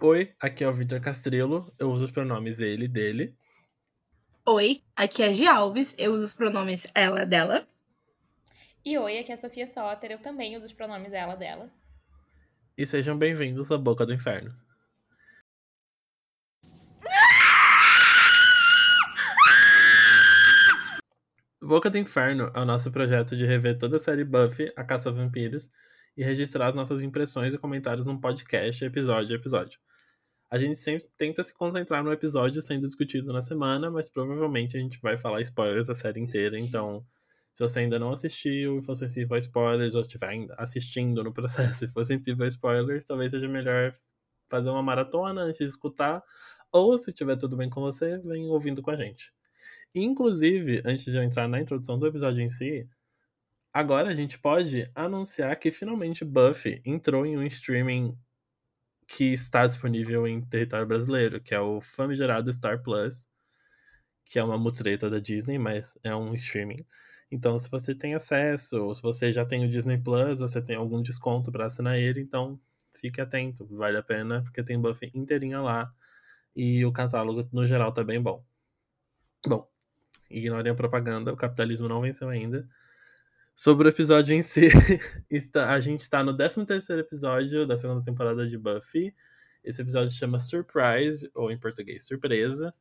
Oi, aqui é o Vitor Castrelo. Eu uso os pronomes ele, dele. Oi, aqui é a Gi Alves. Eu uso os pronomes ela, dela. E oi, aqui é a Sofia Soter. Eu também uso os pronomes ela, dela. E sejam bem-vindos à Boca do Inferno. Boca do Inferno é o nosso projeto de rever toda a série Buffy, A Caça a Vampiros, e registrar as nossas impressões e comentários num podcast, episódio a episódio. A gente sempre tenta se concentrar no episódio sendo discutido na semana, mas provavelmente a gente vai falar spoilers da série inteira, então se você ainda não assistiu e for sensível a spoilers, ou estiver assistindo no processo e for sensível a spoilers, talvez seja melhor fazer uma maratona antes de escutar, ou se tiver tudo bem com você, vem ouvindo com a gente. Inclusive, antes de eu entrar na introdução do episódio em si, agora a gente pode anunciar que finalmente Buffy entrou em um streaming que está disponível em território brasileiro, que é o famigerado Star Plus, que é uma mutreta da Disney, mas é um streaming. Então, se você tem acesso, ou se você já tem o Disney Plus, você tem algum desconto para assinar ele, então fique atento, vale a pena, porque tem Buffy inteirinha lá e o catálogo no geral tá bem bom. Bom, ignorem a propaganda, o capitalismo não venceu ainda. Sobre o episódio em si, está, a gente está no 13 episódio da segunda temporada de Buffy. Esse episódio chama Surprise, ou em português, Surpresa.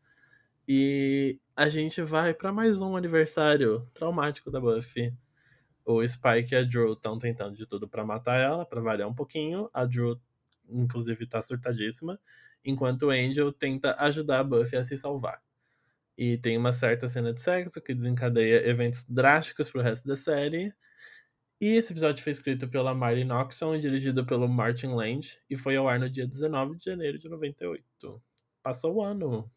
E a gente vai para mais um aniversário traumático da Buffy. O Spike e a Drew estão tentando de tudo para matar ela, para variar um pouquinho. A Drew, inclusive, tá surtadíssima. Enquanto o Angel tenta ajudar a Buffy a se salvar. E tem uma certa cena de sexo que desencadeia eventos drásticos pro resto da série. E esse episódio foi escrito pela Marty Noxon e dirigido pelo Martin Land e foi ao ar no dia 19 de janeiro de 98. Passou o ano.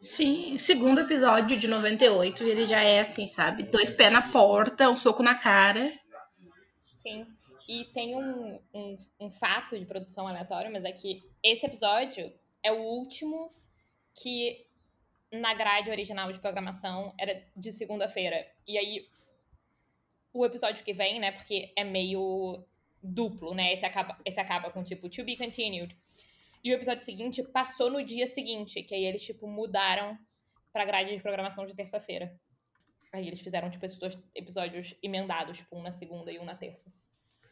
Sim, segundo episódio de 98, ele já é assim, sabe? Dois pés na porta, um soco na cara. Sim. E tem um, um, um fato de produção aleatório, mas é que esse episódio é o último que na grade original de programação era de segunda-feira. E aí, o episódio que vem, né, porque é meio duplo, né, esse acaba, esse acaba com, tipo, to be continued. E o episódio seguinte passou no dia seguinte, que aí eles, tipo, mudaram pra grade de programação de terça-feira. Aí eles fizeram, tipo, esses dois episódios emendados, tipo, um na segunda e um na terça.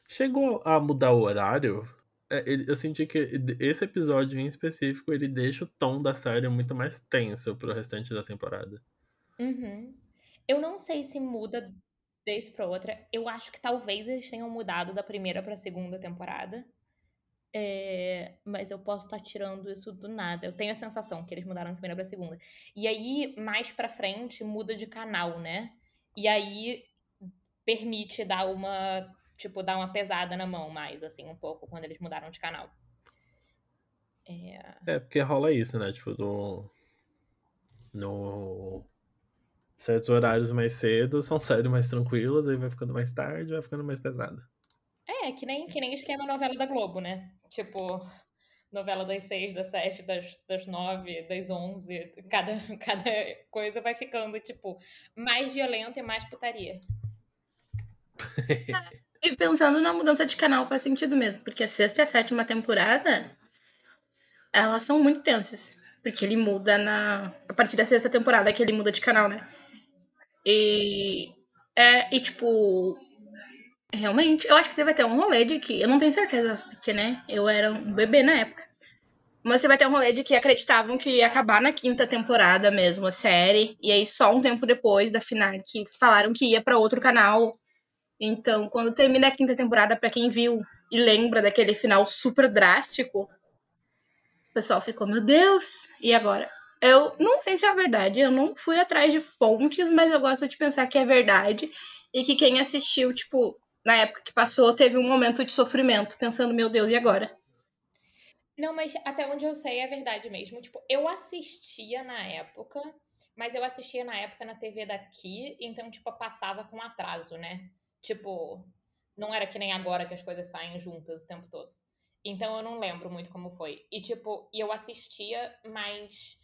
Chegou a mudar o horário? É, eu senti que esse episódio em específico ele deixa o tom da série muito mais tenso pro restante da temporada. Uhum. Eu não sei se muda desse pra outra. Eu acho que talvez eles tenham mudado da primeira pra segunda temporada. É, mas eu posso estar tirando isso do nada. Eu tenho a sensação que eles mudaram da primeira pra segunda. E aí, mais pra frente, muda de canal, né? E aí permite dar uma tipo, dar uma pesada na mão mais, assim, um pouco, quando eles mudaram de canal. É, é porque rola isso, né? Tipo, do... no certos horários mais cedo são séries mais tranquilas, aí vai ficando mais tarde, vai ficando mais pesado. É, que nem, que nem esquema novela da Globo, né? Tipo, novela das seis, das sete, das, das nove, das onze, cada, cada coisa vai ficando, tipo, mais violenta e mais putaria. E pensando na mudança de canal faz sentido mesmo, porque a sexta e a sétima temporada elas são muito tensas, porque ele muda na a partir da sexta temporada que ele muda de canal, né? E é e tipo realmente, eu acho que deve ter um rolê de que eu não tenho certeza, porque né, eu era um bebê na época. Mas você vai ter um rolê de que acreditavam que ia acabar na quinta temporada mesmo a série, e aí só um tempo depois da final que falaram que ia para outro canal então, quando termina a quinta temporada, para quem viu e lembra daquele final super drástico, o pessoal ficou, meu Deus, e agora? Eu não sei se é verdade, eu não fui atrás de fontes, mas eu gosto de pensar que é verdade e que quem assistiu, tipo, na época que passou, teve um momento de sofrimento, pensando, meu Deus, e agora? Não, mas até onde eu sei é verdade mesmo. Tipo, eu assistia na época, mas eu assistia na época na TV daqui, então, tipo, passava com atraso, né? Tipo, não era que nem agora que as coisas saem juntas o tempo todo. Então eu não lembro muito como foi. E tipo, eu assistia, mas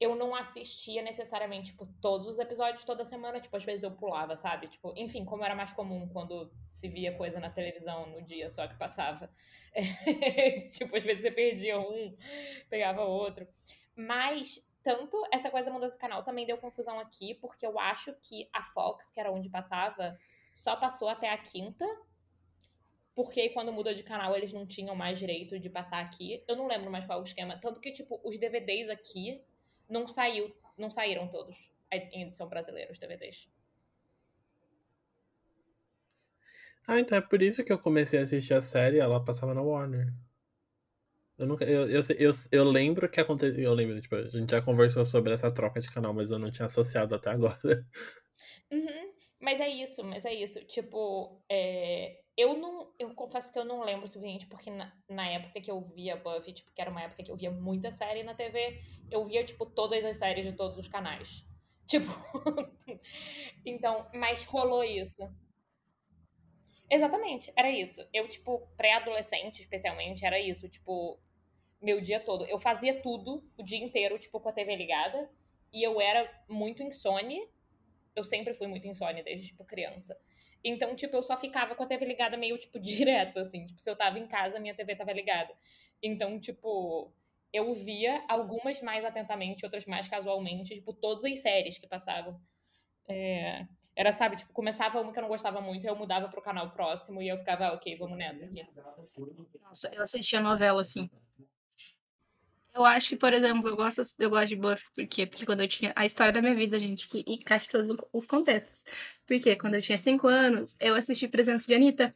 eu não assistia necessariamente, tipo, todos os episódios toda semana. Tipo, às vezes eu pulava, sabe? Tipo, enfim, como era mais comum quando se via coisa na televisão no dia só que passava. Tipo, às vezes você perdia um, pegava outro. Mas, tanto essa coisa mudança do canal também deu confusão aqui, porque eu acho que a Fox, que era onde passava, só passou até a quinta. Porque quando mudou de canal, eles não tinham mais direito de passar aqui. Eu não lembro mais qual é o esquema. Tanto que, tipo, os DVDs aqui não saiu, não saíram todos em edição brasileira, os DVDs. Ah, então é por isso que eu comecei a assistir a série, ela passava na Warner. Eu nunca. Eu, eu, eu, eu lembro que aconteceu. Eu lembro, tipo, a gente já conversou sobre essa troca de canal, mas eu não tinha associado até agora. Uhum. Mas é isso, mas é isso. Tipo, é, eu não. Eu confesso que eu não lembro o suficiente, porque na, na, época que eu via Buffy, tipo, que era uma época que eu via muita série na TV, eu via, tipo, todas as séries de todos os canais. Tipo. então, mas rolou isso. Exatamente, era isso. Eu, tipo, pré-adolescente, especialmente, era isso, tipo, meu dia todo. Eu fazia tudo o dia inteiro, tipo, com a TV ligada. E eu era muito insone. Eu sempre fui muito insone desde, tipo, criança. Então, tipo, eu só ficava com a TV ligada meio, tipo, direto, assim. Tipo, se eu tava em casa, minha TV tava ligada. Então, tipo, eu via algumas mais atentamente, outras mais casualmente, tipo, todas as séries que passavam. É... Era, sabe, tipo, começava uma que eu não gostava muito, eu mudava pro canal próximo e eu ficava, ah, ok, vamos nessa aqui. Nossa, eu assistia novela, assim. Eu acho que, por exemplo, eu gosto, eu gosto de Buffy, por quê? Porque quando eu tinha a história da minha vida, gente, que encaixa todos os contextos. Porque quando eu tinha 5 anos, eu assisti Presença de Anitta.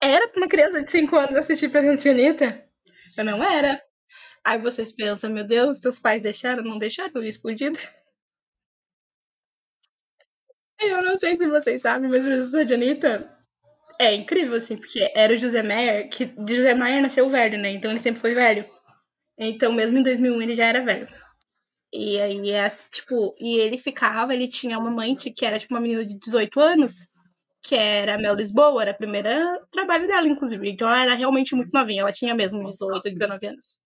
Era pra uma criança de 5 anos assistir Presença de Anitta? Eu não era. Aí vocês pensam, meu Deus, teus pais deixaram? Não deixaram, eu escondido. Eu não sei se vocês sabem, mas Presença de Anitta é incrível, assim, porque era o José Maier, que José Maier nasceu velho, né? Então ele sempre foi velho. Então, mesmo em 2001, ele já era velho. E aí, é, tipo, e ele ficava, ele tinha uma mãe que era, tipo, uma menina de 18 anos, que era a Mel Lisboa, era o primeiro trabalho dela, inclusive. Então, ela era realmente muito novinha, ela tinha mesmo 18, 19 anos.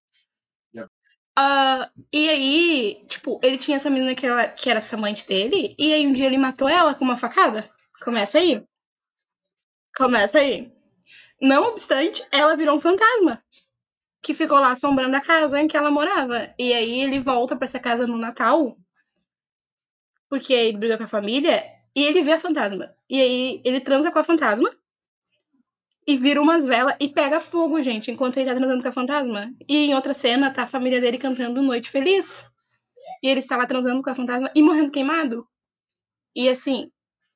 Uh, e aí, tipo, ele tinha essa menina que, ela, que era essa amante dele, e aí um dia ele matou ela com uma facada. Começa aí. Começa aí. Não obstante, ela virou um fantasma que ficou lá assombrando a casa em que ela morava. E aí ele volta para essa casa no Natal, porque ele briga com a família, e ele vê a fantasma. E aí ele transa com a fantasma, e vira umas velas e pega fogo, gente, enquanto ele tá transando com a fantasma. E em outra cena tá a família dele cantando Noite Feliz. E ele estava transando com a fantasma e morrendo queimado. E assim,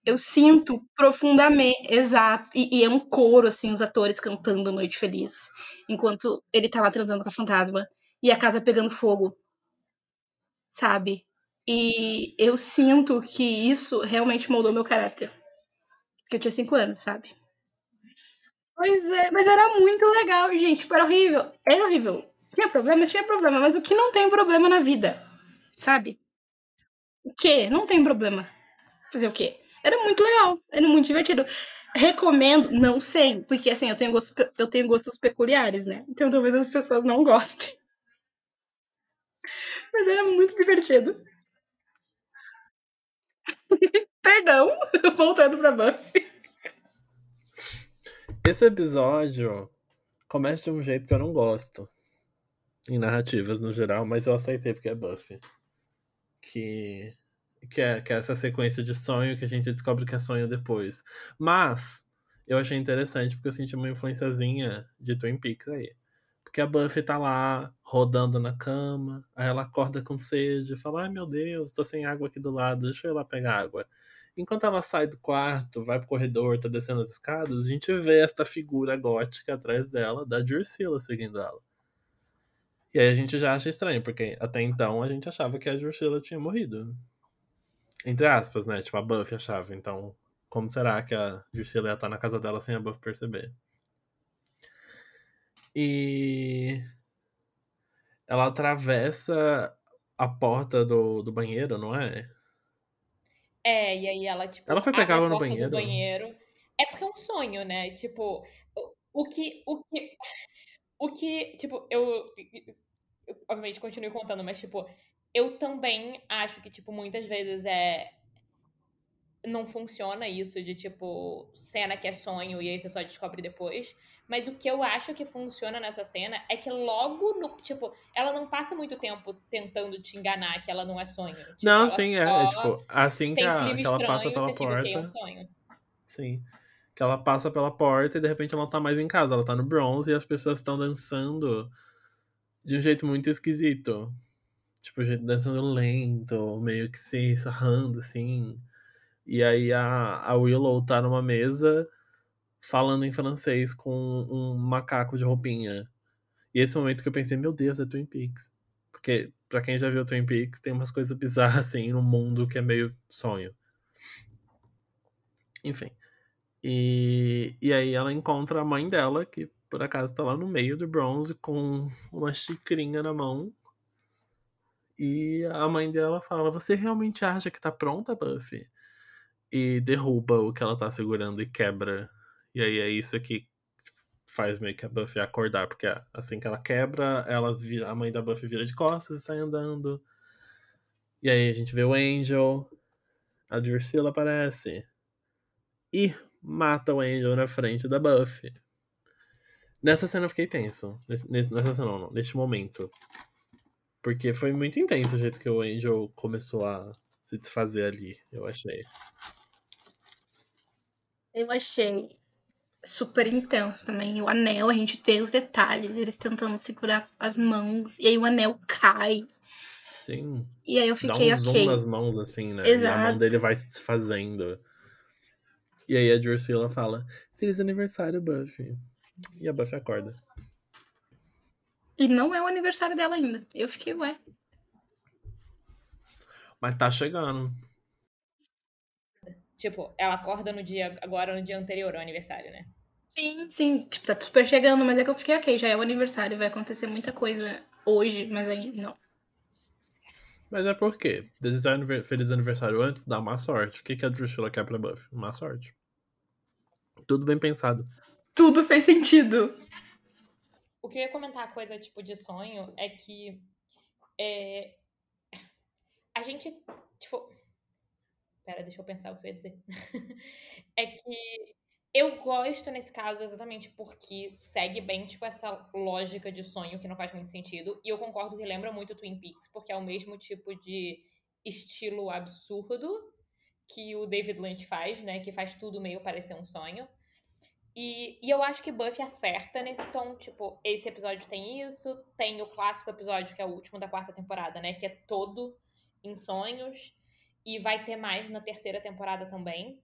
eu sinto profundamente, exato. E, e, é um coro, assim, os atores cantando Noite Feliz, enquanto ele tá lá transando com a fantasma e a casa pegando fogo, sabe? E eu sinto que isso realmente moldou meu caráter. Porque eu tinha cinco anos, sabe? Pois é, mas era muito legal, gente. Tipo, era horrível. Era horrível. Tinha problema? Tinha problema. Mas o que não tem problema na vida? Sabe? O que? Não tem problema. Fazer o quê? Era muito legal, era muito divertido. Recomendo, não sei, porque assim, eu tenho, gosto, eu tenho gostos peculiares, né? Então talvez as pessoas não gostem. Mas era muito divertido. Perdão, voltando pra Buffy. Esse episódio começa de um jeito que eu não gosto. Em narrativas no geral, mas eu aceitei porque é Buffy. Que que é, que é essa sequência de sonho que a gente descobre que é sonho depois. Mas eu achei interessante porque eu senti uma influenciazinha de Twin Peaks aí. Porque a Buffy tá lá rodando na cama, aí ela acorda com sede e fala: Ai meu Deus, tô sem água aqui do lado, deixa eu ir lá pegar água. Enquanto ela sai do quarto, vai pro corredor, tá descendo as escadas, a gente vê esta figura gótica atrás dela, da Drusilla seguindo ela. E aí a gente já acha estranho, porque até então a gente achava que a Drusilla tinha morrido. Entre aspas, né? Tipo, a Buffy achava. Então, como será que a Drusilla ia estar na casa dela sem a Buffy perceber? E ela atravessa a porta do, do banheiro, não é? É, e aí ela, tipo, ela foi pegar água no banheiro. banheiro. É porque é um sonho, né? Tipo, o que. O que. O que. Tipo, eu. eu obviamente continuo contando, mas, tipo, eu também acho que, tipo, muitas vezes é. Não funciona isso de, tipo, cena que é sonho e aí você só descobre depois. Mas o que eu acho que funciona nessa cena é que logo no. Tipo, ela não passa muito tempo tentando te enganar que ela não é sonho. Tipo, não, sim, é, é. Tipo, assim que, a, que ela passa pela porta. É um sonho. Sim. Que ela passa pela porta e de repente ela não tá mais em casa, ela tá no bronze e as pessoas estão dançando de um jeito muito esquisito. Tipo, dançando lento, meio que se sarrando, assim. E aí a, a Willow tá numa mesa falando em francês com um macaco de roupinha. E esse momento que eu pensei, meu Deus, é Twin Peaks. Porque, pra quem já viu Twin Peaks, tem umas coisas bizarras assim no mundo que é meio sonho. Enfim. E, e aí ela encontra a mãe dela, que por acaso tá lá no meio do bronze com uma xicrinha na mão. E a mãe dela fala: Você realmente acha que tá pronta, Buffy? E derruba o que ela tá segurando e quebra e aí é isso que faz meio que a Buffy acordar, porque assim que ela quebra, ela vira, a mãe da Buffy vira de costas e sai andando. E aí a gente vê o Angel, a Drusilla aparece e mata o Angel na frente da Buffy. Nessa cena eu fiquei tenso. nessa cena não, neste momento. Porque foi muito intenso o jeito que o Angel começou a se desfazer ali, eu achei. Eu achei super intenso também. O anel, a gente tem os detalhes, eles tentando segurar as mãos, e aí o anel cai. Sim. E aí eu fiquei Dá um ok. zoom nas mãos, assim, né? Exato. E a mão dele vai se desfazendo. E aí a Drusilla fala: Feliz aniversário, Buffy. E a Buffy acorda. E não é o aniversário dela ainda. Eu fiquei, ué. Mas tá chegando. Tipo, ela acorda no dia, agora no dia anterior ao aniversário, né? Sim, sim. Tipo, tá super chegando, mas é que eu fiquei ok, já é o aniversário, vai acontecer muita coisa hoje, mas aí não. Mas é porque desejar feliz aniversário antes dá má sorte. O que, que a Drusilla quer pra Buffy? Má sorte. Tudo bem pensado. Tudo fez sentido. O que eu ia comentar, coisa tipo de sonho, é que é, a gente, tipo. Pera, deixa eu pensar o que eu ia dizer. é que eu gosto nesse caso exatamente porque segue bem, tipo, essa lógica de sonho que não faz muito sentido. E eu concordo que lembra muito Twin Peaks, porque é o mesmo tipo de estilo absurdo que o David Lynch faz, né? Que faz tudo meio parecer um sonho. E, e eu acho que Buffy acerta nesse tom, tipo, esse episódio tem isso, tem o clássico episódio, que é o último da quarta temporada, né? Que é todo em sonhos. E vai ter mais na terceira temporada também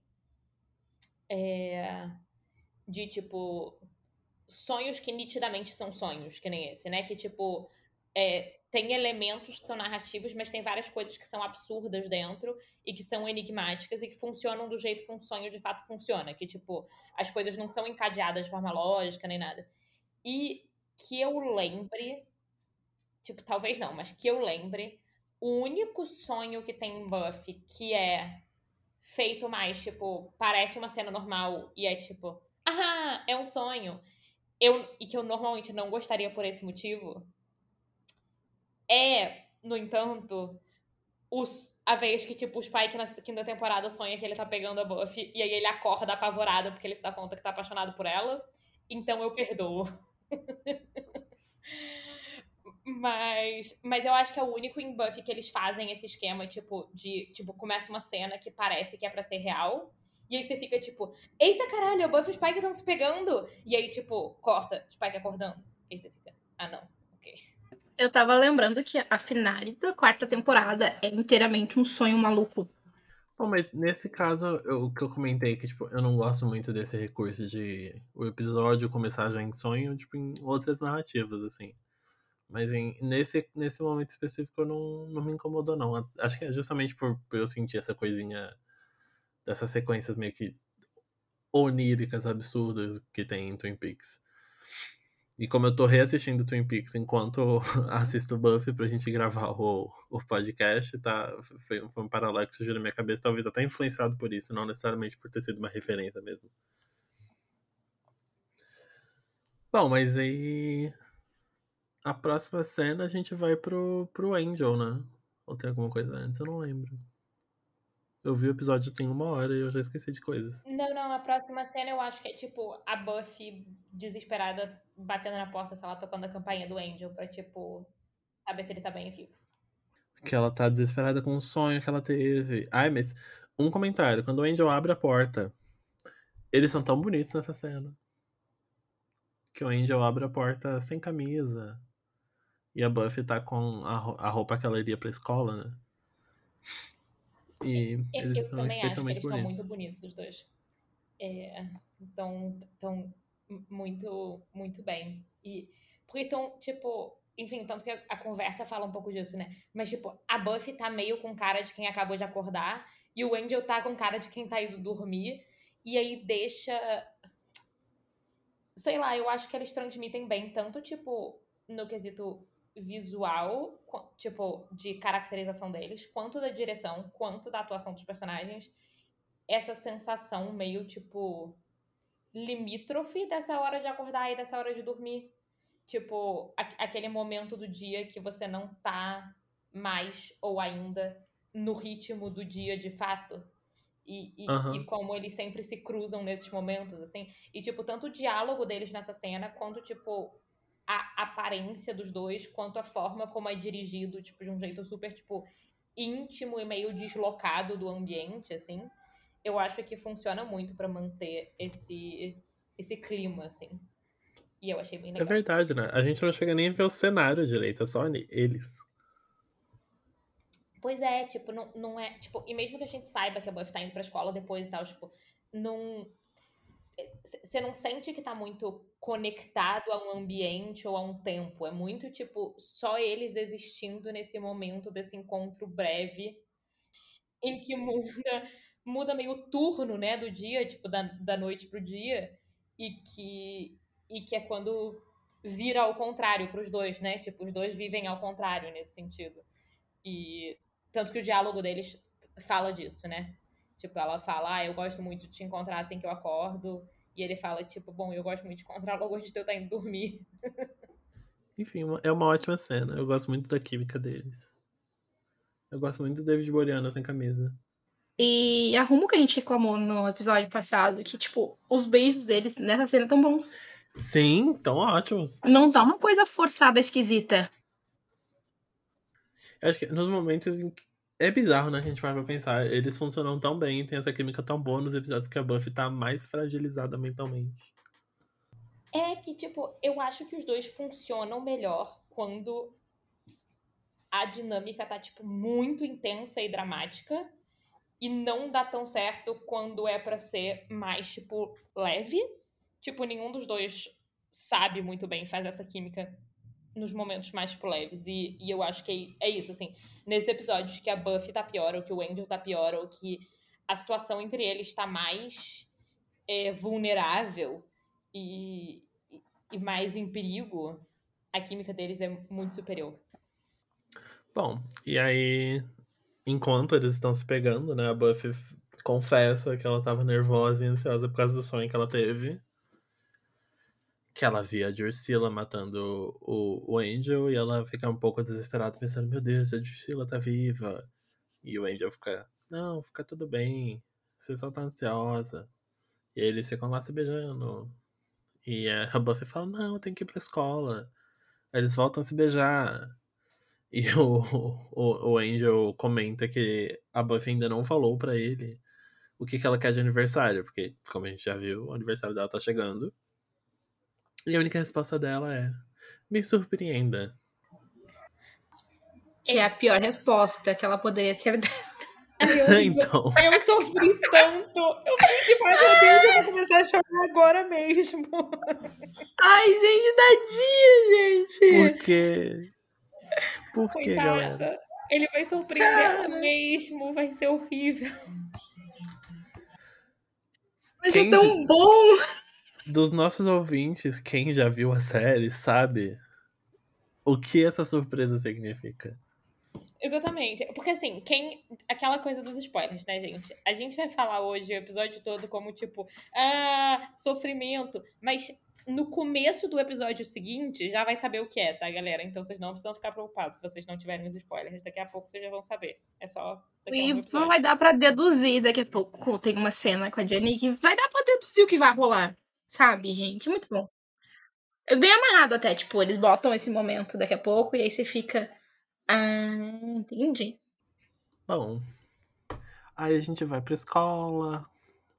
é, de tipo sonhos que nitidamente são sonhos, que nem esse, né? Que tipo é, tem elementos que são narrativos, mas tem várias coisas que são absurdas dentro e que são enigmáticas e que funcionam do jeito que um sonho de fato funciona, que tipo as coisas não são encadeadas de forma lógica nem nada. E que eu lembre, tipo talvez não, mas que eu lembre, o único sonho que tem em Buffy que é feito mais, tipo, parece uma cena normal e é tipo, ah, é um sonho. Eu, e que eu normalmente não gostaria por esse motivo. É, no entanto, os, a vez que, tipo, o Spike na quinta temporada sonha que ele tá pegando a Buffy e aí ele acorda apavorado porque ele se dá conta que tá apaixonado por ela. Então eu perdoo. Mas, mas eu acho que é o único em Buffy que eles fazem esse esquema, tipo, de, tipo, começa uma cena que parece que é para ser real. E aí você fica tipo, eita caralho, a Buffy e o Spike estão se pegando. E aí, tipo, corta, Spike acordando. E aí você fica, ah não, ok. Eu tava lembrando que a finale da quarta temporada é inteiramente um sonho maluco. Bom, mas nesse caso, o que eu comentei que, tipo, eu não gosto muito desse recurso de o episódio começar já em sonho, tipo, em outras narrativas, assim. Mas em, nesse, nesse momento específico não, não me incomodou, não. Acho que é justamente por, por eu sentir essa coisinha dessas sequências meio que oníricas, absurdas que tem em Twin Peaks. E como eu tô reassistindo Twin Peaks enquanto assisto Buffy pra gente gravar o, o podcast, tá? Foi, foi um paralelo que surgiu na minha cabeça, talvez até influenciado por isso, não necessariamente por ter sido uma referência mesmo. Bom, mas aí a próxima cena a gente vai pro, pro Angel, né? Ou tem alguma coisa antes? Eu não lembro. Eu vi o episódio tem uma hora e eu já esqueci de coisas. Não, não, a próxima cena eu acho que é tipo a Buffy desesperada batendo na porta, sei lá, tocando a campainha do Angel pra, tipo, saber se ele tá bem vivo. Que ela tá desesperada com um sonho que ela teve. Ai, mas um comentário. Quando o Angel abre a porta, eles são tão bonitos nessa cena. Que o Angel abre a porta sem camisa. E a Buffy tá com a roupa que ela iria pra escola, né? E Eu, eles eu são também acho que eles estão bonitos. muito bonitos, os dois. É, tão, tão muito, muito bem. E, porque estão, tipo, enfim, tanto que a, a conversa fala um pouco disso, né? Mas, tipo, a Buffy tá meio com cara de quem acabou de acordar, e o Angel tá com cara de quem tá indo dormir, e aí deixa. Sei lá, eu acho que eles transmitem bem, tanto, tipo, no quesito visual, tipo, de caracterização deles, quanto da direção, quanto da atuação dos personagens, essa sensação meio, tipo, limítrofe dessa hora de acordar e dessa hora de dormir. Tipo, aquele momento do dia que você não tá mais ou ainda no ritmo do dia de fato. E, e, Aham. e como eles sempre se cruzam nesses momentos, assim. E, tipo, tanto o diálogo deles nessa cena, quanto, tipo, a aparência dos dois, quanto a forma como é dirigido, tipo, de um jeito super, tipo, íntimo e meio deslocado do ambiente, assim. Eu acho que funciona muito pra manter esse, esse clima, assim. E eu achei bem É legal. verdade, né? A gente não chega nem a ver o cenário direito, é só eles. Pois é, tipo, não, não é. Tipo, e mesmo que a gente saiba que a Buffy tá indo pra escola depois e tal, tipo, não. Você não sente que tá muito conectado a um ambiente ou a um tempo. É muito, tipo, só eles existindo nesse momento desse encontro breve em que muda, muda meio o turno, né, do dia, tipo, da, da noite pro dia, e que, e que é quando vira ao contrário pros dois, né? Tipo, os dois vivem ao contrário nesse sentido. E tanto que o diálogo deles fala disso, né? Tipo, ela fala, ah, eu gosto muito de te encontrar assim que eu acordo. E ele fala, tipo, bom, eu gosto muito de encontrar logo antes de eu estar indo dormir. Enfim, é uma ótima cena. Eu gosto muito da química deles. Eu gosto muito do David Boreanaz sem camisa. E arrumo que a gente reclamou no episódio passado, que, tipo, os beijos deles nessa cena tão bons. Sim, tão ótimos. Não tá uma coisa forçada, esquisita. Eu acho que nos momentos em que... É bizarro, né? A gente para pra pensar. Eles funcionam tão bem, tem essa química tão boa nos episódios que a Buffy tá mais fragilizada mentalmente. É que, tipo, eu acho que os dois funcionam melhor quando a dinâmica tá, tipo, muito intensa e dramática. E não dá tão certo quando é pra ser mais, tipo, leve. Tipo, nenhum dos dois sabe muito bem fazer essa química nos momentos mais, leves. E, e eu acho que é isso, assim. Nesses episódios que a Buffy tá pior, ou que o Angel tá pior, ou que a situação entre eles tá mais é, vulnerável e, e- mais em perigo, a química deles é muito superior. Bom, e aí, enquanto eles estão se pegando, né? A Buffy confessa que ela tava nervosa e ansiosa por causa do sonho que ela teve. Que ela via a Drusilla matando o, o Angel e ela fica um pouco desesperada, pensando: Meu Deus, a Drusilla tá viva. E o Angel fica: Não, fica tudo bem, você só tá ansiosa. E aí eles ficam lá se beijando. E a Buffy fala: Não, tem que ir pra escola. Aí eles voltam a se beijar. E o, o, o Angel comenta que a Buffy ainda não falou pra ele o que, que ela quer de aniversário, porque, como a gente já viu, o aniversário dela tá chegando. E a única resposta dela é: Me surpreenda. Que é a pior resposta que ela poderia ter dado. então, Eu sofri tanto. Eu fiquei tipo, ai meu Deus, eu vou começar a chorar agora mesmo. Ai, gente, tadinha, gente. por quê? Por quê, galera? Ele vai surpreender ela mesmo, vai ser horrível. Mas Quem é tão bom. Dos nossos ouvintes, quem já viu a série sabe o que essa surpresa significa. Exatamente. Porque assim, quem. Aquela coisa dos spoilers, né, gente? A gente vai falar hoje o episódio todo como tipo, ah, sofrimento. Mas no começo do episódio seguinte já vai saber o que é, tá, galera? Então vocês não precisam ficar preocupados se vocês não tiverem os spoilers. Daqui a pouco vocês já vão saber. É só. E vai dar pra deduzir daqui a pouco. Tem uma cena com a Jenny que vai dar pra deduzir o que vai rolar. Sabe, gente? Muito bom. É bem amarrado até, tipo, eles botam esse momento daqui a pouco e aí você fica. Ah, entendi. Bom. Aí a gente vai pra escola.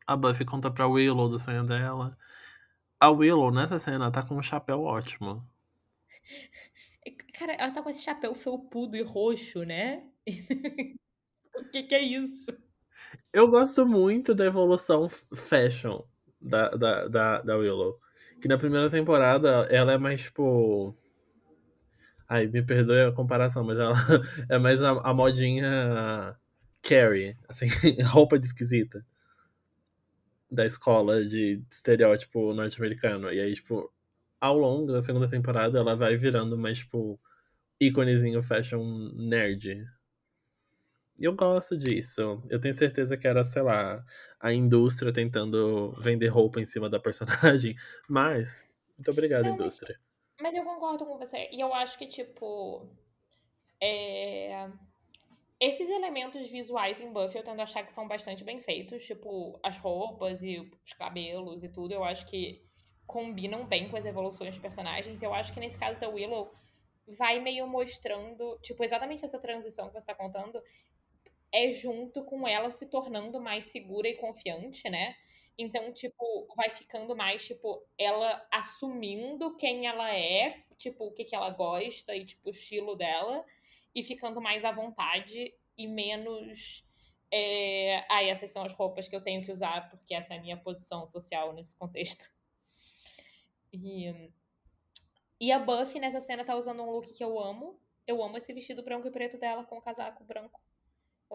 A Buffy conta pra Willow do sonho dela. A Willow, nessa cena, tá com um chapéu ótimo. Cara, ela tá com esse chapéu felpudo e roxo, né? o que que é isso? Eu gosto muito da evolução fashion da, da, da, da Willow. Que na primeira temporada ela é mais tipo. Ai, me perdoe a comparação, mas ela é mais a, a modinha Carrie, assim, roupa de esquisita. Da escola de estereótipo norte-americano. E aí, tipo, ao longo da segunda temporada ela vai virando mais, tipo, íconezinho fashion nerd. Eu gosto disso. Eu tenho certeza que era, sei lá, a indústria tentando vender roupa em cima da personagem. Mas, muito obrigado, Não, mas- indústria. Mas eu concordo com você. E eu acho que, tipo. é, Esses elementos visuais em Buffy eu tendo a achar que são bastante bem feitos. Tipo, as roupas e os cabelos e tudo. Eu acho que combinam bem com as evoluções dos personagens. Eu acho que nesse caso da Willow vai meio mostrando. Tipo, exatamente essa transição que você tá contando é junto com ela se tornando mais segura e confiante, né? Então, tipo, vai ficando mais, tipo, ela assumindo quem ela é, tipo, o que, que ela gosta e, tipo, o estilo dela, e ficando mais à vontade e menos. É... Ah, essas são as roupas que eu tenho que usar, porque essa é a minha posição social nesse contexto. E, e a Buffy nessa cena tá usando um look que eu amo. Eu amo esse vestido branco e preto dela com o casaco branco.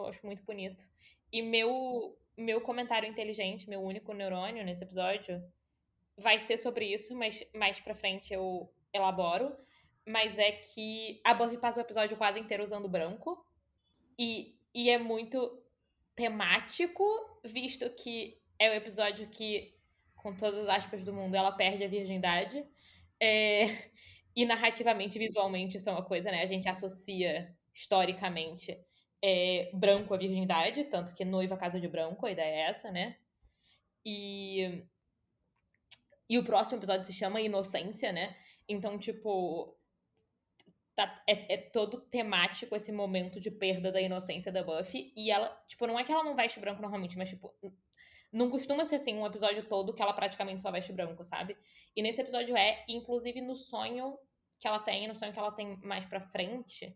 Eu acho muito bonito. E meu, meu comentário inteligente, meu único neurônio nesse episódio, vai ser sobre isso, mas mais pra frente eu elaboro. Mas é que a Buffy passa o episódio quase inteiro usando branco. E, e é muito temático, visto que é o episódio que, com todas as aspas do mundo, ela perde a virgindade. É, e narrativamente, visualmente, isso é uma coisa, né? A gente associa historicamente é, branco à virgindade, tanto que noiva casa de branco, a ideia é essa, né? E, e o próximo episódio se chama Inocência, né? Então, tipo, tá, é, é todo temático esse momento de perda da inocência da Buffy. E ela, tipo, não é que ela não veste branco normalmente, mas, tipo, não costuma ser assim um episódio todo que ela praticamente só veste branco, sabe? E nesse episódio é, inclusive no sonho que ela tem, no sonho que ela tem mais pra frente,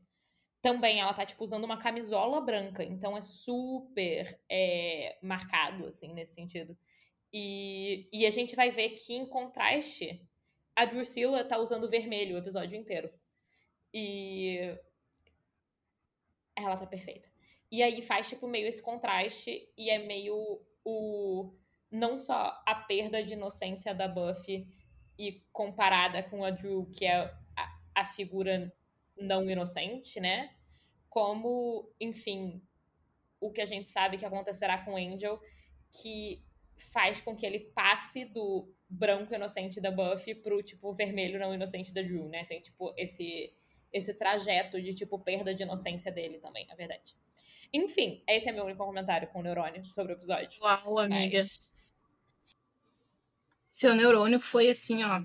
também ela tá, tipo, usando uma camisola branca. Então é super é, marcado, assim, nesse sentido. E, e a gente vai ver que, em contraste, a Drusilla tá usando vermelho o episódio inteiro. E ela tá perfeita. E aí faz, tipo, meio esse contraste e é meio o. Não só a perda de inocência da Buffy e comparada com a Drew, que é a, a figura não inocente, né? Como, enfim, o que a gente sabe que acontecerá com Angel, que faz com que ele passe do branco inocente da Buffy pro, tipo, vermelho não inocente da Drew, né? Tem, tipo, esse, esse trajeto de, tipo, perda de inocência dele também, na verdade. Enfim, esse é meu único comentário com o neurônio sobre o episódio. Uau, amiga. Mas, Seu neurônio foi assim, ó.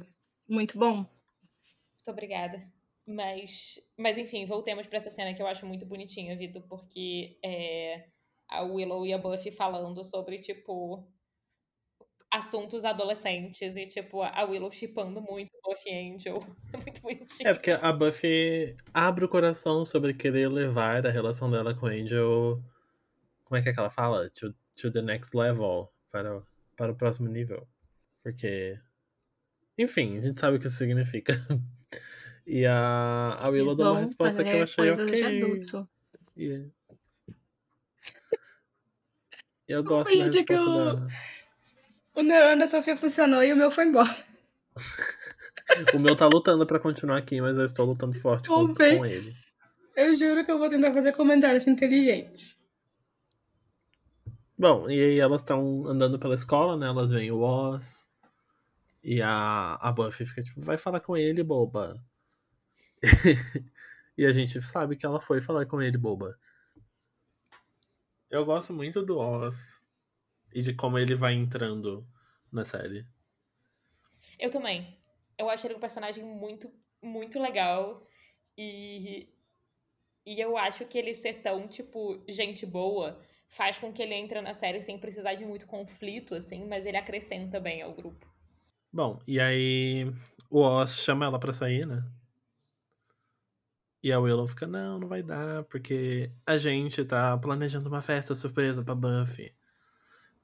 Muito bom. muito obrigada. Mas, mas enfim, voltemos pra essa cena que eu acho muito bonitinha, Vitor, porque é a Willow e a Buffy falando sobre, tipo, assuntos adolescentes e, tipo, a Willow chipando muito Buffy Angel. É muito bonitinho. É porque a Buffy abre o coração sobre querer levar a relação dela com Angel. Como é que é que ela fala? To, to the next level. Para, para o próximo nível. Porque. Enfim, a gente sabe o que isso significa. E a, a Willow deu uma resposta que eu achei coisas de ok. adulto. E- Eu Desculpa, gosto da gente, que dela. O neurônio da Sofia funcionou e o meu foi embora. O meu tá lutando pra continuar aqui, mas eu estou lutando forte com, com ele. Eu juro que eu vou tentar fazer comentários inteligentes. Bom, e aí elas estão andando pela escola, né? Elas veem o Oz. E a, a Buffy fica tipo, vai falar com ele, boba. e a gente sabe que ela foi falar com ele, boba. Eu gosto muito do Oz e de como ele vai entrando na série. Eu também. Eu acho ele um personagem muito, muito legal. E, e eu acho que ele ser tão, tipo, gente boa faz com que ele entre na série sem precisar de muito conflito, assim, mas ele acrescenta bem ao grupo. Bom, e aí o Oz chama ela pra sair, né? E a Willow fica, não, não vai dar, porque a gente tá planejando uma festa surpresa pra Buffy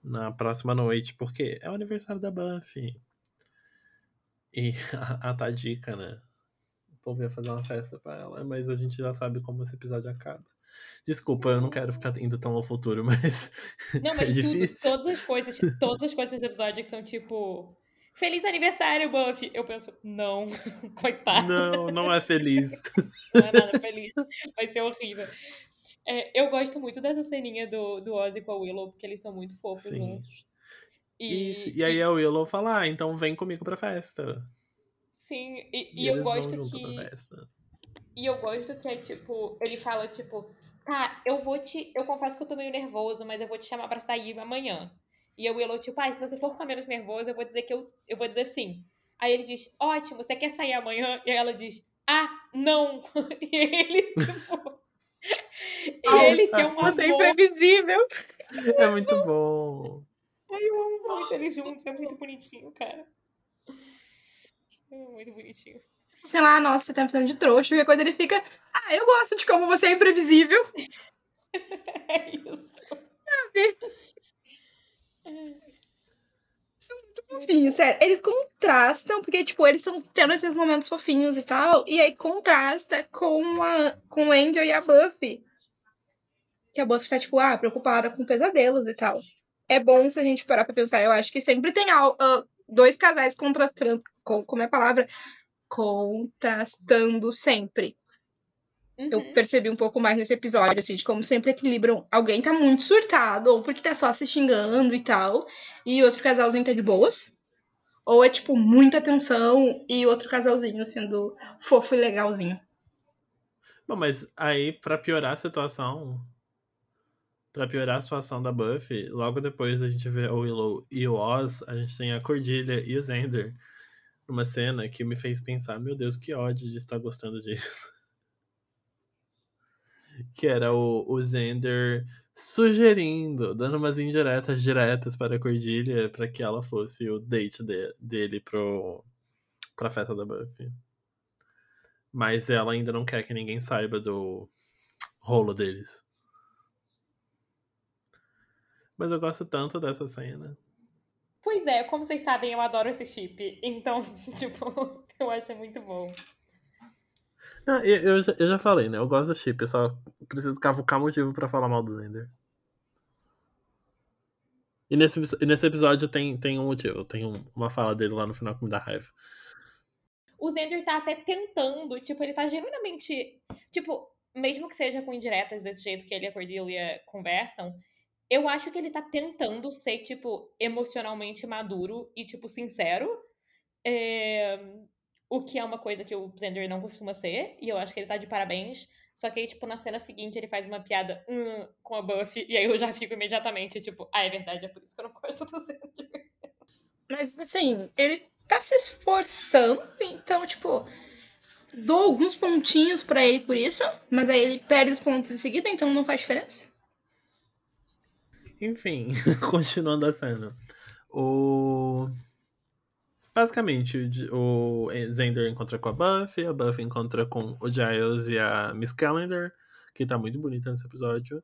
na próxima noite, porque é o aniversário da Buffy. E a, a Tadica, né? O povo ia fazer uma festa pra ela, mas a gente já sabe como esse episódio acaba. Desculpa, eu não quero ficar indo tão ao futuro, mas. Não, mas é tudo, difícil. todas as coisas, todas as coisas desse episódio que são tipo. Feliz aniversário, Buffy! Eu penso, não, coitado. Não, não é feliz. Não é nada feliz. Vai ser horrível. É, eu gosto muito dessa ceninha do, do Ozzy com a Willow, porque eles são muito fofos Sim. juntos. E, Isso, e aí a Willow fala, ah, então vem comigo pra festa. Sim, e, E, e eu gosto que. pra festa. E eu gosto que é tipo, ele fala, tipo, tá, eu vou te. Eu confesso que eu tô meio nervoso, mas eu vou te chamar pra sair amanhã. E a Willow, tipo, ah, se você for ficar menos nervoso, eu vou dizer que eu, eu vou dizer sim. Aí ele diz, ótimo, você quer sair amanhã? E ela diz, ah, não! E ele, tipo. e ele que é um Você é imprevisível. É muito bom. Ai, eu amo muito eles juntos, é muito bonitinho, cara. É muito bonitinho. Sei lá, nossa, você tá me fazendo de trouxa. Qualquer coisa ele fica. Ah, eu gosto de como você é imprevisível. É isso. São muito fofinhos, sério. Eles contrastam, porque, tipo, eles estão tendo esses momentos fofinhos e tal. E aí contrasta com, a, com o Angel e a Buffy. Que a Buffy tá, tipo, ah, preocupada com pesadelos e tal. É bom se a gente parar pra pensar. Eu acho que sempre tem ah, dois casais contrastando. Com, como é a palavra? Contrastando sempre. Eu Uhum. percebi um pouco mais nesse episódio, assim, de como sempre equilibram. Alguém tá muito surtado, ou porque tá só se xingando e tal, e outro casalzinho tá de boas. Ou é, tipo, muita tensão e outro casalzinho sendo fofo e legalzinho. Bom, mas aí, pra piorar a situação. Pra piorar a situação da Buffy, logo depois a gente vê o Willow e o Oz, a gente tem a Cordelia e o Xander. Numa cena que me fez pensar, meu Deus, que ódio de estar gostando disso. Que era o, o Xander sugerindo, dando umas indiretas diretas para a Cordelia para que ela fosse o date de- dele pro, pra festa da Buffy. Mas ela ainda não quer que ninguém saiba do rolo deles. Mas eu gosto tanto dessa cena. Pois é, como vocês sabem, eu adoro esse chip. Então, tipo, eu acho muito bom. Não, eu, eu, já, eu já falei, né? Eu gosto do chip, eu só preciso cavucar motivo pra falar mal do Zender. E nesse, e nesse episódio tem, tem um motivo, tem um- uma fala dele lá no final que me dá raiva. O Zender tá até tentando, tipo, ele tá genuinamente. Tipo, mesmo que seja com indiretas desse jeito que ele e a Cordelia conversam, eu acho que ele tá tentando ser, tipo, emocionalmente maduro e, tipo, sincero. É, O que é uma coisa que o Zender não costuma ser, e eu acho que ele tá de parabéns. Só que aí, tipo, na cena seguinte ele faz uma piada "Hum", com a Buffy, e aí eu já fico imediatamente, tipo, ah, é verdade, é por isso que eu não gosto do Zender. Mas, assim, ele tá se esforçando, então, tipo, dou alguns pontinhos pra ele por isso, mas aí ele perde os pontos em seguida, então não faz diferença. Enfim, continuando a cena. O. Basicamente, o Xander encontra com a Buffy, a Buffy encontra com o Giles e a Miss Calendar, que tá muito bonita nesse episódio.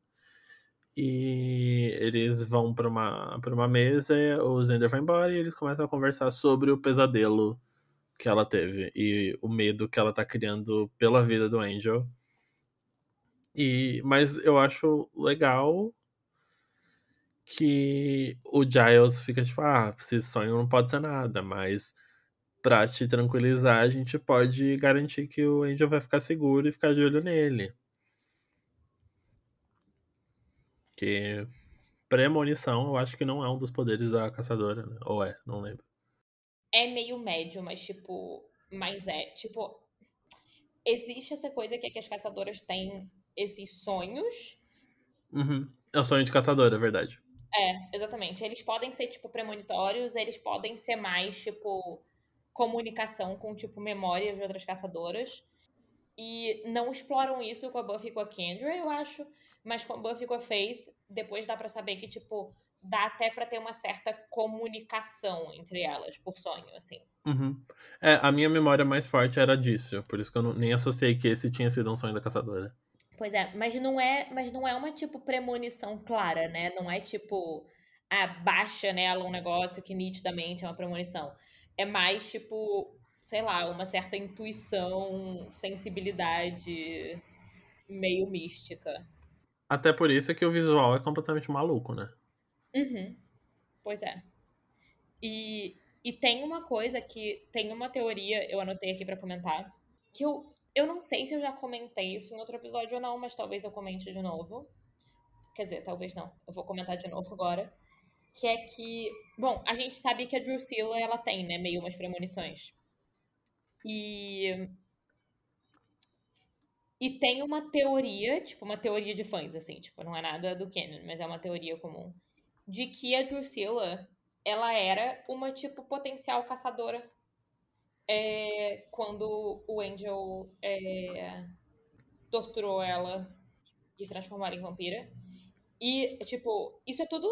E eles vão pra uma, pra uma mesa, o Xander vai embora e eles começam a conversar sobre o pesadelo que ela teve e o medo que ela tá criando pela vida do Angel. E, mas eu acho legal que o Giles fica tipo, ah, esse sonho não pode ser nada, mas pra te tranquilizar, a gente pode garantir que o Angel vai ficar seguro e ficar de olho nele. Que premonição eu acho que não é um dos poderes da caçadora, né? Ou é, não lembro. É meio médio, mas tipo. Mas é, tipo. Existe essa coisa que, é que as caçadoras têm esses sonhos. Uhum. É o sonho de caçadora, é verdade. É, exatamente. Eles podem ser, tipo, premonitórios, eles podem ser mais, tipo, comunicação com, tipo, memórias de outras caçadoras. E não exploram isso com a Buffy e com a Kendra, eu acho. Mas com a Buffy e com a Faith, depois dá para saber que, tipo, dá até para ter uma certa comunicação entre elas, por sonho, assim. Uhum. É, a minha memória mais forte era disso, por isso que eu não, nem associei que esse tinha sido um sonho da caçadora. Pois é, mas não é, mas não é uma tipo premonição clara, né? Não é tipo a baixa nela um negócio que nitidamente é uma premonição. É mais tipo, sei lá, uma certa intuição, sensibilidade meio mística. Até por isso que o visual é completamente maluco, né? Uhum. Pois é. E, e tem uma coisa que tem uma teoria, eu anotei aqui para comentar, que eu eu não sei se eu já comentei isso em outro episódio ou não, mas talvez eu comente de novo. Quer dizer, talvez não. Eu vou comentar de novo agora. Que é que, bom, a gente sabe que a Drusilla, ela tem, né, meio umas premonições. E e tem uma teoria, tipo, uma teoria de fãs, assim, tipo, não é nada do canon, mas é uma teoria comum, de que a Drusilla, ela era uma, tipo, potencial caçadora é quando o Angel é, torturou ela e transformou ela em vampira. E, tipo, isso é tudo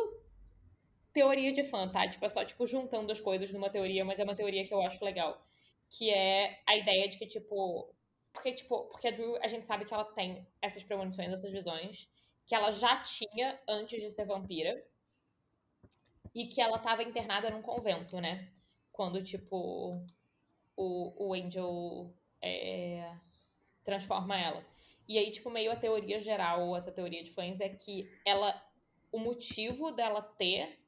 teoria de fã, tá? Tipo, é só, tipo, juntando as coisas numa teoria, mas é uma teoria que eu acho legal. Que é a ideia de que, tipo... Porque, tipo, porque a Drew, a gente sabe que ela tem essas premonições, essas visões, que ela já tinha antes de ser vampira. E que ela tava internada num convento, né? Quando, tipo, o, o Angel é, transforma ela. E aí, tipo, meio a teoria geral, essa teoria de fãs, é que ela. O motivo dela ter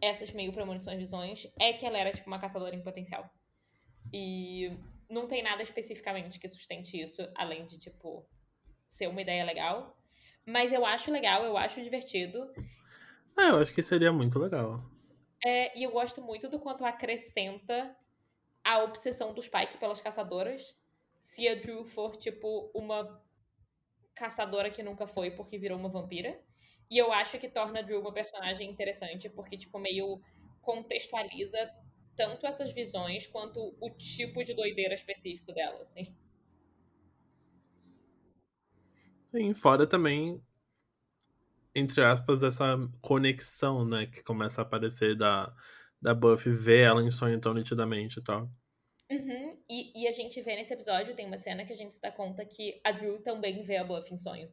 essas meio premonições visões é que ela era, tipo, uma caçadora em potencial. E não tem nada especificamente que sustente isso, além de, tipo, ser uma ideia legal. Mas eu acho legal, eu acho divertido. É, eu acho que seria muito legal. É, e eu gosto muito do quanto acrescenta a obsessão do Spike pelas caçadoras. Se a Drew for, tipo, uma caçadora que nunca foi porque virou uma vampira. E eu acho que torna a Drew uma personagem interessante, porque, tipo, meio contextualiza tanto essas visões quanto o tipo de doideira específico dela, assim. Sim, fora também, entre aspas, essa conexão, né, que começa a aparecer da, da Buffy ver ela em sonho tão nitidamente e tal. Uhum. E, e a gente vê nesse episódio, tem uma cena que a gente se dá conta que a Drew também vê a Buffy em sonho.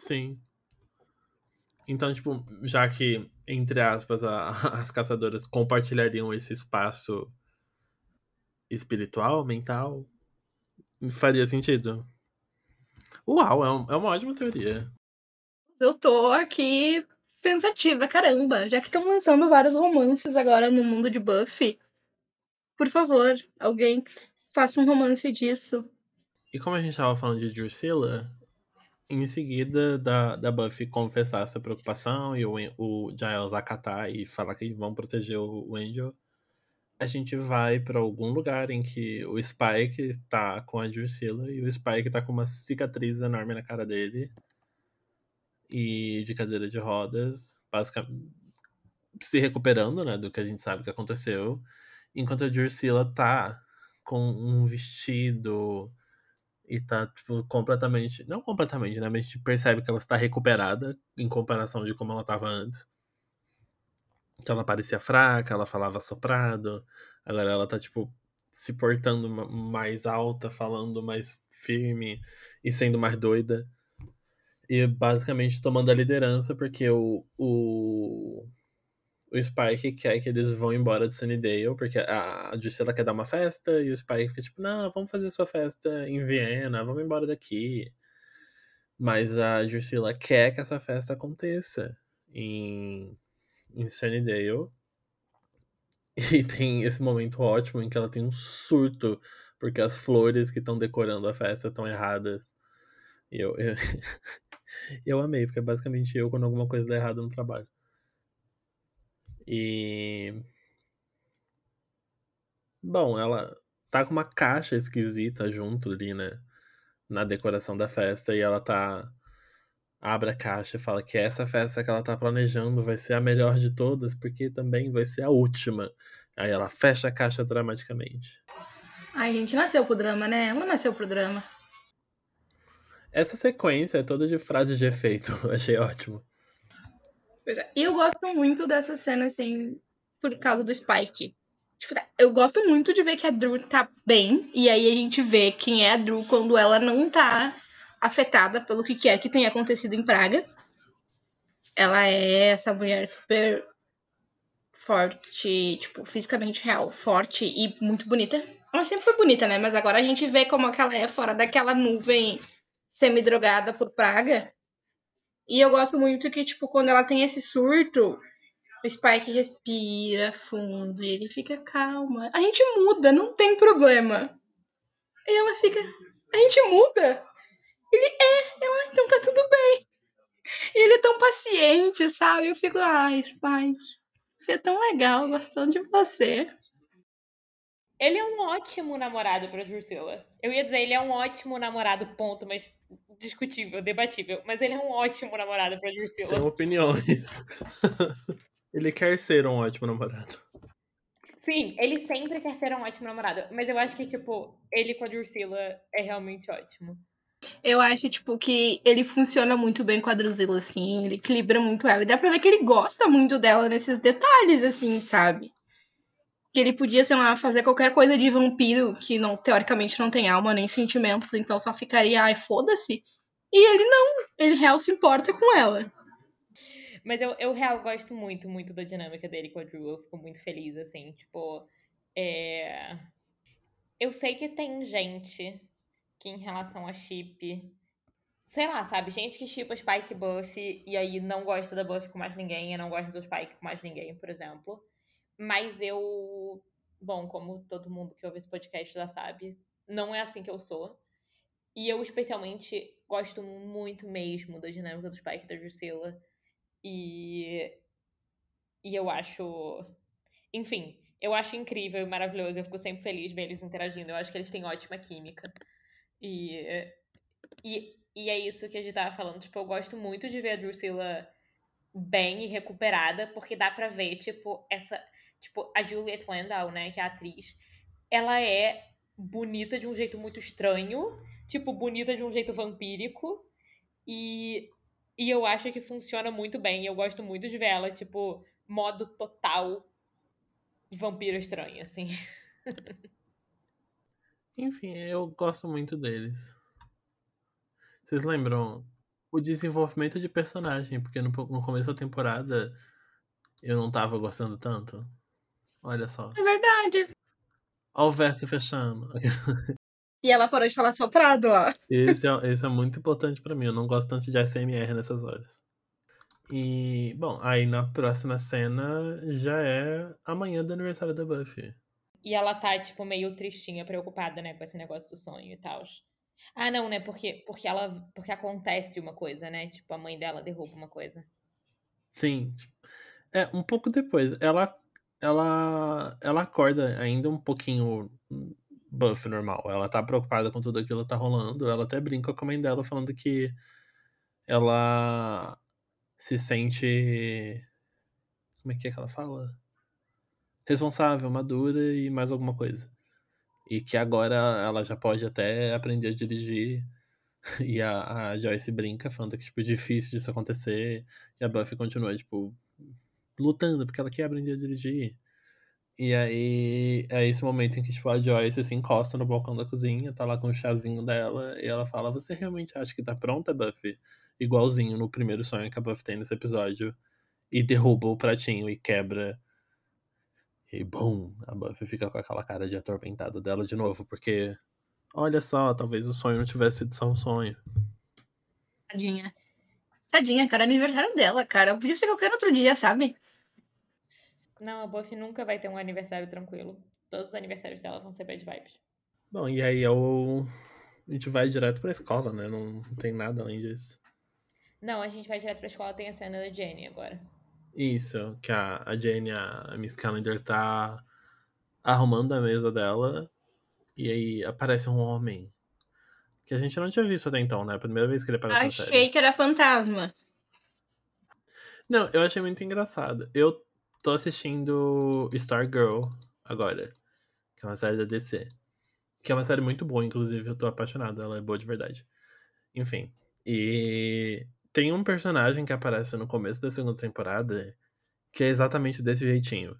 Sim. Então, tipo, já que, entre aspas, a, as caçadoras compartilhariam esse espaço espiritual, mental, faria sentido. Uau, é, um, é uma ótima teoria. Eu tô aqui pensativa, caramba. Já que estão lançando vários romances agora no mundo de Buffy, por favor, alguém faça um romance disso. E como a gente tava falando de Drusilla, em seguida da, da Buffy confessar essa preocupação e o, o Giles acatar e falar que vão proteger o, o Angel, a gente vai para algum lugar em que o Spike tá com a Drusilla e o Spike tá com uma cicatriz enorme na cara dele e de cadeira de rodas, basicamente se recuperando, né, do que a gente sabe que aconteceu, enquanto a Drusilla tá com um vestido e tá, tipo, completamente, não completamente, né, mas a gente percebe que ela está recuperada em comparação de como ela estava antes. Então ela parecia fraca, ela falava soprado, agora ela tá, tipo, se portando mais alta, falando mais firme e sendo mais doida. E basicamente tomando a liderança, porque o, o, o Spike quer que eles vão embora de Sunnydale, porque a, a quer dar uma festa, e o Spike fica tipo, não, vamos fazer sua festa em Viena, vamos embora daqui. Mas a Drusilla quer que essa festa aconteça em, em Sunnydale. E tem esse momento ótimo em que ela tem um surto, porque as flores que estão decorando a festa estão erradas. E eu, eu, Eu amei, porque é basicamente eu quando alguma coisa dá errado no trabalho. E. Bom, ela tá com uma caixa esquisita junto ali, né? Na decoração da festa. E ela tá. Abre a caixa e fala que essa festa que ela tá planejando vai ser a melhor de todas, porque também vai ser a última. Aí ela fecha a caixa dramaticamente. Ai, gente nasceu pro drama, né? Ela nasceu pro drama. Essa sequência é toda de frases de efeito. Achei ótimo. Pois é. E eu gosto muito dessa cena, assim, por causa do Spike. Tipo, tá, eu gosto muito de ver que a Drew tá bem. E aí a gente vê quem é a Drew quando ela não tá afetada pelo que quer que tenha acontecido em Praga. Ela é essa mulher super forte, tipo, fisicamente real, forte e muito bonita. Ela sempre foi bonita, né? Mas agora a gente vê como que ela é fora daquela nuvem semi-drogada por Praga. E eu gosto muito que, tipo, quando ela tem esse surto, o Spike respira fundo e ele fica calma. A gente muda, não tem problema. E ela fica. A gente muda? Ele é, ela, então tá tudo bem. E ele é tão paciente, sabe? Eu fico, ai, Spike, você é tão legal, gostando de você. Ele é um ótimo namorado pra Drusilla. Eu ia dizer, ele é um ótimo namorado, ponto, mas discutível, debatível. Mas ele é um ótimo namorado pra Drusilla. Tem opiniões. ele quer ser um ótimo namorado. Sim, ele sempre quer ser um ótimo namorado. Mas eu acho que, tipo, ele com a Drusilla é realmente ótimo. Eu acho, tipo, que ele funciona muito bem com a Drusilla, assim. Ele equilibra muito ela. E dá pra ver que ele gosta muito dela nesses detalhes, assim, sabe? Que ele podia, sei lá, fazer qualquer coisa de vampiro que não teoricamente não tem alma nem sentimentos, então só ficaria, ai, foda-se. E ele não, ele real se importa com ela. Mas eu, eu real gosto muito, muito da dinâmica dele com a Drew. Eu fico muito feliz, assim, tipo. É... Eu sei que tem gente que, em relação a chip, sei lá, sabe? Gente que chipa Spike Buff e aí não gosta da Buff com mais ninguém e não gosta do Spike com mais ninguém, por exemplo. Mas eu, bom, como todo mundo que ouve esse podcast já sabe, não é assim que eu sou. E eu especialmente gosto muito mesmo da dinâmica do Spike e da Drusilla. E e eu acho, enfim, eu acho incrível e maravilhoso. Eu fico sempre feliz ver eles interagindo. Eu acho que eles têm ótima química. E e, e é isso que a gente tava falando. Tipo, eu gosto muito de ver a Drusilla bem e recuperada, porque dá pra ver, tipo, essa Tipo, a Juliet Landau, né, que é a atriz, ela é bonita de um jeito muito estranho, tipo, bonita de um jeito vampírico. E, e eu acho que funciona muito bem. Eu gosto muito de ver ela, tipo, modo total vampiro estranho, assim. Enfim, eu gosto muito deles. Vocês lembram o desenvolvimento de personagem? Porque no, no começo da temporada eu não tava gostando tanto. Olha só. É verdade. Olha o verso fechando. E ela parou de falar soprado, ó. Esse é, esse é muito importante para mim. Eu não gosto tanto de SMR nessas horas. E, bom, aí na próxima cena já é amanhã do aniversário da Buffy. E ela tá, tipo, meio tristinha, preocupada, né, com esse negócio do sonho e tal. Ah, não, né? Porque, porque ela. Porque acontece uma coisa, né? Tipo, a mãe dela derruba uma coisa. Sim. É, um pouco depois. Ela ela, ela acorda ainda um pouquinho buff normal. Ela tá preocupada com tudo aquilo que tá rolando. Ela até brinca com a mãe dela falando que ela se sente. Como é que é que ela fala? Responsável, madura e mais alguma coisa. E que agora ela já pode até aprender a dirigir. E a, a Joyce brinca, falando que tipo, é difícil disso acontecer. E a Buffy continua, tipo, lutando, porque ela quer aprender a dirigir. E aí é esse momento em que, tipo, a Joyce se encosta no balcão da cozinha, tá lá com o chazinho dela, e ela fala, você realmente acha que tá pronta, Buffy? Igualzinho no primeiro sonho que a Buffy tem nesse episódio. E derruba o pratinho e quebra. E bum, a Buffy fica com aquela cara de atormentada dela de novo, porque olha só, talvez o sonho não tivesse sido só um sonho. Tadinha. Tadinha, cara, é aniversário dela, cara. Podia ser qualquer outro dia, sabe? Não, a Buffy nunca vai ter um aniversário tranquilo. Todos os aniversários dela vão ser bad vibes. Bom, e aí é o... a gente vai direto pra escola, né? Não tem nada além disso. Não, a gente vai direto pra escola, tem a cena da Jenny agora. Isso, que a, a Jenny, a Miss Calendar, tá arrumando a mesa dela. E aí aparece um homem. Que a gente não tinha visto até então, né? A primeira vez que ele aparece na série. Achei que era fantasma. Não, eu achei muito engraçado. Eu tô assistindo Stargirl agora, que é uma série da DC. Que é uma série muito boa, inclusive, eu tô apaixonado, ela é boa de verdade. Enfim. E tem um personagem que aparece no começo da segunda temporada que é exatamente desse jeitinho.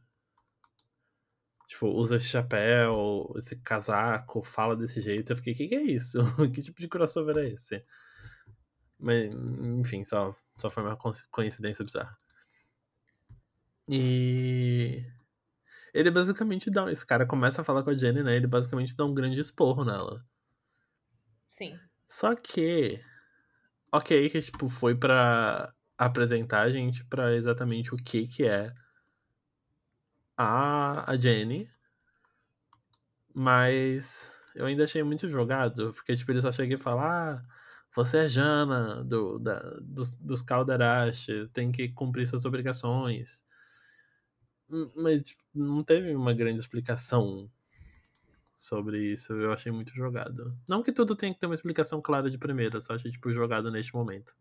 Tipo, usa esse chapéu, esse casaco, fala desse jeito. Eu fiquei, o que, que é isso? que tipo de crossover é esse? Mas, enfim, só, só foi uma coincidência bizarra. E. Ele basicamente dá. Esse cara começa a falar com a Jenny, né? Ele basicamente dá um grande esporro nela. Sim. Só que. Ok, que tipo, foi pra apresentar a gente pra exatamente o que que é a, a Jenny. Mas eu ainda achei muito jogado, porque tipo, ele só chega e fala, ah, você é Jana do, da, dos, dos Calderache, tem que cumprir suas obrigações. Mas tipo, não teve uma grande explicação sobre isso. Eu achei muito jogado. Não que tudo tenha que ter uma explicação clara de primeira, só achei, tipo, jogado neste momento.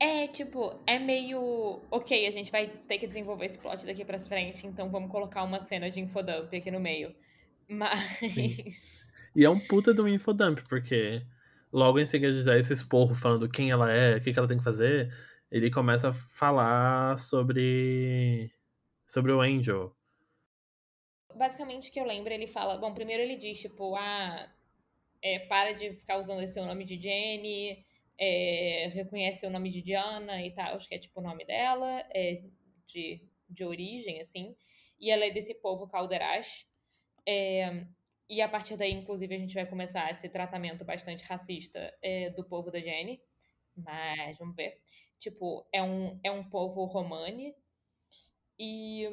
É, tipo, é meio. Ok, a gente vai ter que desenvolver esse plot daqui pra frente, então vamos colocar uma cena de infodump aqui no meio. Mas. Sim. E é um puta de um infodump, porque logo em seguida dar esse esporro falando quem ela é, o que, que ela tem que fazer, ele começa a falar sobre. sobre o Angel. Basicamente, que eu lembro, ele fala. Bom, primeiro ele diz, tipo, ah, é, para de ficar usando esse nome de Jenny é, reconhece o nome de Diana e tal, acho que é tipo o nome dela, é de, de origem, assim, e ela é desse povo Calderash. É, e a partir daí, inclusive, a gente vai começar esse tratamento bastante racista é, do povo da Jenny. Mas vamos ver. Tipo, é um, é um povo romani. E,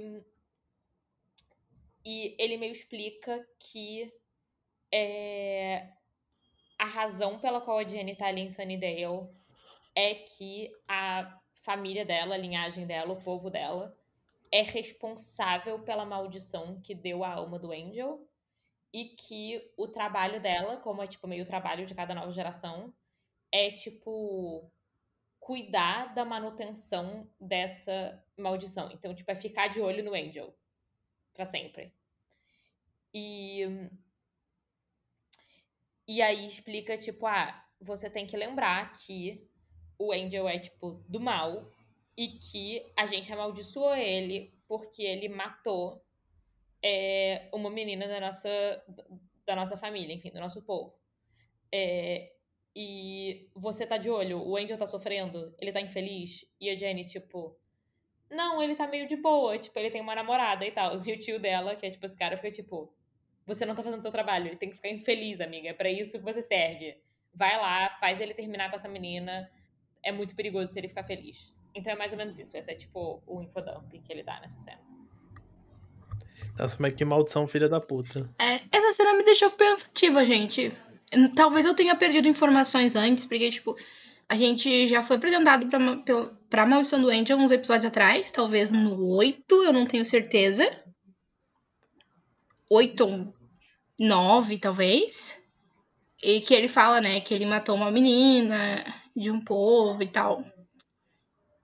e ele meio explica que é, a razão pela qual a Jenny tá ali em Sunnydale é que a família dela, a linhagem dela, o povo dela, é responsável pela maldição que deu a alma do Angel e que o trabalho dela, como é tipo meio trabalho de cada nova geração, é tipo cuidar da manutenção dessa maldição. Então, tipo, é ficar de olho no Angel para sempre. E e aí explica, tipo, ah, você tem que lembrar que o Angel é, tipo, do mal e que a gente amaldiçoou ele porque ele matou é, uma menina da nossa, da nossa família, enfim, do nosso povo. É, e você tá de olho, o Angel tá sofrendo, ele tá infeliz, e a Jenny, tipo, não, ele tá meio de boa, tipo, ele tem uma namorada e tal. E o tio dela, que é tipo esse cara, fica tipo, você não tá fazendo seu trabalho. Ele tem que ficar infeliz, amiga. É pra isso que você serve. Vai lá, faz ele terminar com essa menina. É muito perigoso se ele ficar feliz. Então é mais ou menos isso. Esse é tipo o infodump que ele dá nessa cena. Nossa, mas que maldição, filha da puta. É, essa cena me deixou pensativa, gente. Talvez eu tenha perdido informações antes, porque, tipo, a gente já foi apresentado pra, pra, pra Maldição do Angel uns episódios atrás, talvez no 8, eu não tenho certeza oito ou nove, talvez. E que ele fala, né, que ele matou uma menina de um povo e tal.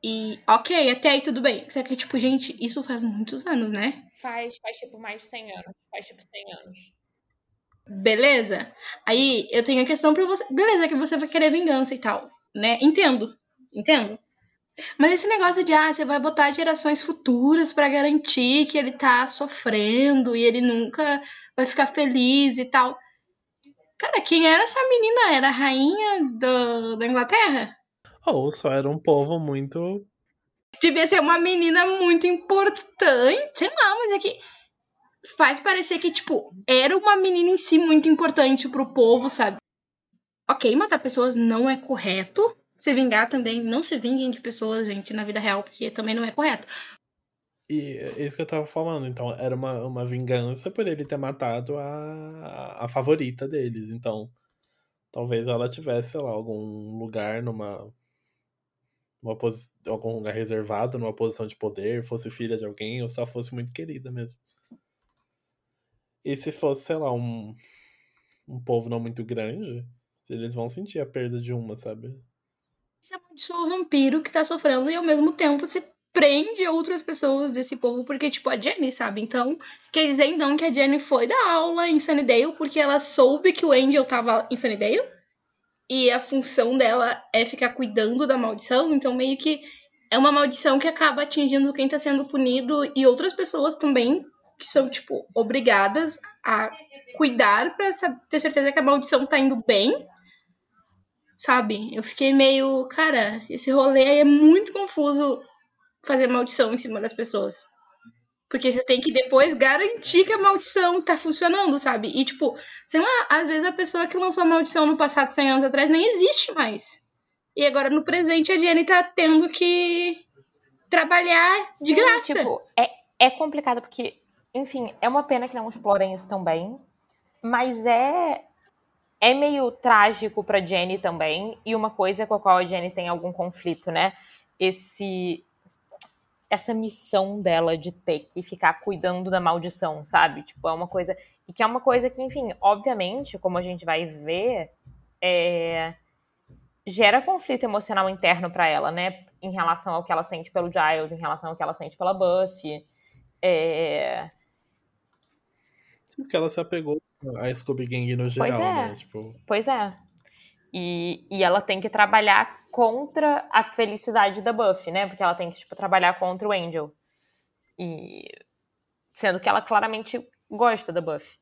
E, ok, até aí tudo bem. Só que, tipo, gente, isso faz muitos anos, né? Faz, faz tipo mais de 100 anos. Faz tipo 100 anos. Beleza? Aí eu tenho a questão pra você. Beleza, que você vai querer vingança e tal, né? Entendo. Entendo. Mas esse negócio de, ah, você vai botar gerações futuras para garantir que ele tá sofrendo e ele nunca vai ficar feliz e tal. Cara, quem era essa menina? Era a rainha do, da Inglaterra? Ou só era um povo muito. Devia ser uma menina muito importante. Sei lá, mas é que faz parecer que, tipo, era uma menina em si muito importante pro povo, sabe? Ok, matar pessoas não é correto, se vingar também, não se vinguem de pessoas, gente, na vida real, porque também não é correto. E é isso que eu tava falando, então, era uma, uma vingança por ele ter matado a, a favorita deles, então Talvez ela tivesse, sei lá, algum lugar numa. Uma posi... algum lugar reservado, numa posição de poder, fosse filha de alguém, ou só fosse muito querida mesmo. E se fosse, sei lá, um, um povo não muito grande, eles vão sentir a perda de uma, sabe? Você amaldiçoa o vampiro que tá sofrendo e ao mesmo tempo você prende outras pessoas desse povo, porque, tipo, a Jenny, sabe? Então, quer dizer então que a Jenny foi dar aula em Sunnydale porque ela soube que o Angel tava em Sunnydale? E a função dela é ficar cuidando da maldição, então meio que é uma maldição que acaba atingindo quem tá sendo punido e outras pessoas também que são, tipo, obrigadas a cuidar pra ter certeza que a maldição tá indo bem. Sabe? Eu fiquei meio. Cara, esse rolê aí é muito confuso fazer maldição em cima das pessoas. Porque você tem que depois garantir que a maldição tá funcionando, sabe? E, tipo, sei lá, às vezes a pessoa que lançou a maldição no passado 100 anos atrás nem existe mais. E agora no presente a Jenny tá tendo que trabalhar de Sim, graça. Tipo, é, é complicado porque, enfim, é uma pena que não explorem isso tão bem. Mas é. É meio trágico pra Jenny também. E uma coisa com a qual a Jenny tem algum conflito, né? Esse essa missão dela de ter que ficar cuidando da maldição, sabe? Tipo, é uma coisa. E que é uma coisa que, enfim, obviamente, como a gente vai ver, é... gera conflito emocional interno para ela, né? Em relação ao que ela sente pelo Giles, em relação ao que ela sente pela Buffy. É... Porque ela se apegou a Scooby Gang no geral, é. né? Tipo, Pois é. E, e ela tem que trabalhar contra a felicidade da Buffy, né? Porque ela tem que, tipo, trabalhar contra o Angel. E. Sendo que ela claramente gosta da Buffy.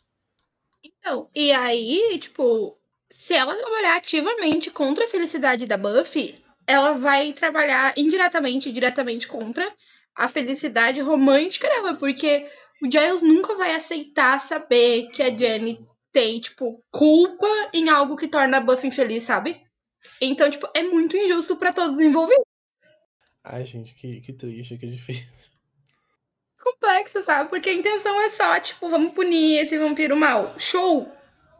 Então, e aí, tipo, se ela trabalhar ativamente contra a felicidade da Buffy, ela vai trabalhar indiretamente e diretamente contra a felicidade romântica dela, porque o Giles nunca vai aceitar saber que a Jenny tem, tipo, culpa em algo que torna a Buffy infeliz, sabe? Então, tipo, é muito injusto para todos os envolvidos. ai, gente, que, que triste, que difícil. Complexo, sabe? Porque a intenção é só, tipo, vamos punir esse vampiro mal. Show!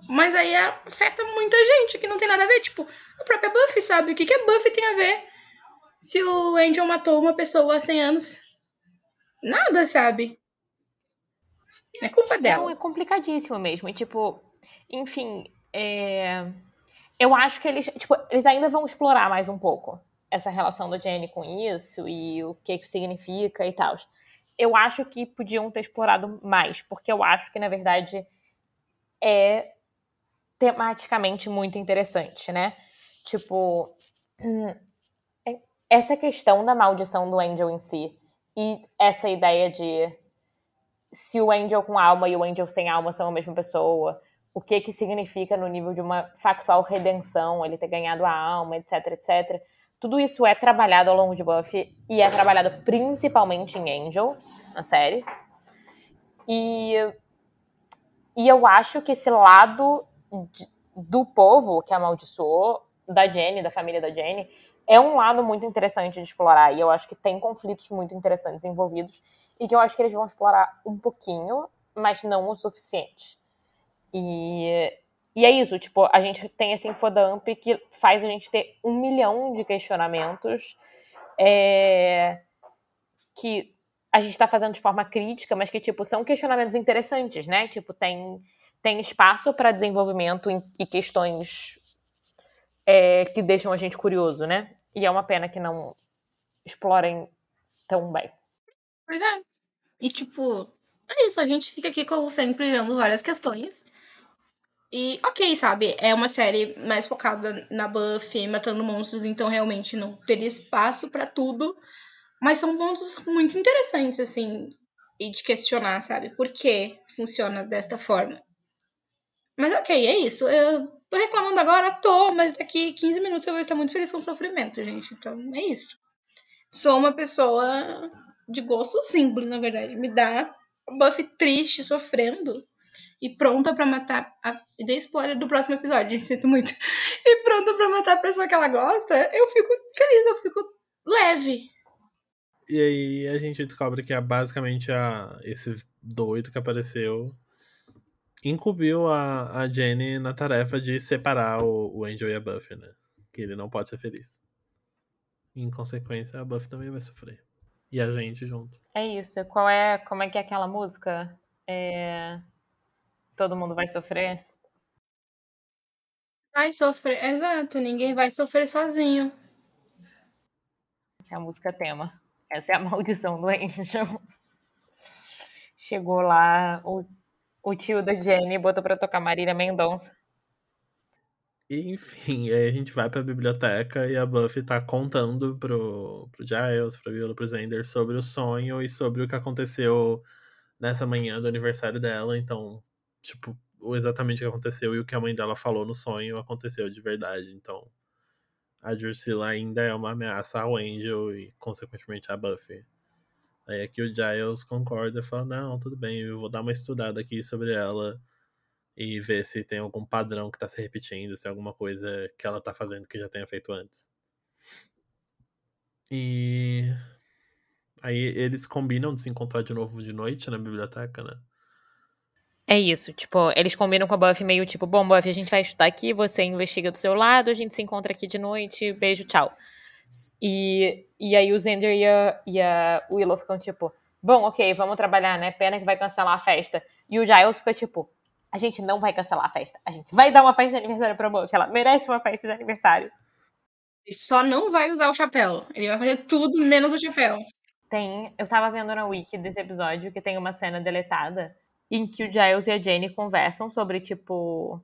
Mas aí afeta muita gente que não tem nada a ver. Tipo, a própria Buffy, sabe? O que, que a Buffy tem a ver se o Angel matou uma pessoa há 100 anos? Nada, sabe? É culpa Não, dela. é complicadíssimo mesmo. E, tipo, enfim, é... eu acho que eles, tipo, eles ainda vão explorar mais um pouco essa relação da Jenny com isso e o que isso significa e tal. Eu acho que podiam ter explorado mais, porque eu acho que, na verdade, é tematicamente muito interessante, né? Tipo, é- essa questão da maldição do Angel em si e essa ideia de se o Angel com alma e o Angel sem alma são a mesma pessoa, o que que significa no nível de uma factual redenção, ele ter ganhado a alma, etc, etc. Tudo isso é trabalhado ao longo de Buffy e é trabalhado principalmente em Angel, na série. E, e eu acho que esse lado de- do povo que amaldiçoou, da Jenny, da família da Jenny, é um lado muito interessante de explorar. E eu acho que tem conflitos muito interessantes envolvidos e que eu acho que eles vão explorar um pouquinho, mas não o suficiente. E, e é isso, tipo, a gente tem esse infodump que faz a gente ter um milhão de questionamentos é, que a gente está fazendo de forma crítica, mas que, tipo, são questionamentos interessantes, né? Tipo, tem, tem espaço para desenvolvimento e questões é, que deixam a gente curioso, né? E é uma pena que não explorem tão bem. Pois é. E, tipo, é isso. A gente fica aqui, como sempre, vendo várias questões. E, ok, sabe? É uma série mais focada na Buffy, matando monstros, então realmente não teria espaço pra tudo. Mas são pontos muito interessantes, assim, e de questionar, sabe? Por que funciona desta forma. Mas ok, é isso. Eu tô reclamando agora, tô, mas daqui 15 minutos eu vou estar muito feliz com o sofrimento, gente. Então é isso. Sou uma pessoa de gosto simples, na verdade. Me dá Buffy triste, sofrendo e pronta pra matar. A... E dei spoiler do próximo episódio, gente, sinto muito. E pronta pra matar a pessoa que ela gosta, eu fico feliz, eu fico leve. E aí a gente descobre que é basicamente a, esse doido que apareceu incumbiu a, a Jenny na tarefa de separar o, o Angel e a Buffy, né? Que ele não pode ser feliz. Em consequência, a Buffy também vai sofrer. E a gente junto. É isso. Qual é, como é que é aquela música? É... Todo mundo vai sofrer? Vai sofrer, exato, ninguém vai sofrer sozinho. Essa é a música tema. Essa é a maldição do Angel. Chegou lá o, o tio da Jenny botou pra tocar Marília Mendonça. Enfim, aí a gente vai pra biblioteca e a Buffy tá contando pro, pro Giles, pra Viola, pro Xander sobre o sonho e sobre o que aconteceu nessa manhã do aniversário dela. Então, tipo, exatamente o que aconteceu e o que a mãe dela falou no sonho aconteceu de verdade. Então, a Drusilla ainda é uma ameaça ao Angel e, consequentemente, a Buffy. Aí aqui o Giles concorda e fala: Não, tudo bem, eu vou dar uma estudada aqui sobre ela e ver se tem algum padrão que tá se repetindo, se é alguma coisa que ela tá fazendo que já tenha feito antes. E aí eles combinam de se encontrar de novo de noite na biblioteca, né? É isso, tipo, eles combinam com a Buffy meio tipo, bom, Buffy, a gente vai estudar aqui, você investiga do seu lado, a gente se encontra aqui de noite, beijo, tchau. E, e aí o Xander e a, e a Willow ficam tipo, bom, ok, vamos trabalhar, né? Pena que vai cancelar a festa. E o Giles fica tipo, a gente não vai cancelar a festa. A gente vai dar uma festa de aniversário pra Buffy. Ela merece uma festa de aniversário. Ele só não vai usar o chapéu. Ele vai fazer tudo menos o chapéu. Tem. Eu tava vendo na wiki desse episódio que tem uma cena deletada em que o Giles e a Jenny conversam sobre, tipo.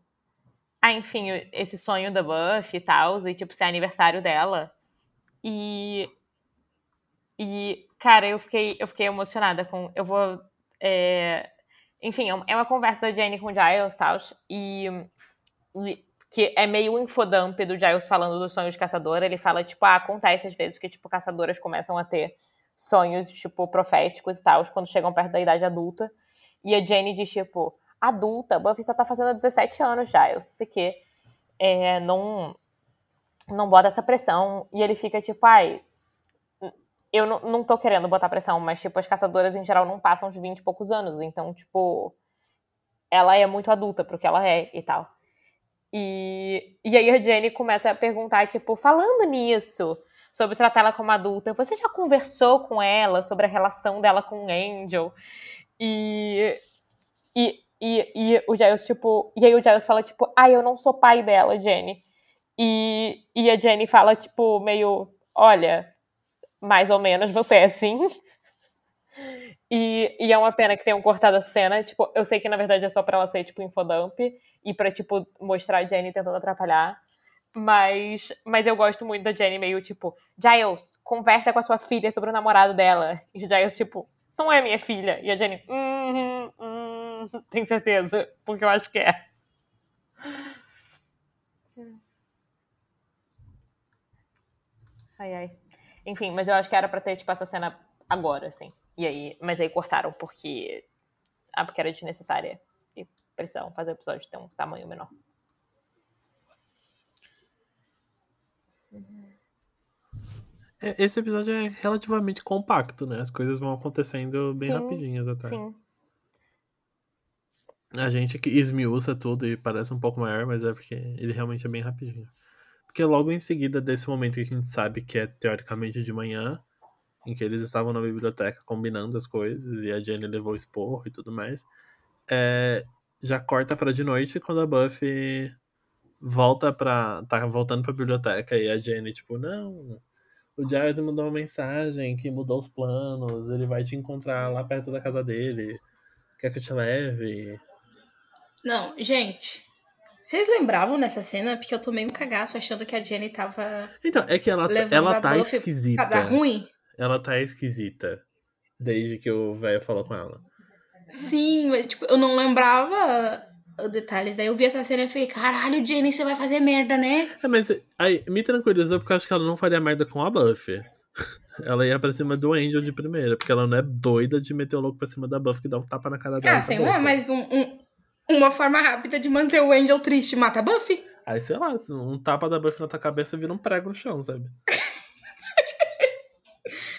Ah, enfim, esse sonho da Buffy e tal, e, tipo, ser aniversário dela. E. E, cara, eu fiquei, eu fiquei emocionada com. Eu vou. É, enfim, é, é uma conversa da Jenny com o Giles tal, e, e que é meio infodump do Giles falando do sonho de caçadora. Ele fala, tipo, ah, acontece às vezes que, tipo, caçadoras começam a ter sonhos, tipo, proféticos e tal, quando chegam perto da idade adulta. E a Jenny diz, tipo, adulta, Buffy só tá fazendo 17 anos, Giles, não sei o quê. É, não, não bota essa pressão. E ele fica, tipo, ai, eu não, tô querendo botar pressão, mas, tipo, as caçadoras em geral não passam de 20 e poucos anos. Então, tipo, ela é muito adulta pro que ela é e tal. E, e aí a Jenny começa a perguntar, tipo, falando nisso, sobre tratar ela como adulta, você já conversou com ela sobre a relação dela com o Angel? E, e, e, e o Giles, tipo, e aí o Giles fala, tipo, ah, eu não sou pai dela, Jenny. E, e a Jenny fala, tipo, meio, olha, mais ou menos, você é assim. E, e, é uma pena que tenham cortado a cena. Tipo, eu sei que na verdade é só pra ela ser, tipo, infodump e pra, tipo, mostrar a Jenny tentando atrapalhar. Mas, mas eu gosto muito da Jenny meio, tipo, Giles, conversa com a sua filha sobre o namorado dela. E o Giles, tipo, não é minha filha. E a Jenny, hum, hum, tem certeza? Porque eu acho que é. Ai, ai. Enfim, mas eu acho que era pra ter, tipo, essa cena agora, assim. E aí, mas aí cortaram porque. Ah, porque era desnecessária. E precisavam fazer o episódio ter um tamanho menor. É, esse episódio é relativamente compacto, né? As coisas vão acontecendo bem sim, rapidinhas até. Sim. A gente que esmiuça tudo e parece um pouco maior, mas é porque ele realmente é bem rapidinho. Porque logo em seguida desse momento que a gente sabe que é teoricamente de manhã, em que eles estavam na biblioteca combinando as coisas e a Jenny levou o esporro e tudo mais, é, já corta para de noite quando a Buffy volta pra. tá voltando pra biblioteca e a Jenny, tipo, não. O Giles mandou uma mensagem que mudou os planos, ele vai te encontrar lá perto da casa dele. Quer que eu te leve? Não, gente. Vocês lembravam nessa cena? Porque eu tomei um cagaço achando que a Jenny tava. Então, é que ela, ela tá esquisita. Ruim. Ela tá esquisita. Desde que o velho falou com ela. Sim, mas tipo, eu não lembrava detalhes. Daí eu vi essa cena e falei, caralho, Jenny, você vai fazer merda, né? É, mas aí, me tranquilizou porque eu acho que ela não faria merda com a Buffy. Ela ia pra cima do Angel de primeira, porque ela não é doida de meter o louco pra cima da Buffy que dá um tapa na cara dela. Ah, sei lá, mas um, um, uma forma rápida de manter o Angel triste mata a Buffy. Aí, sei lá, um tapa da Buffy na tua cabeça vira um prego no chão, sabe?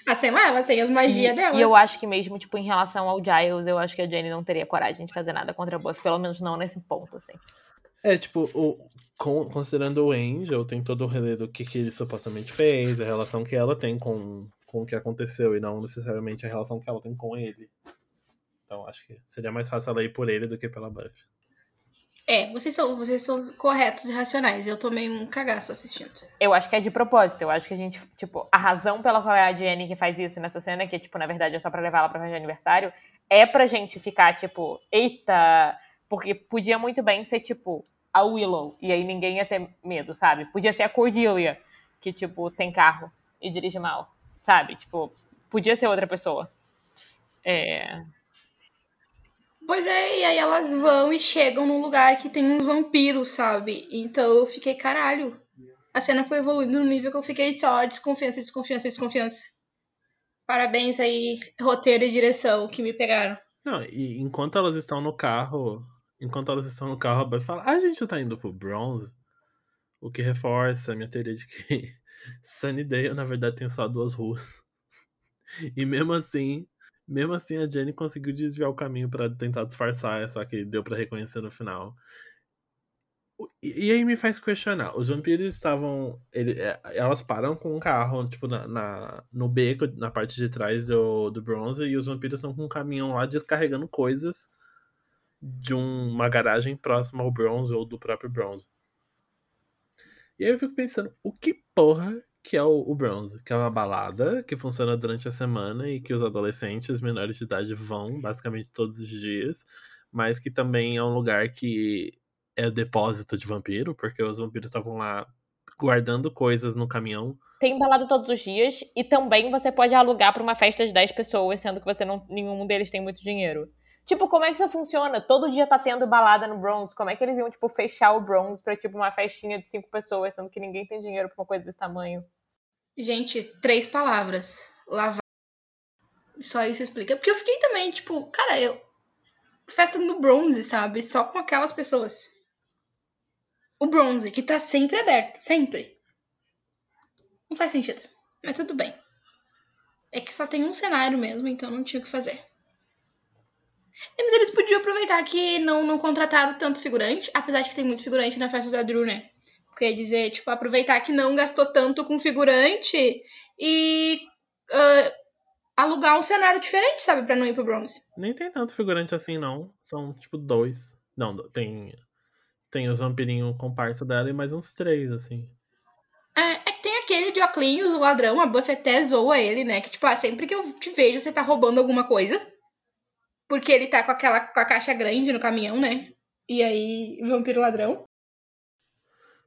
Ah, sei lá, ela tem as magias E, dela. e eu acho que mesmo, tipo, em relação ao Giles, eu acho que a Jenny não teria coragem de fazer nada contra a Buffy, pelo menos não nesse ponto, assim. É, tipo, o, com- considerando o Angel, tem todo o relé do que, que ele supostamente fez, a relação que ela tem com, com o que aconteceu, e não necessariamente a relação que ela tem com ele. Então acho que seria mais fácil ela ir por ele do que pela Buffy. É, vocês são, vocês são corretos e racionais. Eu tomei um cagaço assistindo. Eu acho que é de propósito. Eu acho que a gente, tipo, a razão pela qual é a Jenny que faz isso nessa cena, que, tipo, na verdade é só pra levar ela pra festa de aniversário, é pra gente ficar, tipo, eita. Porque podia muito bem ser, tipo, a Willow. E aí ninguém ia ter medo, sabe? Podia ser a Cordelia, que, tipo, tem carro e dirige mal, sabe? Tipo, podia ser outra pessoa. É. Pois é, e aí elas vão e chegam num lugar que tem uns vampiros, sabe? Então eu fiquei, caralho. A cena foi evoluindo no nível que eu fiquei só desconfiança, desconfiança, desconfiança. Parabéns aí, roteiro e direção que me pegaram. Não, e enquanto elas estão no carro, enquanto elas estão no carro, a Buffy fala, ah, a gente tá indo pro Bronze. O que reforça a minha teoria de que Sunnydale, na verdade, tem só duas ruas. E mesmo assim, mesmo assim, a Jenny conseguiu desviar o caminho pra tentar disfarçar, só que deu pra reconhecer no final. E, e aí me faz questionar. Os vampiros estavam. ele- é, elas param com um carro, tipo, na, na- no beco, na parte de trás do, do bronze, e os vampiros estão com um caminhão lá descarregando coisas de um- uma garagem próxima ao bronze ou do próprio bronze. E aí eu fico pensando, o que porra que é o, o bronze? Que é uma balada que funciona durante a semana e que os adolescentes menores de idade vão basicamente todos os dias, mas que também é um lugar que é depósito de vampiro, porque os vampiros estavam lá guardando coisas no caminhão. Tem balada todos os dias e também você pode alugar pra uma festa de 10 pessoas, sendo que você não, nenhum deles tem muito dinheiro. Tipo, como é que isso funciona? Todo dia tá tendo balada no Bronze. Como é que eles iam, tipo, fechar o Bronze pra, tipo, uma festinha de cinco pessoas, sendo que ninguém tem dinheiro pra uma coisa desse tamanho? Gente, três palavras. Lavar. Só isso explica. Porque eu fiquei também, tipo, cara, eu. Festa no bronze, sabe? Só com aquelas pessoas. O bronze, que tá sempre aberto. Sempre. Não faz sentido. Mas tudo bem. É que só tem um cenário mesmo, então não tinha o que fazer. É, Mas eles podiam aproveitar que não, não contrataram tanto figurante, apesar de que tem muito figurante na festa da Drew, né? Quer dizer, tipo, aproveitar que não gastou tanto com figurante e ah, alugar um cenário diferente, sabe? Pra não ir pro Bronze. Nem tem tanto figurante assim, não. São, tipo, dois. Não, tem. Tem os vampirinhos comparsa dela e mais uns três, assim. É, é que tem aquele de Oclinhos, o ladrão, a Buffy até zoa ele, né? Que, tipo, ah, sempre que eu te vejo, você tá roubando alguma coisa. Porque ele tá com aquela com a caixa grande no caminhão, né? E aí, vampiro ladrão.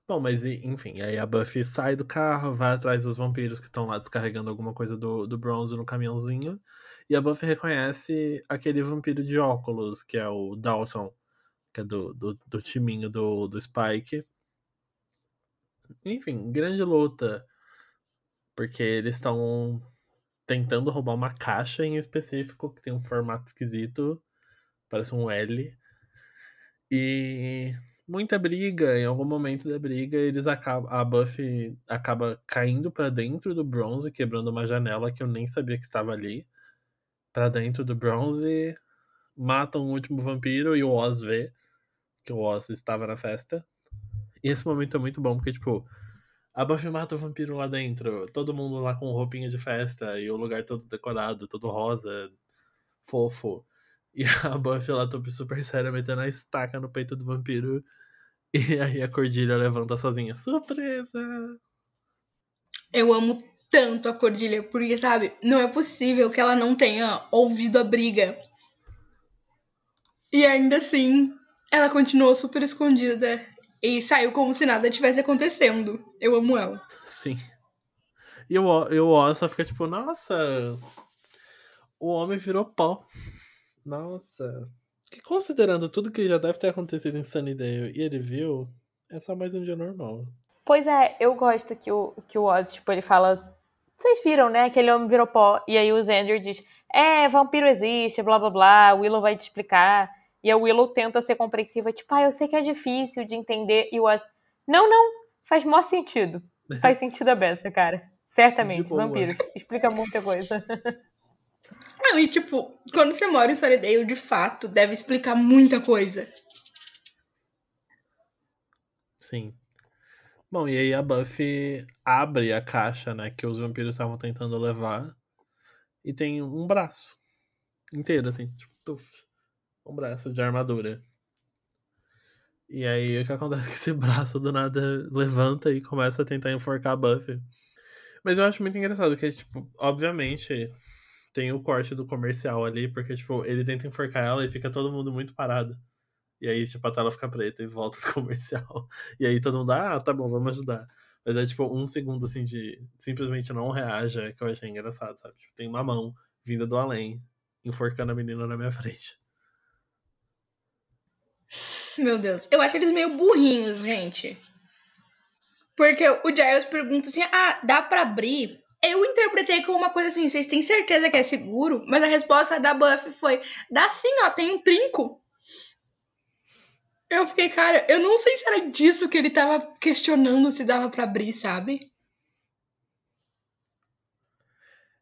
Bom, mas enfim, aí a Buffy sai do carro, vai atrás dos vampiros que estão lá descarregando alguma coisa do, do bronze no caminhãozinho. E a Buffy reconhece aquele vampiro de óculos, que é o Dalton, que é do, do, do timinho do, do Spike. Enfim, grande luta. Porque eles estão tentando roubar uma caixa em específico, que tem um formato esquisito. Parece um L. E muita briga. Em algum momento da briga, eles acabam. A Buffy acaba caindo pra dentro do bronze, quebrando uma janela que eu nem sabia que estava ali. Pra dentro do bronze. Matam o último vampiro e o Oz vê que o Oz estava na festa. E esse momento é muito bom, porque, tipo, a Buffy mata o vampiro lá dentro, todo mundo lá com roupinha de festa e o lugar todo decorado, todo rosa, fofo. E a Buffy lá tô super séria, metendo a estaca no peito do vampiro. E aí a Cordilha levanta sozinha. Surpresa! Eu amo tanto a Cordilha, porque, sabe, não é possível que ela não tenha ouvido a briga. E ainda assim, ela continuou super escondida e saiu como se nada tivesse acontecendo. Eu amo ela. Sim. E o, e o Oz só fica tipo, nossa, o homem virou pó. Nossa. Que considerando tudo que já deve ter acontecido em Sunnydale e ele viu, é só mais um dia normal. Pois é, eu gosto que o, que o Oz, tipo, ele fala. Vocês viram, né? Aquele homem virou pó. E aí o Xander diz: É, vampiro existe, blá blá blá. O Willow vai te explicar. E a Willow tenta ser compreensiva, tipo, ah, eu sei que é difícil de entender. E o Oz: Não, não, faz maior sentido. Faz sentido a beça, cara. Certamente, boa. vampiro. Explica muita coisa. Não, e tipo, quando você mora em Sunnydale, de fato, deve explicar muita coisa. Sim. Bom, e aí a Buffy abre a caixa, né, que os vampiros estavam tentando levar. E tem um braço inteiro, assim, tipo, tuf, um braço de armadura. E aí o que acontece é que esse braço do nada levanta e começa a tentar enforcar a Buffy. Mas eu acho muito engraçado que, tipo, obviamente tem o corte do comercial ali, porque, tipo, ele tenta enforcar ela e fica todo mundo muito parado. E aí, tipo, a tela fica preta e volta o comercial. E aí todo mundo, ah, tá bom, vamos ajudar. Mas é tipo um segundo assim de simplesmente não reaja, que eu achei engraçado, sabe? Tipo, tem uma mão vinda do além, enforcando a menina na minha frente. Meu Deus. Eu acho eles meio burrinhos, gente. Porque o Giles pergunta assim: ah, dá pra abrir? Eu interpretei como uma coisa assim: vocês têm certeza que é seguro? Mas a resposta da Buffy foi: dá sim, ó, tem um trinco. Eu fiquei, cara, eu não sei se era disso que ele tava questionando se dava pra abrir, sabe?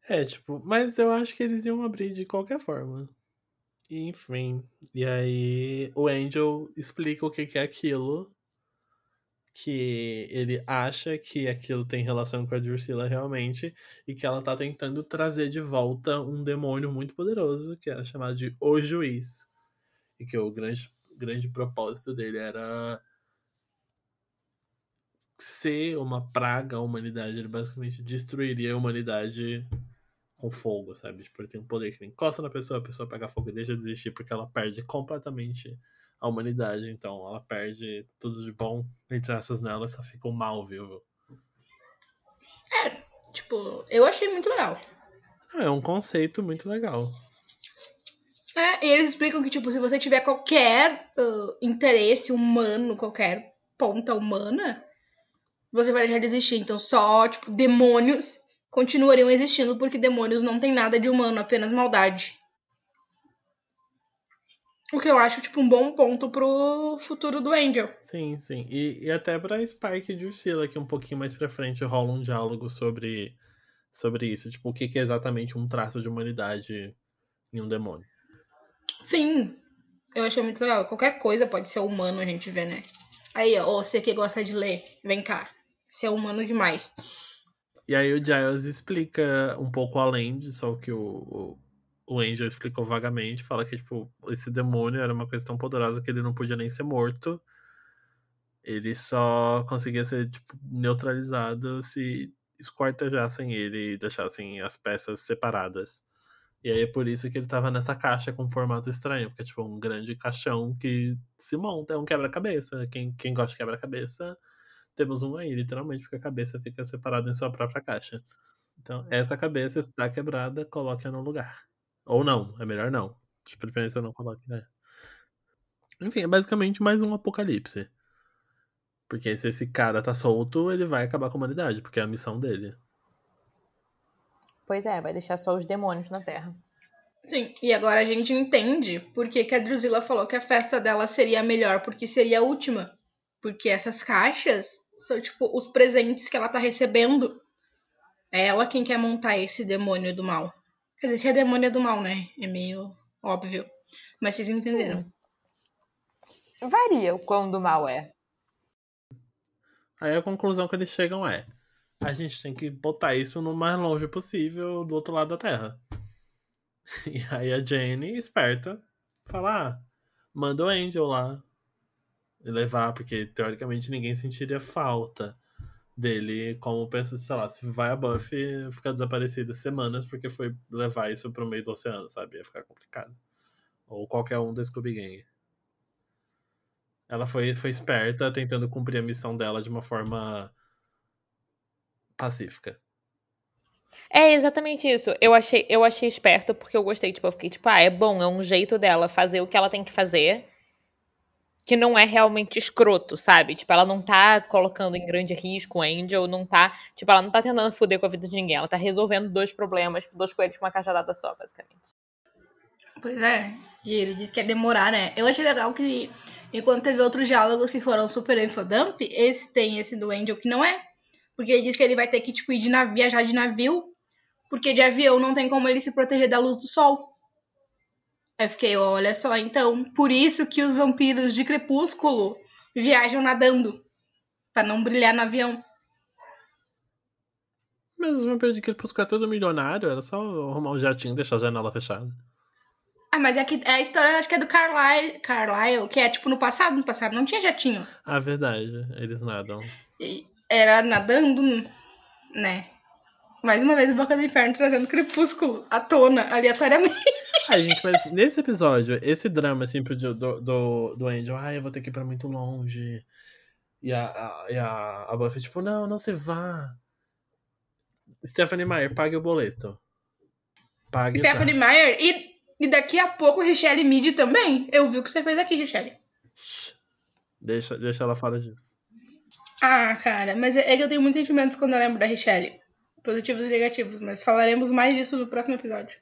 É, tipo, mas eu acho que eles iam abrir de qualquer forma. Enfim. E aí o Angel explica o que, que é aquilo. Que ele acha que aquilo tem relação com a Drusilla realmente. E que ela tá tentando trazer de volta um demônio muito poderoso, que era chamado de O Juiz. E que o grande, grande propósito dele era ser uma praga à humanidade. Ele basicamente destruiria a humanidade com fogo, sabe? Tipo, ele tem um poder que ele encosta na pessoa, a pessoa pega fogo e deixa de existir porque ela perde completamente a humanidade. Então, ela perde tudo de bom, entre aspas, nela, só fica o mal vivo. É, tipo, eu achei muito legal. É um conceito muito legal. É, e eles explicam que, tipo, se você tiver qualquer uh, interesse humano, qualquer ponta humana, você vai deixar de existir. Então, só, tipo, demônios continuariam existindo porque demônios não tem nada de humano, apenas maldade. O que eu acho, tipo, um bom ponto pro futuro do Angel. Sim, sim. E, e até pra Spike e Drusilla, que um pouquinho mais pra frente rola um diálogo sobre, sobre isso. Tipo, o que, que é exatamente um traço de humanidade em um demônio. Sim, eu achei muito legal. Qualquer coisa pode ser humano, a gente vê, né? Aí, ó, você que gosta de ler, vem cá. Você é humano demais. E aí o Giles explica um pouco além de só o que o, o, Angel explicou vagamente. Fala que, tipo, esse demônio era uma coisa tão poderosa que ele não podia nem ser morto. Ele só conseguia ser, tipo, neutralizado se esquartejassem ele e deixassem as peças separadas. E aí é por isso que ele tava nessa caixa com formato estranho, porque é tipo um grande caixão que se monta, é um quebra-cabeça. Quem, quem gosta de quebra-cabeça, temos um aí, literalmente, porque a cabeça fica separada em sua própria caixa. Então, essa cabeça está quebrada, coloque-a no lugar. Ou não, é melhor não. De preferência não coloque. É. Enfim, é basicamente mais um apocalipse. Porque se esse cara tá solto, ele vai acabar com a humanidade, porque é a missão dele. Pois é, vai deixar só os demônios na Terra. Sim, e agora a gente entende por que, que a Drusilla falou que a festa dela seria a melhor, porque seria a última. Porque essas caixas são, tipo, os presentes que ela tá recebendo. É ela quem quer montar esse demônio do mal. Quer dizer, se é demônio do mal, né? É meio óbvio. Mas vocês entenderam. Varia o quão do mal é. Aí a conclusão que eles chegam é: a gente tem que botar isso no mais longe possível do outro lado da Terra. E aí a Jenny, esperta, fala: ah, manda o Angel lá levar, porque teoricamente ninguém sentiria falta dele como pensa, sei lá, se vai a Buffy ficar desaparecida semanas porque foi levar isso pro meio do oceano, sabe? Ia ficar complicado. Ou qualquer um da Scooby Gang. Ela foi, foi esperta, tentando cumprir a missão dela de uma forma pacífica. É exatamente isso. Eu achei, eu achei esperto porque eu gostei, tipo, eu fiquei tipo, ah, é bom, é um jeito dela fazer o que ela tem que fazer, que não é realmente escroto, sabe? Tipo, ela não tá colocando em grande risco o Angel, não tá, tipo, ela não tá tentando foder com a vida de ninguém, ela tá resolvendo dois problemas, dois coelhos com uma cajadada só, basicamente. Pois é. E ele disse que ia demorar, né? Eu achei legal que, enquanto teve outros diálogos que foram super infodump, esse tem esse do Angel que não é Porque ele diz que ele vai ter que, tipo, ir de navio, viajar de navio, porque de avião não tem como ele se proteger da luz do sol. Aí eu fiquei, olha só, então, por isso que os vampiros de crepúsculo viajam nadando. para não brilhar no avião. Mas os vampiros de crepúsculo é todo milionário, era só arrumar um jatinho e deixar a janela fechada. Ah, mas é que é a história acho que é do Carlyle, Carlyle, que é tipo no passado, no passado não tinha jatinho. Ah, verdade, eles nadam. E era nadando, né? Mais uma vez Boca do Inferno trazendo crepúsculo à tona, aleatoriamente. Ai, gente, mas nesse episódio, esse drama, assim, do, do, do Angel, ai, eu vou ter que ir pra muito longe. E a, a, e a, a Buffy, tipo, não, não se vá. Stephanie Meyer, pague o boleto. Pague Stephanie já. Meyer e e daqui a pouco, Richelle Mid também. Eu vi o que você fez aqui, Richelle. Deixa, deixa ela fora disso. Ah, cara, mas é, é que eu tenho muitos sentimentos quando eu lembro da Richelle. Positivos e negativos, mas falaremos mais disso no próximo episódio.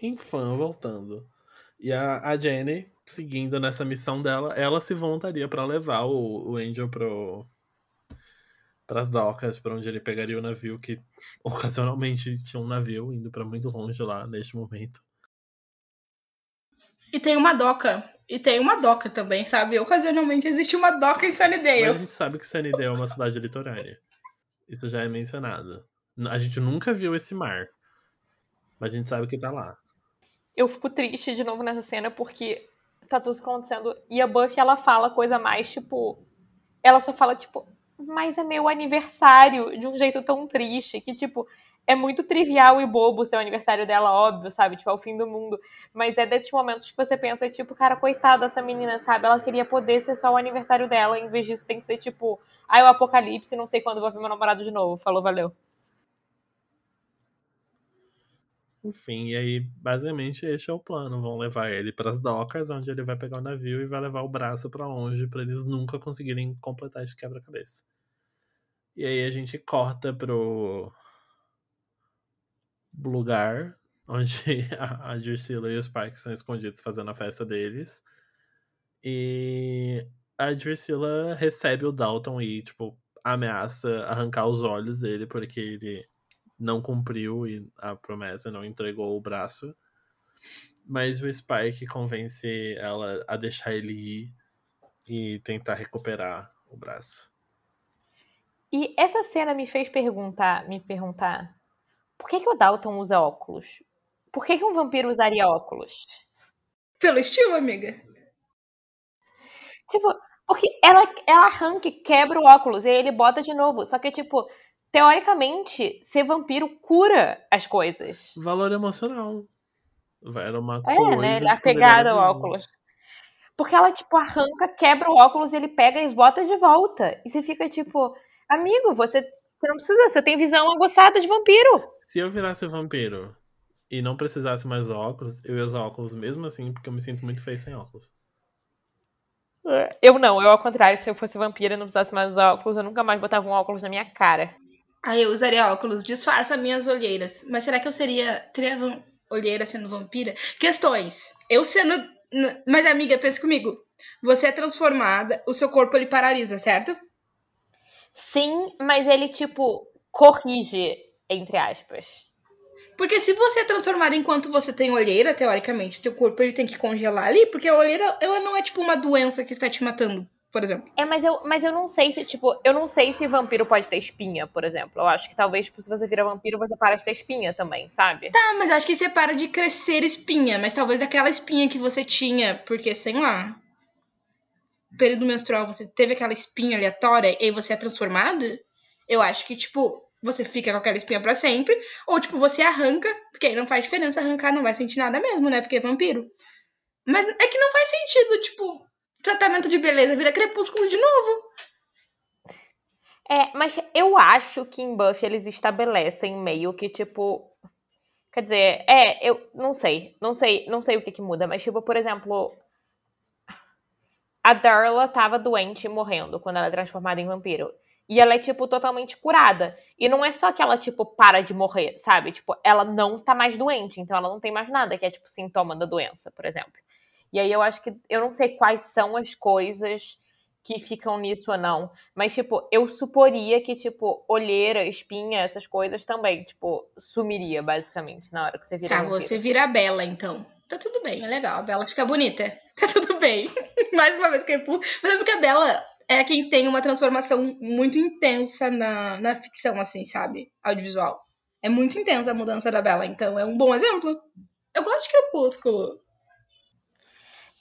Enfim, voltando. E a, a Jenny, seguindo nessa missão dela, ela se voluntaria para levar o, o Angel pro, para as docas, para onde ele pegaria o navio, que ocasionalmente tinha um navio indo para muito longe lá neste momento. E tem uma doca. E tem uma doca também, sabe? Ocasionalmente existe uma doca em Sunnydale. Mas a gente sabe que Sunnydale é uma cidade litorânea. Isso já é mencionado. A gente nunca viu esse mar. Mas a gente sabe que tá lá. Eu fico triste de novo nessa cena porque tá tudo acontecendo. E a Buffy, ela fala coisa mais, tipo. Ela só fala, tipo, mas é meu aniversário de um jeito tão triste que, tipo, é muito trivial e bobo ser o aniversário dela, óbvio, sabe? Tipo, é o fim do mundo. Mas é desses momentos que você pensa, tipo, cara, coitada dessa menina, sabe? Ela queria poder ser só o aniversário dela, em vez disso tem que ser, tipo, ai, o apocalipse, não sei quando vou ver meu namorado de novo. Falou, valeu. Enfim, e aí, basicamente, este é o plano. Vão levar ele para as docas, onde ele vai pegar o navio e vai levar o braço para longe, para eles nunca conseguirem completar esse quebra-cabeça. E aí a gente corta pro lugar onde a, a Drusilla e os Spike são escondidos fazendo a festa deles. E a Drusilla recebe o Dalton e, tipo, ameaça arrancar os olhos dele porque ele não cumpriu a promessa, não entregou o braço. Mas o Spike convence ela a deixar ele ir e tentar recuperar o braço. E essa cena me fez perguntar, me perguntar por que, que o Dalton usa óculos? Por que, que um vampiro usaria óculos? Pelo estilo, amiga. Tipo, porque ela, ela arranca e quebra o óculos e aí ele bota de novo. Só que, tipo, teoricamente, ser vampiro cura as coisas. Valor emocional. Era uma é, coisa. É, né? Apegada ao óculos. Porque ela, tipo, arranca, quebra o óculos, ele pega e bota de volta. E você fica, tipo, amigo, você, você não precisa, você tem visão aguçada de vampiro. Se eu virasse vampiro e não precisasse mais óculos, eu ia usar óculos mesmo assim, porque eu me sinto muito feio sem óculos. Eu não, eu ao contrário, se eu fosse vampira e não precisasse mais óculos, eu nunca mais botava um óculos na minha cara. Ah, eu usaria óculos, disfarça minhas olheiras. Mas será que eu seria. Teria olheira sendo vampira? Questões. Eu sendo. Mas, amiga, pensa comigo. Você é transformada, o seu corpo ele paralisa, certo? Sim, mas ele, tipo, corrige entre aspas. Porque se você é transformado enquanto você tem olheira, teoricamente, teu corpo ele tem que congelar ali, porque a olheira ela não é tipo uma doença que está te matando, por exemplo. É, mas eu, mas eu não sei se, tipo, eu não sei se vampiro pode ter espinha, por exemplo. Eu acho que talvez, tipo, se você vira vampiro, você para de ter espinha também, sabe? Tá, mas acho que você para de crescer espinha, mas talvez aquela espinha que você tinha, porque, sei lá, período menstrual você teve aquela espinha aleatória e aí você é transformado, eu acho que, tipo, você fica com aquela espinha para sempre, ou tipo, você arranca, porque aí não faz diferença arrancar, não vai sentir nada mesmo, né? Porque é vampiro. Mas é que não faz sentido, tipo, tratamento de beleza vira crepúsculo de novo. É, mas eu acho que em Buffy eles estabelecem meio que, tipo. Quer dizer, é, eu não sei, não sei, não sei o que que muda, mas tipo, por exemplo, a Darla tava doente e morrendo quando ela é transformada em vampiro. E ela é, tipo, totalmente curada. E não é só que ela, tipo, para de morrer, sabe? Tipo, ela não tá mais doente, então ela não tem mais nada que é, tipo, sintoma da doença, por exemplo. E aí eu acho que. Eu não sei quais são as coisas que ficam nisso ou não. Mas, tipo, eu suporia que, tipo, olheira, espinha, essas coisas também, tipo, sumiria, basicamente, na hora que você vira. Tá, vampiro. você vira a Bela, então. Tá tudo bem, é legal. A Bela fica bonita. Tá tudo bem. Mais uma vez eu Mas é porque a Bela é quem tem uma transformação muito intensa na, na ficção, assim, sabe? Audiovisual. É muito intensa a mudança da Bela, então é um bom exemplo. Eu gosto de Crepúsculo.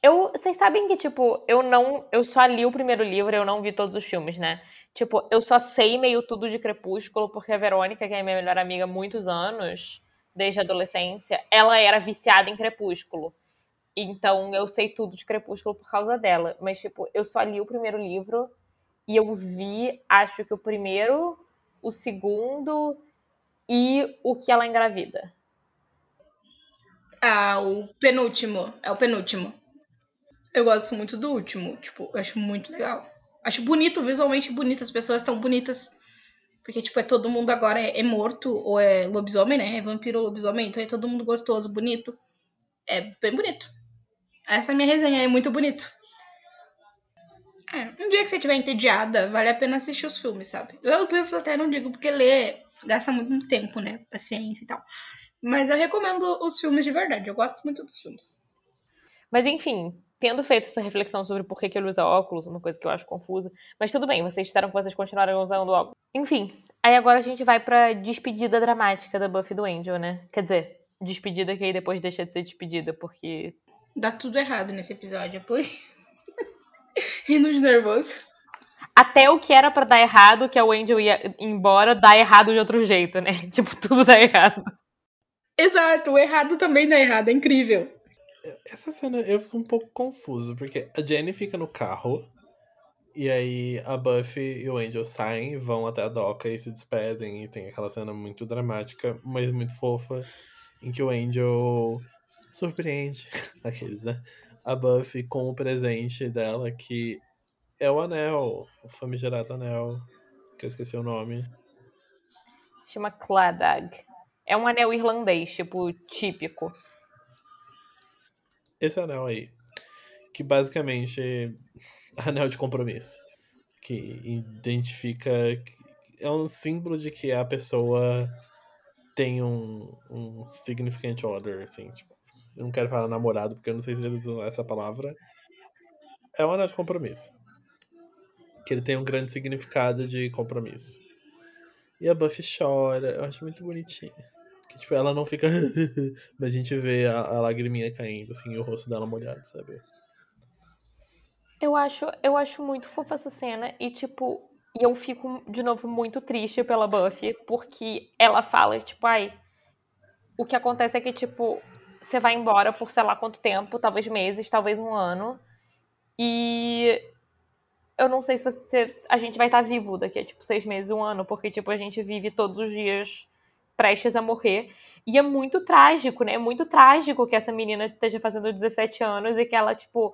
Eu, vocês sabem que, tipo, eu não. Eu só li o primeiro livro, eu não vi todos os filmes, né? Tipo, eu só sei meio tudo de Crepúsculo, porque a Verônica, que é minha melhor amiga há muitos anos, desde a adolescência, ela era viciada em Crepúsculo. Então eu sei tudo de Crepúsculo por causa dela. Mas, tipo, eu só li o primeiro livro e eu vi, acho que o primeiro, o segundo e o que ela engravida. Ah, o penúltimo. É o penúltimo. Eu gosto muito do último. Tipo, eu acho muito legal. Acho bonito, visualmente bonito. As pessoas estão bonitas. Porque, tipo, é todo mundo agora é, é, morto ou é lobisomem, né? É vampiro ou lobisomem. Então é todo mundo gostoso, bonito. É bem bonito. Essa é minha resenha. É muito bonito. É, um dia que você estiver entediada, vale a pena assistir os filmes, sabe? Ler os livros até não digo, porque ler gasta muito tempo, né? Paciência e tal. Mas eu recomendo os filmes de verdade. Eu gosto muito dos filmes. Mas enfim, tendo feito essa reflexão sobre por que, que ele usa óculos, uma coisa que eu acho confusa. Mas tudo bem, vocês disseram que vocês continuaram usando óculos. Enfim, aí agora a gente vai pra despedida dramática da Buffy do Angel, né? Quer dizer, despedida que aí depois deixa de ser despedida, porque. Dá tudo errado nesse episódio, é por isso. Rindo de nervoso. Até o que era para dar errado, que é o Angel ia embora, dá errado de outro jeito, né? Tipo, tudo dá errado. Exato, o errado também dá errado, é incrível. Essa cena eu fico um pouco confuso, porque a Jenny fica no carro, e aí a Buffy e o Angel saem, vão até a doca e se despedem, e tem aquela cena muito dramática, mas muito fofa, em que o Angel surpreende aqueles, né? A Buffy com o presente dela, que é o anel, o famigerado anel, que eu esqueci o nome. Chama Cladag. É um anel irlandês, tipo, típico esse anel aí. Que basicamente é anel de compromisso. Que identifica. É um símbolo de que a pessoa tem um, um significant other, assim. Tipo, eu não quero falar namorado, porque eu não sei se eles usam essa palavra. É um anel de compromisso. Que ele tem um grande significado de compromisso. E a Buffy chora, eu acho muito bonitinha. Tipo, ela não fica. Mas a gente vê a, a lagriminha caindo, assim, e o rosto dela molhado, sabe? Eu acho, eu acho muito fofa essa cena. E, tipo, e eu fico, de novo, muito triste pela Buffy, porque ela fala, tipo, ai. O que acontece é que, tipo, você vai embora por sei lá quanto tempo, talvez meses, talvez um ano. E eu não sei se você, a gente vai estar vivo daqui a, tipo, seis meses, um ano, porque, tipo, a gente vive todos os dias prestes a morrer. E é muito trágico, né? É muito trágico que essa menina esteja fazendo 17 anos e que ela, tipo,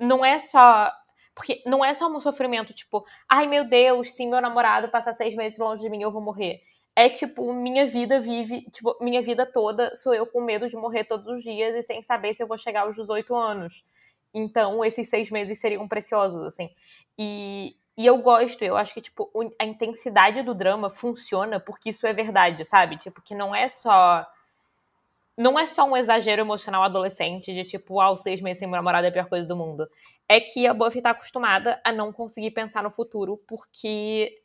não é só. Porque não é só um sofrimento, tipo, ai meu Deus, se meu namorado passar seis meses longe de mim, eu vou morrer. É tipo, minha vida vive, tipo, minha vida toda sou eu com medo de morrer todos os dias e sem saber se eu vou chegar aos 18 anos. Então, esses seis meses seriam preciosos, assim. E, e eu gosto, eu acho que, tipo, a intensidade do drama funciona porque isso é verdade, sabe? Tipo, que não é só. Não é só um exagero emocional adolescente de tipo, ah, seis meses sem namorado é a pior coisa do mundo. É que a Buffy tá acostumada a não conseguir pensar no futuro porque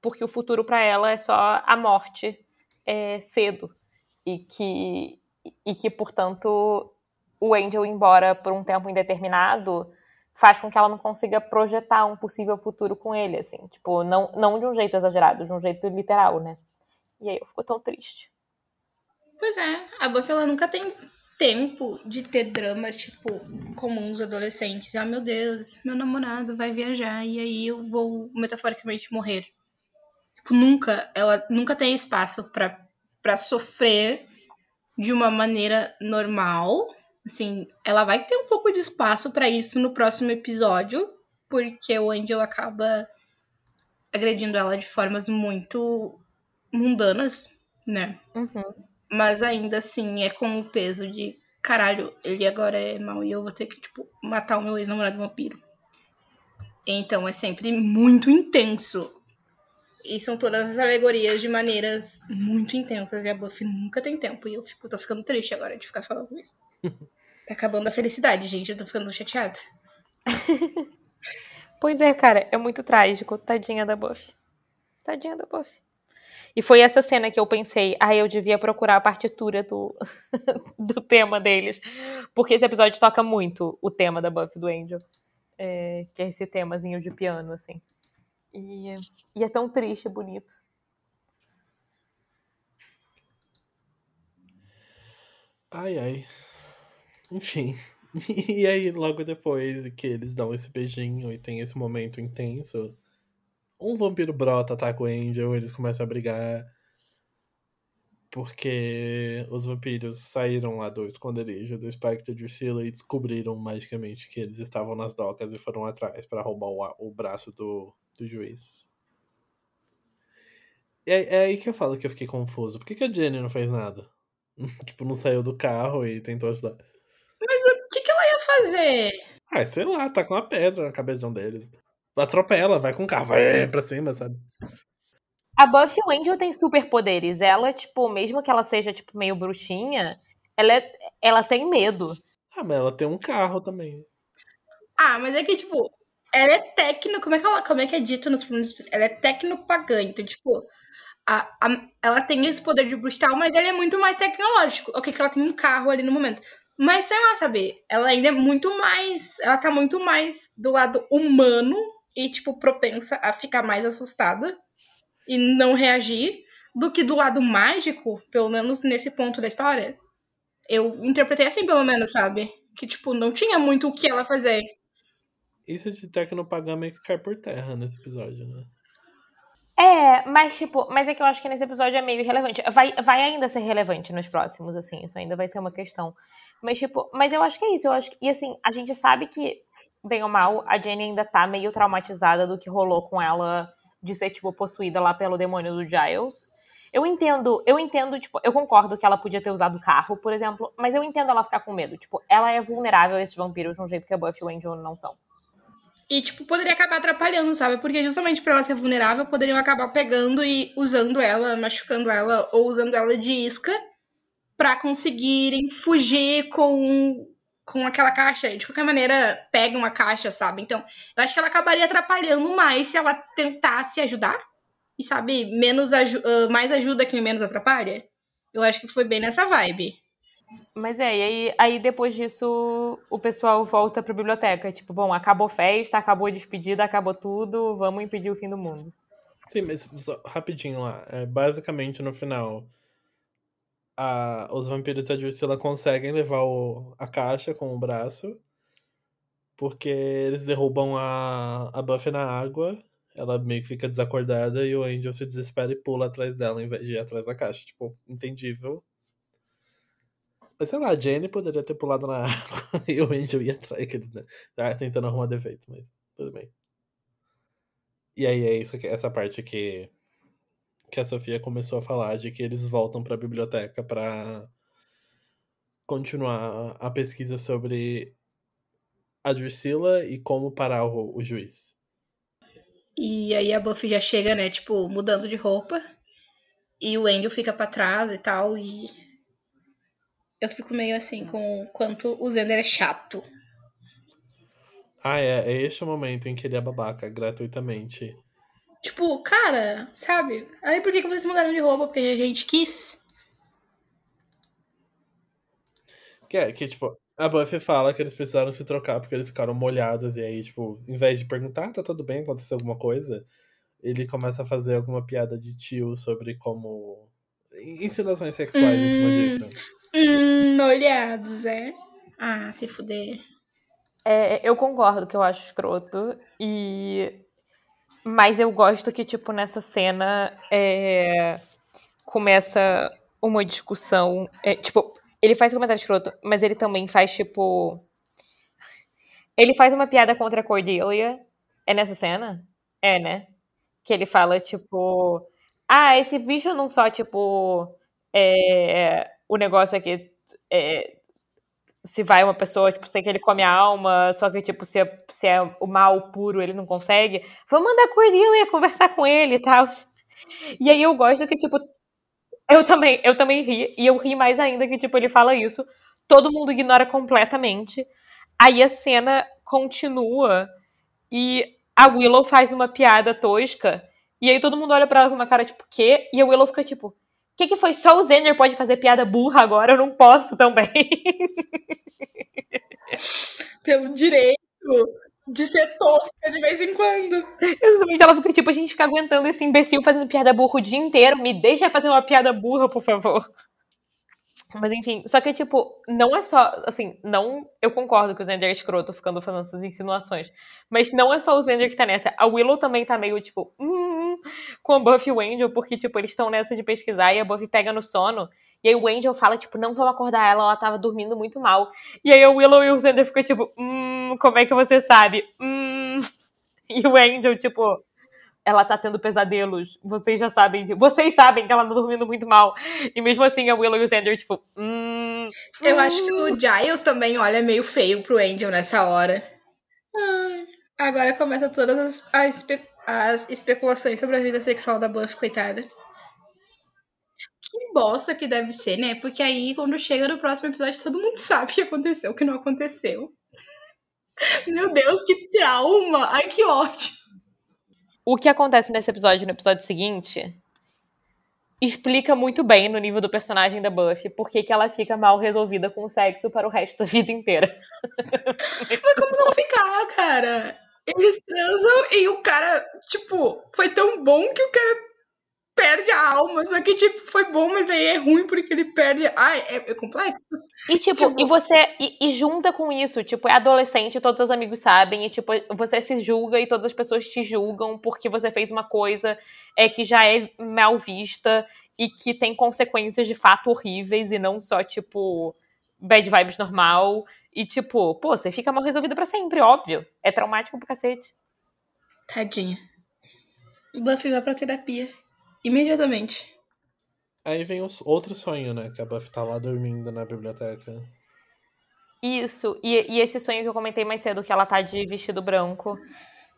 porque o futuro para ela é só a morte é, cedo. E que, e que, portanto, o Angel ir embora por um tempo indeterminado faz com que ela não consiga projetar um possível futuro com ele, assim. Tipo, não, não de um jeito exagerado, de um jeito literal, né? E aí eu fico tão triste. Pois é, a Buffy ela nunca tem tempo de ter dramas, tipo, comuns adolescentes. Ah, meu Deus, meu namorado vai viajar e aí eu vou metaforicamente morrer. Tipo, nunca, ela nunca tem espaço para sofrer de uma maneira normal Assim, ela vai ter um pouco de espaço para isso no próximo episódio, porque o Angel acaba agredindo ela de formas muito mundanas, né? Uhum. Mas ainda assim é com o peso de caralho, ele agora é mau e eu vou ter que, tipo, matar o meu ex-namorado vampiro. Então é sempre muito intenso. E são todas as alegorias de maneiras muito intensas. E a Buffy nunca tem tempo. E eu fico, tô ficando triste agora de ficar falando isso. tá acabando a felicidade, gente. Eu tô ficando chateada. pois é, cara. É muito trágico. Tadinha da Buffy. Tadinha da Buffy. E foi essa cena que eu pensei, ah, eu devia procurar a partitura do, do tema deles. Porque esse episódio toca muito o tema da Buffy do Angel. É, que é esse temazinho de piano, assim. E, e é tão triste e bonito. Ai, ai. Enfim. E aí, logo depois que eles dão esse beijinho e tem esse momento intenso, um vampiro brota, ataca o Angel, eles começam a brigar. Porque os vampiros saíram lá do esconderijo do Spectre de Ursula e descobriram magicamente que eles estavam nas docas e foram atrás para roubar o, o braço do, do juiz. É, é, aí que eu falo que eu fiquei confuso. Por que, que a Jenny não fez nada? tipo, não saiu do carro e tentou ajudar. Mas o que, que ela ia fazer? Ah, sei lá, tá com uma pedra na cabeça deles. Atropela, vai com o carro, vai pra cima, sabe? A Buffy Angel tem superpoderes. Ela, tipo, mesmo que ela seja, tipo, meio bruxinha, ela, é, ela tem medo. Ah, mas ela tem um carro também. Ah, mas é que, tipo, ela é técnica, como é que ela, como é que é dito nos primeiros, ela é tecnopagã, então tipo, a, a, ela tem esse poder de bruxal, mas ela é muito mais tecnológico. Ok, que ela tem um carro ali no momento. Mas sei lá, saber, ela ainda é muito mais, ela tá muito mais do lado humano e tipo propensa a ficar mais assustada e não reagir do que do lado mágico, pelo menos nesse ponto da história. Eu interpretei assim, pelo menos, sabe? Que, tipo, não tinha muito o que ela fazer. Isso de Tecnopagan meio que cai por terra nesse episódio, né? É, mas tipo, mas é que eu acho que nesse episódio é meio irrelevante. Vai, vai ainda ser relevante nos próximos, assim, isso ainda vai ser uma questão. Mas, tipo, mas eu acho que é isso, eu acho que, e assim, a gente sabe que, bem ou mal, a Jenny ainda tá meio traumatizada do que rolou com ela de ser, tipo, possuída lá pelo demônio do Giles. Eu entendo, eu entendo, tipo, eu concordo que ela podia ter usado o carro, por exemplo, mas eu entendo ela ficar com medo. Tipo, ela é vulnerável a esses vampiros de um jeito que a Buffy e o Angel não são. E, tipo, poderia acabar atrapalhando, sabe? Porque justamente por ela ser vulnerável, poderiam acabar pegando e usando ela, machucando ela, ou usando ela de isca para conseguirem fugir com, com aquela caixa. De qualquer maneira, pega uma caixa, sabe? Então, eu acho que ela acabaria atrapalhando mais se ela tentasse ajudar. E, sabe, menos uh, mais ajuda que menos atrapalha. Eu acho que foi bem nessa vibe. Mas é, e aí, aí depois disso o pessoal volta pra biblioteca. Tipo, bom, acabou festa, acabou a despedida, acabou tudo, vamos impedir o fim do mundo. Sim, mas só, rapidinho lá. É, basicamente no final, a, os vampiros da Drusilla conseguem levar o, a caixa com o braço. Porque eles derrubam a, a Buffy na água. Ela meio que fica desacordada e o Angel se desespera e pula atrás dela em vez de ir atrás da caixa. Tipo, entendível. Mas sei lá, a Jenny poderia ter pulado na água e o Angel ia atrás, que ele tá tentando arrumar defeito, mas tudo bem. E aí é isso, essa parte que, que a Sofia começou a falar, de que eles voltam para a biblioteca para continuar a pesquisa sobre a Drusilla e como parar o, o juiz. E aí a Buffy já chega, né, tipo, mudando de roupa. E o Angel fica para trás e tal, e eu fico meio assim com o quanto o Zender é chato. Ah, é. É este o momento em que ele é babaca, gratuitamente. Tipo, cara, sabe? Aí por que, que vocês mudaram de roupa? Porque a gente quis. Que é, que tipo, a Buffy fala que eles precisaram se trocar porque eles ficaram molhados. E aí, tipo, em vez de perguntar, ah, tá tudo bem, aconteceu alguma coisa, ele começa a fazer alguma piada de tio sobre como. Insinuações sexuais hum... em cima hum. disso. Hum, olhados, é? Ah, se fuder. É, eu concordo que eu acho escroto. E. Mas eu gosto que, tipo, nessa cena é... começa uma discussão. É, tipo, ele faz comentário escroto, mas ele também faz, tipo. Ele faz uma piada contra a Cordelia. É nessa cena? É, né? Que ele fala, tipo. Ah, esse bicho não só, tipo. É, o negócio é que é, se vai uma pessoa, tipo, sei que ele come a alma, só que, tipo, se é, se é o mal puro, ele não consegue. Vamos mandar Cordelia conversar com ele e tal. E aí eu gosto que, tipo, eu também, eu também ri, e eu ri mais ainda que, tipo, ele fala isso, todo mundo ignora completamente. Aí a cena continua e a Willow faz uma piada tosca, e aí todo mundo olha pra ela com uma cara, tipo, quê? E a Willow fica, tipo, que, que foi? Só o Zender pode fazer piada burra agora, eu não posso também. Pelo direito de ser tosca de vez em quando. Exatamente, ela fica tipo, a gente fica aguentando esse imbecil fazendo piada burra o dia inteiro. Me deixa fazer uma piada burra, por favor. Mas enfim, só que, tipo, não é só. Assim, não. Eu concordo que o Zender é escroto ficando fazendo essas insinuações. Mas não é só o Zender que tá nessa. A Willow também tá meio, tipo, hum, com a Buffy e o Angel, porque, tipo, eles estão nessa de pesquisar e a Buffy pega no sono. E aí o Angel fala, tipo, não vamos acordar ela, ela tava dormindo muito mal. E aí a Willow e o Zender ficam, tipo, hum, como é que você sabe? Hum. E o Angel, tipo, ela tá tendo pesadelos. Vocês já sabem. De... Vocês sabem que ela tá dormindo muito mal. E mesmo assim, a Willow e o Xander, tipo. Hum, Eu hum. acho que o Giles também olha meio feio pro Angel nessa hora. Agora começa todas as, as, espe as especulações sobre a vida sexual da Buffy, coitada. Que bosta que deve ser, né? Porque aí, quando chega no próximo episódio, todo mundo sabe o que aconteceu, o que não aconteceu. Meu Deus, que trauma! Ai, que ótimo! o que acontece nesse episódio no episódio seguinte explica muito bem no nível do personagem da Buffy por que ela fica mal resolvida com o sexo para o resto da vida inteira. Mas como não ficar, cara? Eles transam e o cara, tipo, foi tão bom que o cara perde a alma. Só que, tipo, foi bom, mas daí é ruim porque ele perde. Ai, é, é complexo. E, tipo, tipo... e você. E, e, junta com isso, tipo, é adolescente, todos os amigos sabem, e, tipo, você se julga e todas as pessoas te julgam porque você fez uma coisa é, que já é mal vista e que tem consequências de fato horríveis e não só, tipo, bad vibes normal. E, tipo, pô, você fica mal resolvida para sempre, óbvio. É traumático pro cacete. Tadinha. Buffy vai pra terapia. Imediatamente. Aí vem os, outro sonho, né? Que a Buffy tá lá dormindo na biblioteca. Isso, e, e esse sonho que eu comentei mais cedo, que ela tá de vestido branco.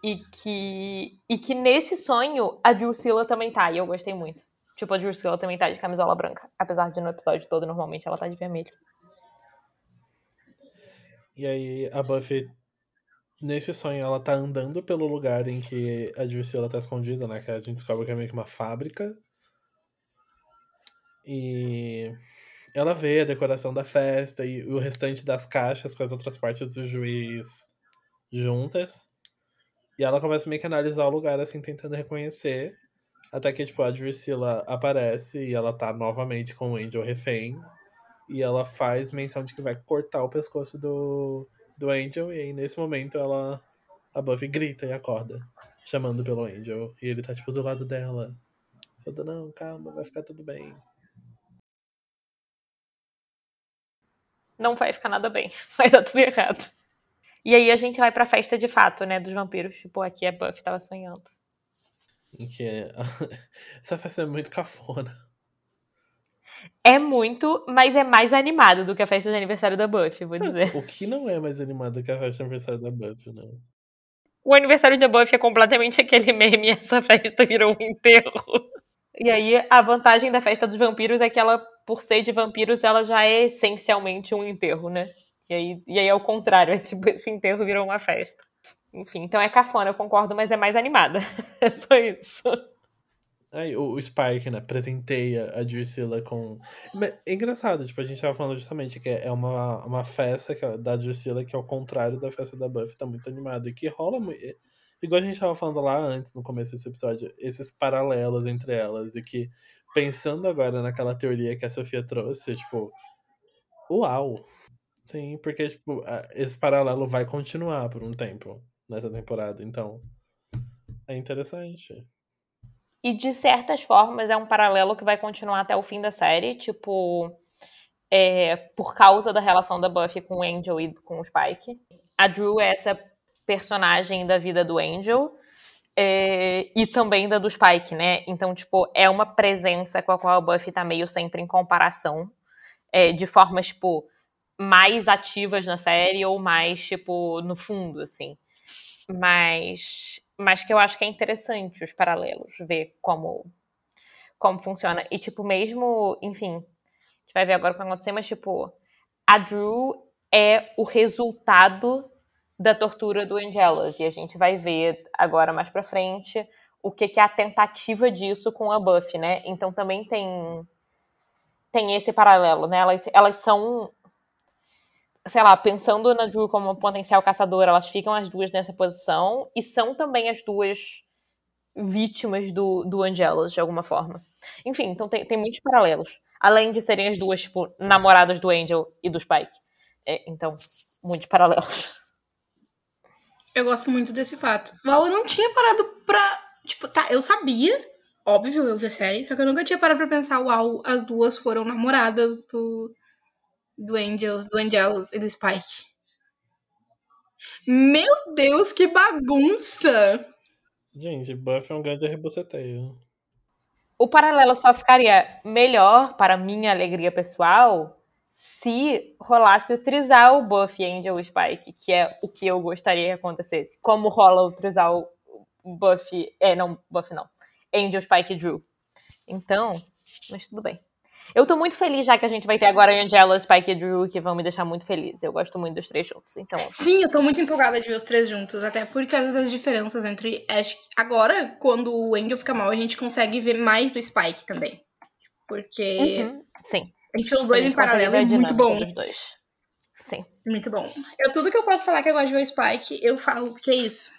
E que, e que nesse sonho a Drusilla também tá, e eu gostei muito. Tipo, a Drusilla também tá de camisola branca. Apesar de no episódio todo, normalmente, ela tá de vermelho. E aí a Buffy nesse sonho ela tá andando pelo lugar em que a Drusilla tá escondida, né? Que a gente descobre que é meio que uma fábrica. E ela vê a decoração da festa e o restante das caixas com as outras partes do juiz juntas. E ela começa meio que a analisar o lugar, assim, tentando reconhecer. Até que, tipo, a Drusilla aparece e ela tá novamente com o Angel refém. E ela faz menção de que vai cortar o pescoço do, do Angel, e aí nesse momento ela. A Buffy grita e acorda, chamando pelo Angel. E ele tá tipo do lado dela. Falando, não, calma, vai ficar tudo bem. Não vai ficar nada bem, vai dar tudo errado. E aí a gente vai pra festa de fato, né, dos vampiros. Tipo, aqui a Buffy tava sonhando. Que é... essa festa é muito cafona. É muito, mas é mais animado do que a festa de aniversário da Buffy, vou dizer. O que não é mais animado que a festa de aniversário da Buffy, não? O aniversário da Buffy é completamente aquele meme, essa festa virou um enterro. E aí, a vantagem da festa dos vampiros é que ela, por ser de vampiros, ela já é essencialmente um enterro, né? E aí, e aí é o contrário, é tipo, esse enterro virou uma festa. Enfim, então é cafona, eu concordo, mas é mais animada. É só isso. Aí, o, Spike, né, presenteia a Drusilla com. É engraçado, tipo, a gente tava falando justamente que é uma, uma festa que, da Drusilla que, ao contrário da festa da Buffy, tá muito animada. E que rola muito. Igual a gente tava falando lá antes, no começo desse episódio, esses paralelos entre elas. E que, pensando agora naquela teoria que a Sofia trouxe, tipo. Uau! Sim, porque, tipo, esse paralelo vai continuar por um tempo nessa temporada, então. É interessante. E de certas formas é um paralelo que vai continuar até o fim da série, tipo, é, por causa da relação da Buffy com o Angel e com o Spike. A Drew é essa personagem da vida do Angel é, e também da do Spike, né? Então, tipo, é uma presença com a qual a Buffy tá meio sempre em comparação, é, de formas, tipo, mais ativas na série ou mais, tipo, no fundo, assim. Mas, mas que eu acho que é interessante os paralelos, ver como, como funciona. E, tipo, mesmo, enfim, a gente vai ver agora o que vai acontecer, mas, tipo, a Drew é o resultado da tortura do Angelus. E a gente vai ver agora mais pra frente o que, que é a tentativa disso com a Buffy, né? Então também tem tem esse paralelo, né? Elas, elas são sei lá, pensando na Drew como uma potencial caçadora, elas ficam as duas nessa posição e são também as duas vítimas do, do Angelus, de alguma forma. Enfim, então tem, tem muitos paralelos. Além de serem as duas, tipo, namoradas do Angel e do Spike. É, então, muitos paralelos. Eu gosto muito desse fato. Mal, eu não tinha parado pra. Tipo, tá, eu sabia, óbvio, eu vi a série, só que eu nunca tinha parado pra pensar, uau, as duas foram namoradas do, do Angel, do Angelus e do Spike. Meu Deus, que bagunça! Gente, Buffy é um grande arreboceteio. O paralelo só ficaria melhor para minha alegria pessoal se rolasse o trisal Buffy, Angel e Spike, que é o que eu gostaria que acontecesse. Como rola o trisal Buffy, é, não, Buffy não, Angel, Spike e Drew. Então, mas tudo bem. Eu tô muito feliz já que a gente vai ter agora Angela, Spike e Drew, que vão me deixar muito feliz. Eu gosto muito dos três juntos, então... Sim, eu tô muito empolgada de ver os três juntos, até por causa das diferenças entre... Que agora, quando o Angel fica mal, a gente consegue ver mais do Spike também. Porque... Uhum, sim. A gente vê os dois em paralelo, é muito bom. Dos dois. Sim. Muito bom. Eu, tudo que eu posso falar que eu gosto de ver o Spike, eu falo que é isso.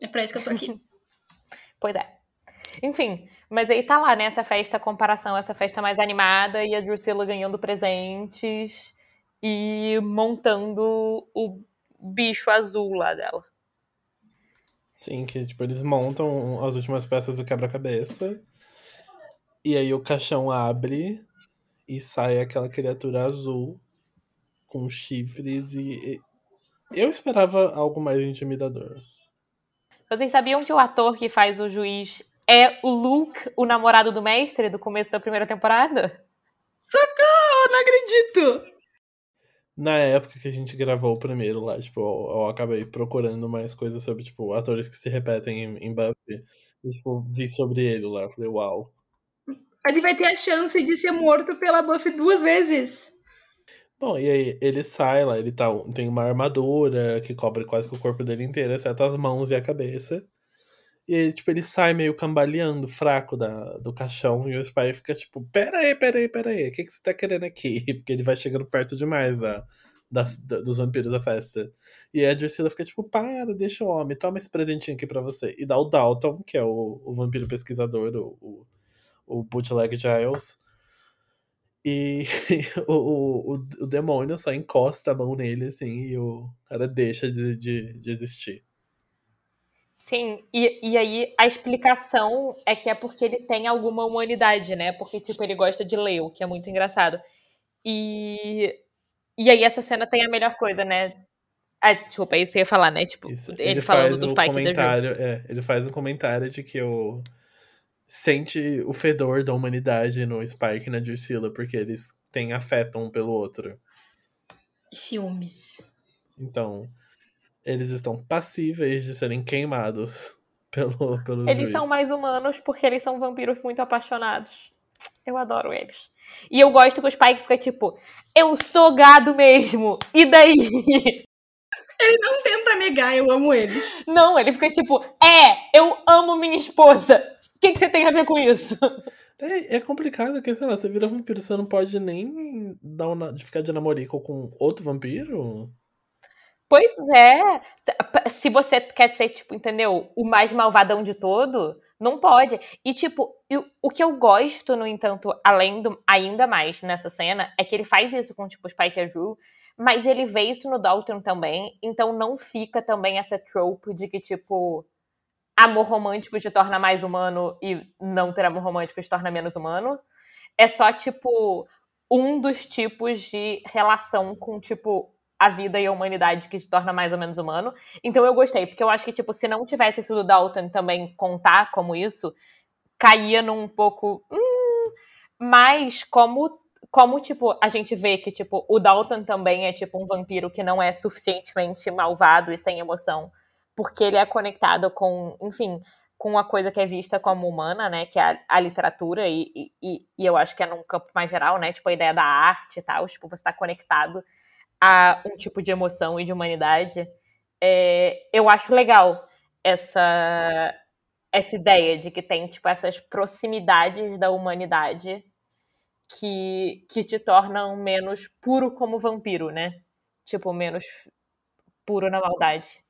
É pra isso que eu tô aqui. pois é. Enfim, mas aí tá lá, né? Essa festa, comparação, essa festa mais animada e a Drusilla ganhando presentes e montando o bicho azul lá dela. Sim, que tipo, eles montam as últimas peças do quebra-cabeça. E aí o caixão abre e sai aquela criatura azul com chifres e. Eu esperava algo mais intimidador. Vocês sabiam que o ator que faz o juiz é o Luke, o namorado do mestre do começo da primeira temporada? Socorro, não acredito! Na época que a gente gravou o primeiro lá, tipo, eu, eu acabei procurando mais coisas sobre, tipo, atores que se repetem em, em Buffy. E, tipo, vi sobre ele lá. Falei, uau. Ele vai ter a chance de ser morto pela Buffy duas vezes. Bom, e aí ele sai lá, ele tá, tem uma armadura que cobre quase que o corpo dele inteiro, exceto as mãos e a cabeça. E tipo, ele sai meio cambaleando, fraco da, do caixão, e o Spy fica tipo, pera aí, pera aí, pera aí, o que, que você tá querendo aqui? Porque ele vai chegando perto demais da, das, da, dos vampiros da festa. E a Drusilla fica tipo, para, deixa o homem, toma esse presentinho aqui pra você. E dá o Dalton, que é o, o vampiro pesquisador, o, o, o Bootleg Giles. E o, o, o, demônio só encosta a mão nele, assim, e o cara deixa de, de, de existir. Sim, e, e aí a explicação é que é porque ele tem alguma humanidade, né? Porque, tipo, ele gosta de ler, o que é muito engraçado. E, e aí essa cena tem a melhor coisa, né? Ah, desculpa, isso eu ia falar, né? Tipo, isso. ele, ele falando do pai comentário, é, ele faz um comentário de que o sente o fedor da humanidade no Spike e na Drusilla, porque eles têm afeto um pelo outro. Ciúmes. Então, eles estão passíveis de serem queimados pelo, pelo Eles juiz. são mais humanos porque eles são vampiros muito apaixonados. Eu adoro eles. E eu gosto que o Spike fica tipo, eu sou gado mesmo. E daí? Ele não tenta negar, eu amo ele. Não, ele fica tipo, é, eu amo minha esposa. O que, que você tem a ver com isso? É, é complicado, porque, sei lá, você vira vampiro, você não pode nem dar uma, ficar de namorico com outro vampiro? Pois é. Se você quer ser, tipo, entendeu? O mais malvadão de todo, não pode. E, tipo, o que eu gosto, no entanto, além do. ainda mais nessa cena, é que ele faz isso com, tipo, Spike e a mas ele vê isso no Dalton também, então não fica também essa trope de que, tipo, amor romântico te torna mais humano e não ter amor romântico te torna menos humano. É só, tipo, um dos tipos de relação com, tipo, a vida e a humanidade que se torna mais ou menos humano. Então eu gostei, porque eu acho que, tipo, se não tivesse sido Dalton também contar como isso, caía num pouco. Hum, mas como como, tipo, a gente vê que, tipo, o Dalton também é, tipo, um vampiro que não é suficientemente malvado e sem emoção, porque ele é conectado com, enfim, com uma coisa que é vista como humana, né, que é a, a literatura, e, e, e, eu acho que é num campo mais geral, né, tipo, a ideia da arte e tal, tipo, você está conectado a um tipo de emoção e de humanidade, é, eu acho legal essa, essa ideia de que tem, tipo, essas proximidades da humanidade que, que te tornam menos puro como vampiro, né? Tipo, menos puro na maldade.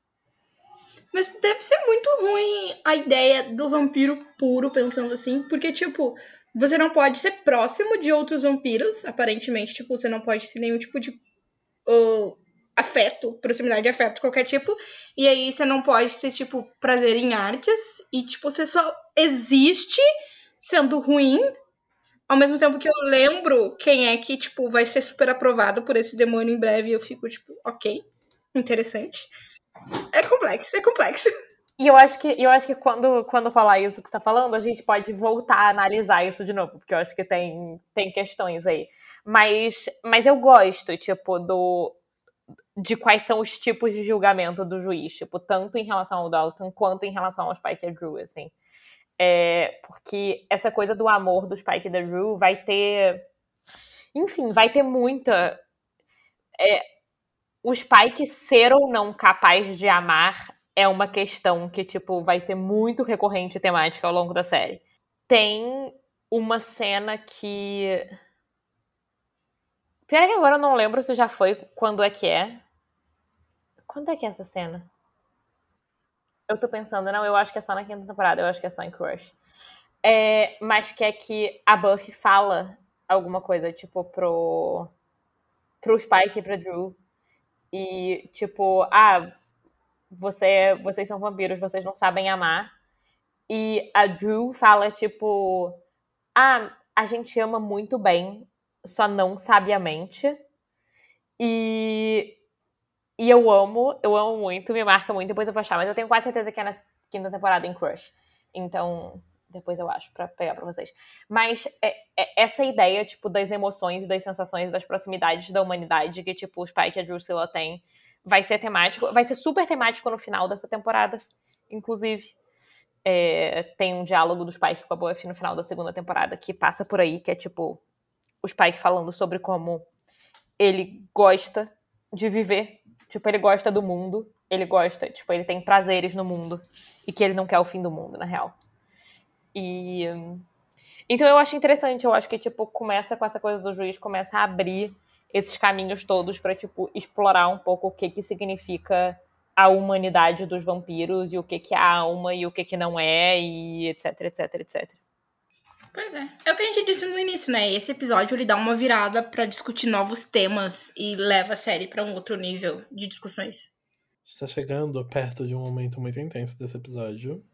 Mas deve ser muito ruim a ideia do vampiro puro, pensando assim, porque, tipo, você não pode ser próximo de outros vampiros, aparentemente, tipo, você não pode ter nenhum tipo de uh, afeto, proximidade de afeto, qualquer tipo, e aí você não pode ter, tipo, prazer em artes, e, tipo, você só existe sendo ruim ao mesmo tempo que eu lembro quem é que, tipo, vai ser super aprovado por esse demônio em breve, eu fico, tipo, ok, interessante. É complexo, é complexo. E eu acho que, eu acho que quando, quando falar isso que você tá falando, a gente pode voltar a analisar isso de novo, porque eu acho que tem, tem questões aí. Mas, mas eu gosto, tipo, do, de quais são os tipos de julgamento do juiz, tipo, tanto em relação ao Dalton quanto em relação ao Spike e Drew, assim. É, porque essa coisa do amor do Spike e da Rue vai ter. Enfim, vai ter muita. É, o Spike ser ou não capaz de amar é uma questão que, tipo, vai ser muito recorrente temática ao longo da série. Tem uma cena que. Pior que agora eu não lembro se já foi quando é que é. Quando é que é essa cena? Eu tô pensando, não, eu acho que é só na quinta temporada, eu acho que é só em Crush. É, mas que é que a Buffy fala alguma coisa, tipo, pro, pro Spike e pra Drew. E, tipo, ah, você, vocês são vampiros, vocês não sabem amar. E a Drew fala, tipo, ah, a gente ama muito bem, só não sabiamente. E e eu amo, eu amo muito, me marca muito, depois eu vou achar, mas eu tenho quase certeza que é na quinta temporada em Crush. Então, depois eu acho para pegar para vocês. Mas é, é, essa ideia, tipo, das emoções, das sensações, das proximidades da humanidade que, tipo, o Spike e a Drusilla têm, vai ser temático, vai ser super temático no final dessa temporada, inclusive. É, tem um diálogo do Spike com a Buffy no final da segunda temporada que passa por aí, que é tipo o Spike falando sobre como ele gosta de viver Tipo, ele gosta do mundo, ele gosta, tipo, ele tem prazeres no mundo e que ele não quer o fim do mundo, na real. E então eu acho interessante, eu acho que tipo começa com essa coisa do juiz, começa a abrir esses caminhos todos para tipo explorar um pouco o que que significa a humanidade dos vampiros e o que que é a alma e o que que não é e etc, etc, etc. Pois é. É o que a gente disse no início, né? Esse episódio ele dá uma virada para discutir novos temas e leva a série para um outro nível de discussões. Está chegando perto de um momento muito intenso desse episódio.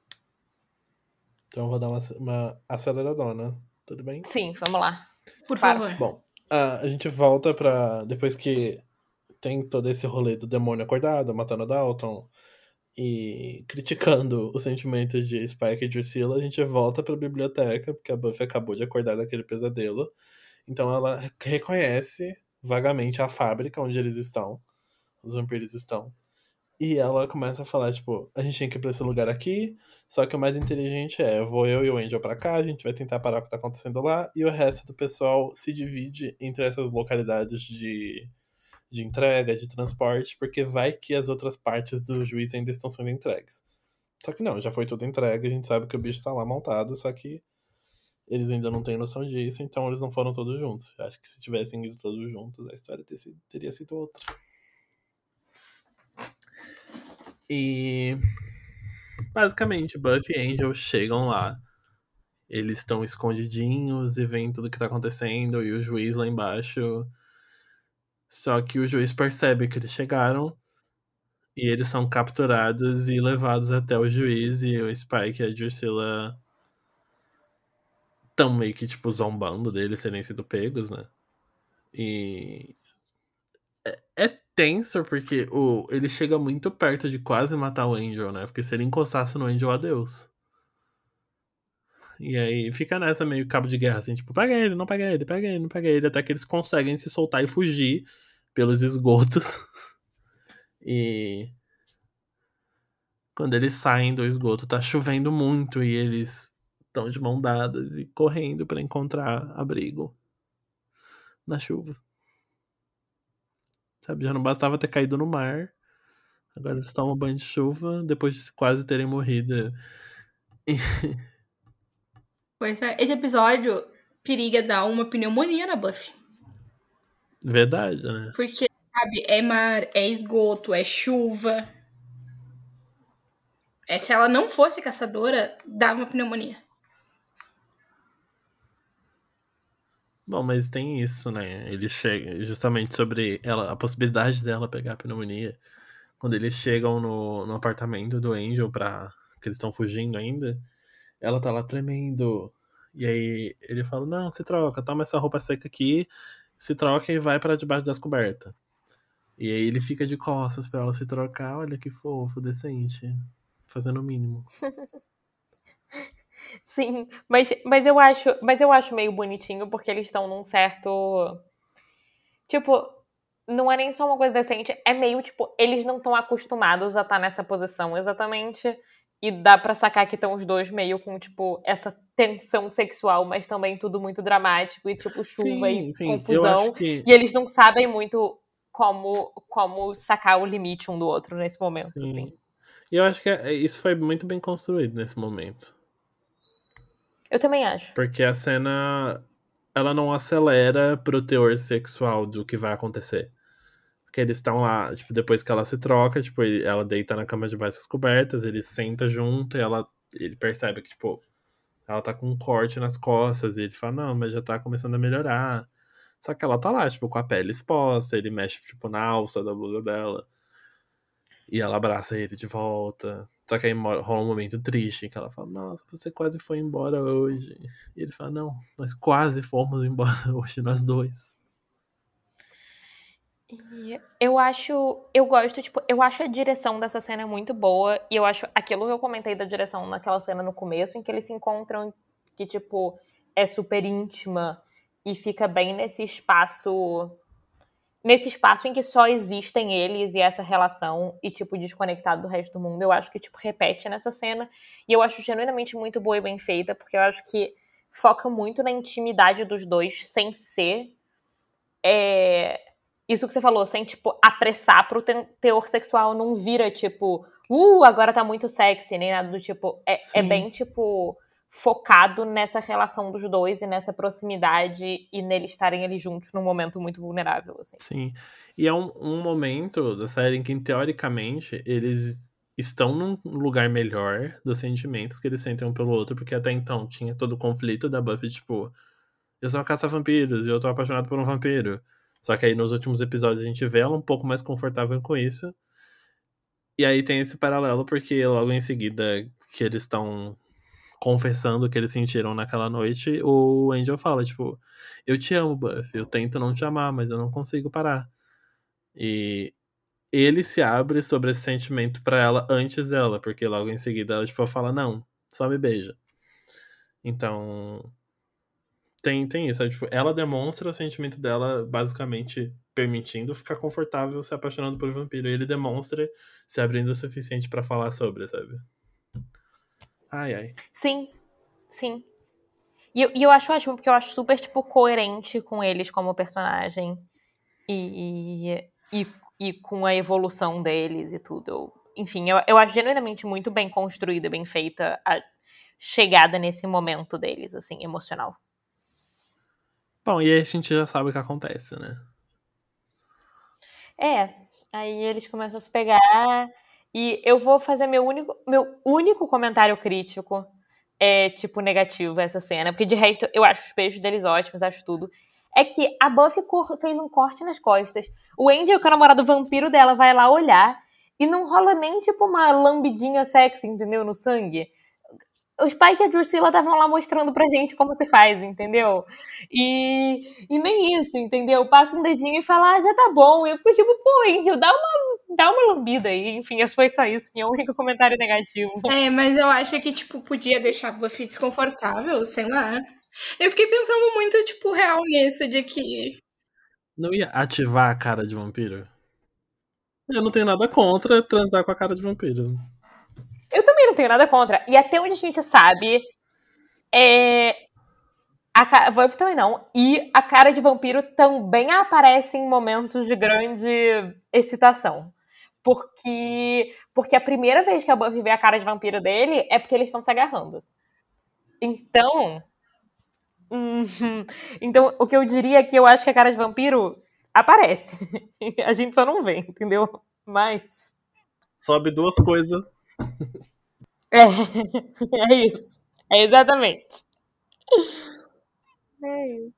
Então eu vou dar uma, uma aceleradona. Tudo bem? Sim, vamos lá. Por favor. Bom, a, a gente volta para depois que tem todo esse rolê do demônio acordado, matando Dalton, e criticando os sentimentos de Spike e Drusilla, a gente volta para a biblioteca, porque a Buffy acabou de acordar daquele pesadelo. Então ela reconhece vagamente a fábrica onde eles estão, os vampiros estão. E ela começa a falar, tipo, a gente tem que ir pra esse lugar aqui, só que o mais inteligente é, vou eu e o Angel pra cá, a gente vai tentar parar o que tá acontecendo lá, e o resto do pessoal se divide entre essas localidades de de entrega, de transporte, porque vai que as outras partes do juiz ainda estão sendo entregues. Só que não, já foi tudo entregue, a gente sabe que o bicho tá lá montado, só que eles ainda não têm noção disso, então eles não foram todos juntos. Acho que se tivessem ido todos juntos, a história teria sido outra. E basicamente, Buffy e Angel chegam lá. Eles estão escondidinhos e veem tudo que tá acontecendo, e o juiz lá embaixo só que o juiz percebe que eles chegaram e eles são capturados e levados até o juiz e o Spike e a Drusilla estão meio que, tipo, zombando deles serem sido pegos, né? E... É, é tenso porque o, ele chega muito perto de quase matar o Angel, né? Porque se ele encostasse no Angel, adeus. E aí fica nessa meio cabo de guerra, assim, tipo, pega ele, não pega ele, pega ele, não pega ele, até que eles conseguem se soltar e fugir pelos esgotos. E quando eles saem do esgoto, tá chovendo muito e eles estão de mão dadas e correndo para encontrar abrigo na chuva. Sabe, já não bastava ter caído no mar. Agora eles tomam banho de chuva depois de quase terem morrido. Pois é, esse episódio periga dar uma pneumonia na Buffy. Verdade, né? Porque, sabe, é mar, é esgoto, é chuva. É, se ela não fosse caçadora, dava uma pneumonia. Bom, mas tem isso, né? Ele chega justamente sobre ela, a possibilidade dela pegar a pneumonia. Quando eles chegam no, no apartamento do Angel para que eles estão fugindo ainda, ela tá lá tremendo. E aí ele fala: "Não, se troca, toma essa roupa seca aqui, se troca e vai para debaixo das cobertas". E aí ele fica de costas para ela se trocar. Olha que fofo, decente, fazendo o mínimo. Sim, mas, mas eu acho, mas eu acho meio bonitinho porque eles estão num certo tipo, não é nem só uma coisa decente, é meio tipo, eles não estão acostumados a estar nessa posição exatamente. E dá pra sacar que estão os dois meio com, tipo, essa tensão sexual, mas também tudo muito dramático e, tipo, chuva Sim, e sim, confusão. que E eles não sabem muito como, como sacar o limite um do outro nesse momento, Sim. assim. E eu acho que é- isso foi muito bem construído nesse momento. Eu também acho. Porque a cena ela não acelera pro teor sexual do que vai acontecer. Porque eles estão lá, tipo, depois que ela se troca, tipo, ela deita na cama debaixo das cobertas, ele senta junto e ela ele percebe que, tipo, ela tá com um corte nas costas e ele fala, não, mas já tá começando a melhorar. Só que ela tá lá, tipo, com a pele exposta, ele mexe, tipo, na alça da blusa dela. E ela abraça ele de volta. Só que aí rola um momento triste, que ela fala, nossa, você quase foi embora hoje. E ele fala, não, nós quase fomos embora hoje, nós dois. Eu acho, eu gosto, tipo, eu acho a direção dessa cena muito boa e eu acho aquilo que eu comentei da direção naquela cena no começo, em que eles se encontram, que, tipo, é super íntima e fica bem nesse espaço, nesse espaço em que só existem eles e essa relação e, tipo, desconectado do resto do mundo. Eu acho que, tipo, repete nessa cena e eu acho genuinamente muito boa e bem feita, porque eu acho que foca muito na intimidade dos dois sem ser é, isso que você falou, sem, tipo, apressar pro te- teor sexual, não vira, tipo, uh, agora tá muito sexy, nem nada do tipo. É, é bem, tipo, focado nessa relação dos dois e nessa proximidade e neles estarem ali juntos num momento muito vulnerável, assim. Sim. E é um, um momento da série em que, teoricamente, eles estão num lugar melhor dos sentimentos que eles sentem um pelo outro, porque até então tinha todo o conflito da Buffy, tipo, eu sou uma caça-vampiros e eu tô apaixonado por um vampiro. Só que aí nos últimos episódios a gente vê ela um pouco mais confortável com isso. E aí tem esse paralelo, porque logo em seguida que eles estão confessando o que eles sentiram naquela noite, o Angel fala, tipo, eu te amo, Buffy, eu tento não te amar, mas eu não consigo parar. E ele se abre sobre esse sentimento pra ela antes dela, porque logo em seguida ela, tipo, fala, não, só me beija. Então, tem, tem isso, sabe? Tipo, ela demonstra o sentimento dela, basicamente permitindo ficar confortável se apaixonando por vampiro. E ele demonstra se abrindo o suficiente pra falar sobre, sabe? Ai, ai. Sim, sim. E, eu- e eu acho ótimo, porque eu acho super, tipo, coerente com eles como personagem. E, e, e com a evolução deles e tudo. Eu- enfim, eu, eu acho genuinamente muito bem construída bem feita a chegada nesse momento deles, assim, emocional. Bom, e aí a gente já sabe o que acontece, né? É, aí eles começam a se pegar. E eu vou fazer meu único, meu único comentário crítico é, tipo, negativo essa cena. Porque de resto, eu acho os beijos deles ótimos, acho tudo. É que a Buffy fez um corte nas costas. O Angel, que é o namorado vampiro dela, vai lá olhar. E não rola nem, tipo, uma lambidinha sexy, entendeu? No sangue. O Spike e a Drusilla estavam lá mostrando pra gente como se faz, entendeu? E, e nem isso, entendeu? Passa um dedinho e fala, ah, já tá bom. E eu fico tipo, pô, Angel, dá uma, dá uma lambida aí. Enfim, foi só isso, meu único comentário negativo. É, mas eu acho que, tipo, podia deixar a Buffy desconfortável, sei lá. Eu fiquei pensando muito, tipo, real nisso, de que. Não ia ativar a cara de vampiro? Eu não tenho nada contra transar com a cara de vampiro. Eu também não tenho nada contra. E até onde a gente sabe, é. A Wolf também não. E a cara de vampiro também aparece em momentos de grande excitação. Porque, porque a primeira vez que a Buffy vê a cara de vampiro dele é porque eles estão se agarrando. Então. Hum, então, o que eu diria é que eu acho que a cara de vampiro aparece. A gente só não vê, entendeu? Mas. Sobe duas coisas é, é isso. É exatamente. É isso.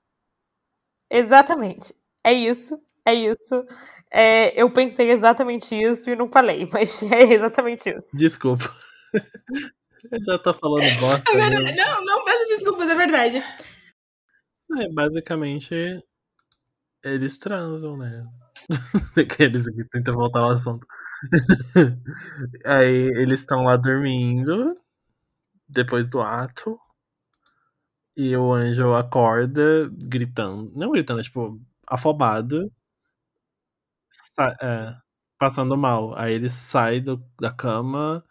Exatamente. É isso. É isso. É, eu pensei exatamente isso e não falei, mas é exatamente isso. Desculpa. Já tá falando bosta. É verdade, não, não peço desculpas, é verdade. É, basicamente, eles transam, né? Aqueles que tentam voltar ao assunto. Aí eles estão lá dormindo depois do ato. E o anjo acorda gritando. Não gritando, é tipo, afobado. É, passando mal. Aí ele sai do, da cama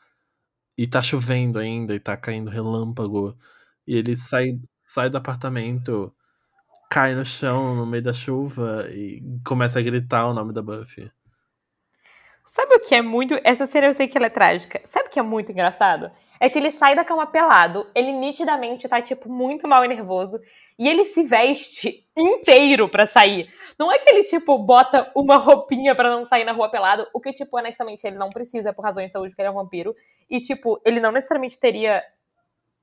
e tá chovendo ainda e tá caindo relâmpago. E ele sai, sai do apartamento cai no chão no meio da chuva e começa a gritar o nome da Buffy. Sabe o que é muito. Essa cena eu sei que ela é trágica. Sabe o que é muito engraçado? É que ele sai da cama pelado, ele nitidamente tá, tipo, muito mal e nervoso, e ele se veste inteiro para sair. Não é que ele, tipo, bota uma roupinha para não sair na rua pelado, o que, tipo, honestamente, ele não precisa por razões de saúde, porque ele é um vampiro. E, tipo, ele não necessariamente teria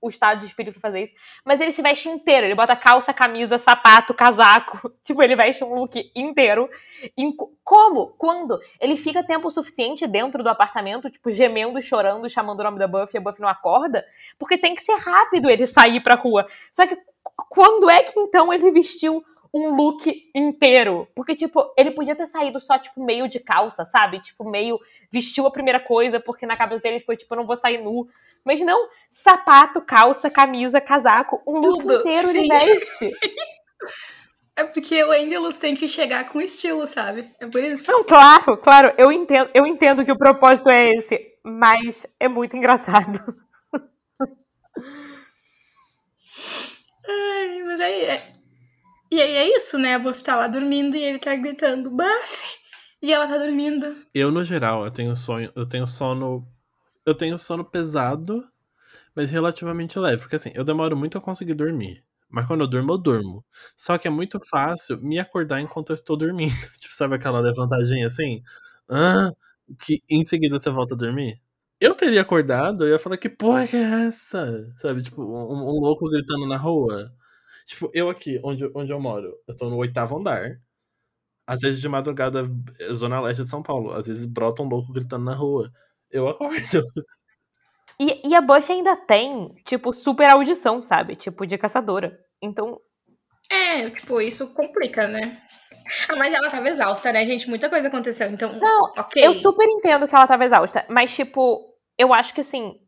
o estado de espírito fazer isso, mas ele se veste inteiro, ele bota calça, camisa, sapato, casaco, tipo, ele veste um look inteiro. Como? Quando? Ele fica tempo suficiente dentro do apartamento, tipo, gemendo, chorando, chamando o nome da Buffy e a Buffy não acorda, porque tem que ser rápido ele sair pra rua. Só que quando é que então ele vestiu um look inteiro. Porque, tipo, ele podia ter saído só, tipo, meio de calça, sabe? Tipo, meio vestiu a primeira coisa, porque na cabeça dele ficou, tipo, eu não vou sair nu. Mas não, sapato, calça, camisa, casaco, um look Tudo, inteiro sim. ele veste. É porque o Angelus tem que chegar com estilo, sabe? É por isso. Não, claro, claro, eu entendo, eu entendo que o propósito é esse, mas é muito engraçado. Ai, mas aí, é, e aí é isso, né? A Buffy tá lá dormindo e ele tá gritando, Buffy! E ela tá dormindo. Eu, no geral, eu tenho sonho, eu tenho sono. Eu tenho sono pesado, mas relativamente leve. Porque assim, eu demoro muito a conseguir dormir. Mas quando eu durmo, eu durmo. Só que é muito fácil me acordar enquanto eu estou dormindo. tipo, sabe aquela levantadinha assim? Ah, que em seguida você volta a dormir? Eu teria acordado e ia falar, que porra é essa? Sabe, tipo, um, um louco gritando na rua. Tipo, eu aqui, onde, onde eu moro, eu tô no oitavo andar. Às vezes de madrugada, zona leste de São Paulo. Às vezes brota um louco gritando na rua. Eu acordo. E, e a Buffy ainda tem, tipo, super audição, sabe? Tipo, de caçadora. Então. É, tipo, isso complica, né? Ah, mas ela tava exausta, né, gente? Muita coisa aconteceu, então. Não, ok. Eu super entendo que ela tava exausta, mas, tipo, eu acho que assim,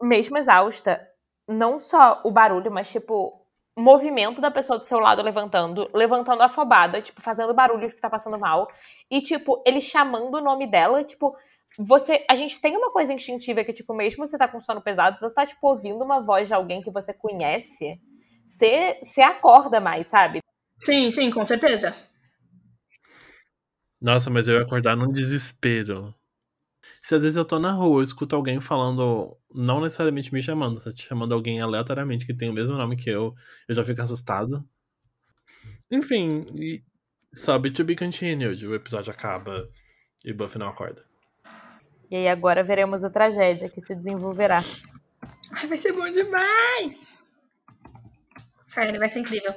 mesmo exausta, não só o barulho, mas, tipo, movimento da pessoa do seu lado levantando, levantando afobada, tipo, fazendo barulho de que tá passando mal. E, tipo, ele chamando o nome dela, tipo, você. A gente tem uma coisa instintiva que, tipo, mesmo você tá com sono pesado, se você tá, tipo, ouvindo uma voz de alguém que você conhece, você, você acorda mais, sabe? Sim, sim, com certeza. Nossa, mas eu ia acordar num desespero. Se às vezes eu tô na rua, eu escuto alguém falando, não necessariamente me chamando, tá te chamando alguém aleatoriamente que tem o mesmo nome que eu, eu já fico assustado. Enfim, e sobe to be continued. O episódio acaba e Buffy não acorda. E aí agora veremos a tragédia que se desenvolverá. Ai, vai ser bom demais! Sério, vai ser incrível.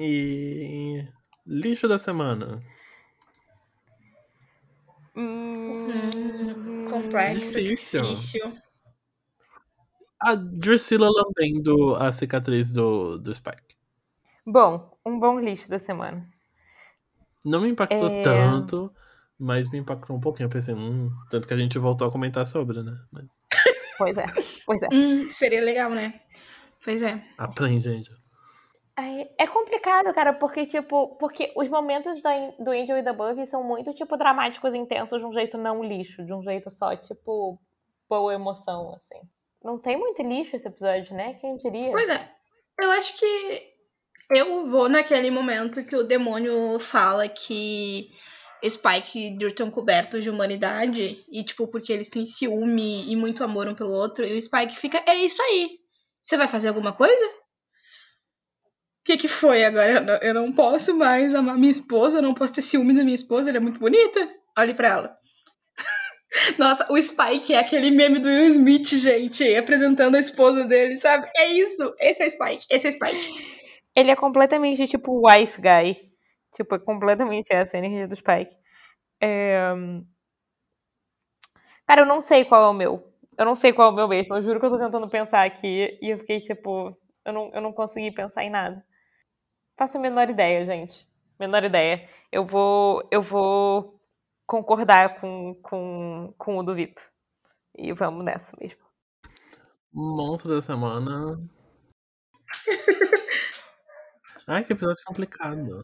E lixo da semana. Hum, complexo, difícil. difícil. A Drusilla lambendo a cicatriz do, do Spike. Bom, um bom lixo da semana. Não me impactou é... tanto, mas me impactou um pouquinho. Eu pensei, hum, tanto que a gente voltou a comentar sobre, né? Mas... Pois é, pois é. Hum, seria legal, né? Pois é. Aprende, Angel. É complicado, cara, porque, tipo, porque os momentos do Angel e da Buffy são muito, tipo, dramáticos intensos de um jeito não lixo, de um jeito só, tipo, boa emoção, assim. Não tem muito lixo esse episódio, né? Quem diria? Pois é. Eu acho que eu vou naquele momento que o demônio fala que Spike e Drew estão cobertos de humanidade e, tipo, porque eles têm ciúme e muito amor um pelo outro, e o Spike fica, é isso aí. Você vai fazer alguma coisa? Que, que foi agora? Eu não posso mais amar minha esposa, eu não posso ter ciúme da minha esposa, ela é muito bonita. Olhe pra ela. Nossa, o Spike é aquele meme do Will Smith, gente, apresentando a esposa dele, sabe? É isso, esse é o Spike, esse é o Spike. Ele é completamente tipo wife guy. Tipo, é completamente essa a energia do Spike. É... Cara, eu não sei qual é o meu. Eu não sei qual é o meu mesmo. Eu juro que eu tô tentando pensar aqui e eu fiquei tipo. Eu não, eu não consegui pensar em nada. Faço a menor ideia, gente. Menor ideia. Eu vou. Eu vou concordar com, com, com o do Vitor. E vamos nessa mesmo. Monstro da semana. Ai, que episódio complicado.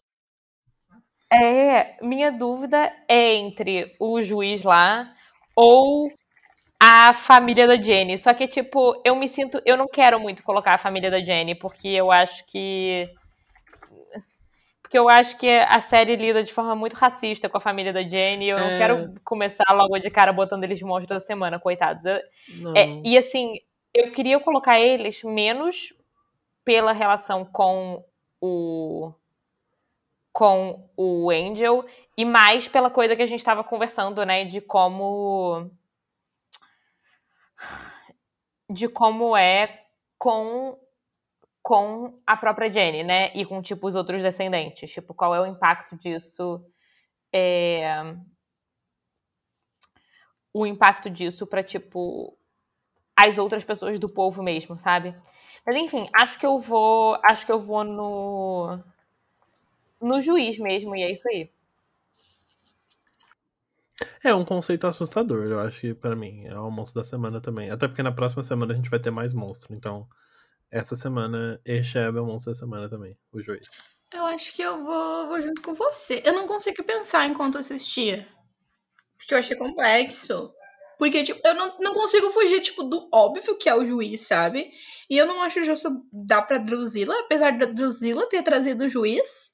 É, minha dúvida é entre o juiz lá ou a família da Jenny. Só que, tipo, eu me sinto. Eu não quero muito colocar a família da Jenny, porque eu acho que. Porque eu acho que a série lida de forma muito racista com a família da Jenny. Eu é... não quero começar logo de cara botando eles de monstro da semana, coitados. É, e assim, eu queria colocar eles menos pela relação com o com o Angel e mais pela coisa que a gente estava conversando, né, de como de como é com com a própria Jenny, né, e com tipo os outros descendentes, tipo qual é o impacto disso, é... o impacto disso para tipo as outras pessoas do povo mesmo, sabe? Mas enfim, acho que eu vou, acho que eu vou no no juiz mesmo, e é isso aí. É um conceito assustador, eu acho que para mim é o monstro da semana também. Até porque na próxima semana a gente vai ter mais monstro, então essa semana este é o monstro da semana também, o juiz. Eu acho que eu vou, vou junto com você. Eu não consigo pensar enquanto assistia. Porque eu achei complexo. Porque, tipo, eu não, não consigo fugir, tipo, do óbvio que é o juiz, sabe? E eu não acho justo dar pra Drusilla, apesar da Drusilla ter trazido o juiz.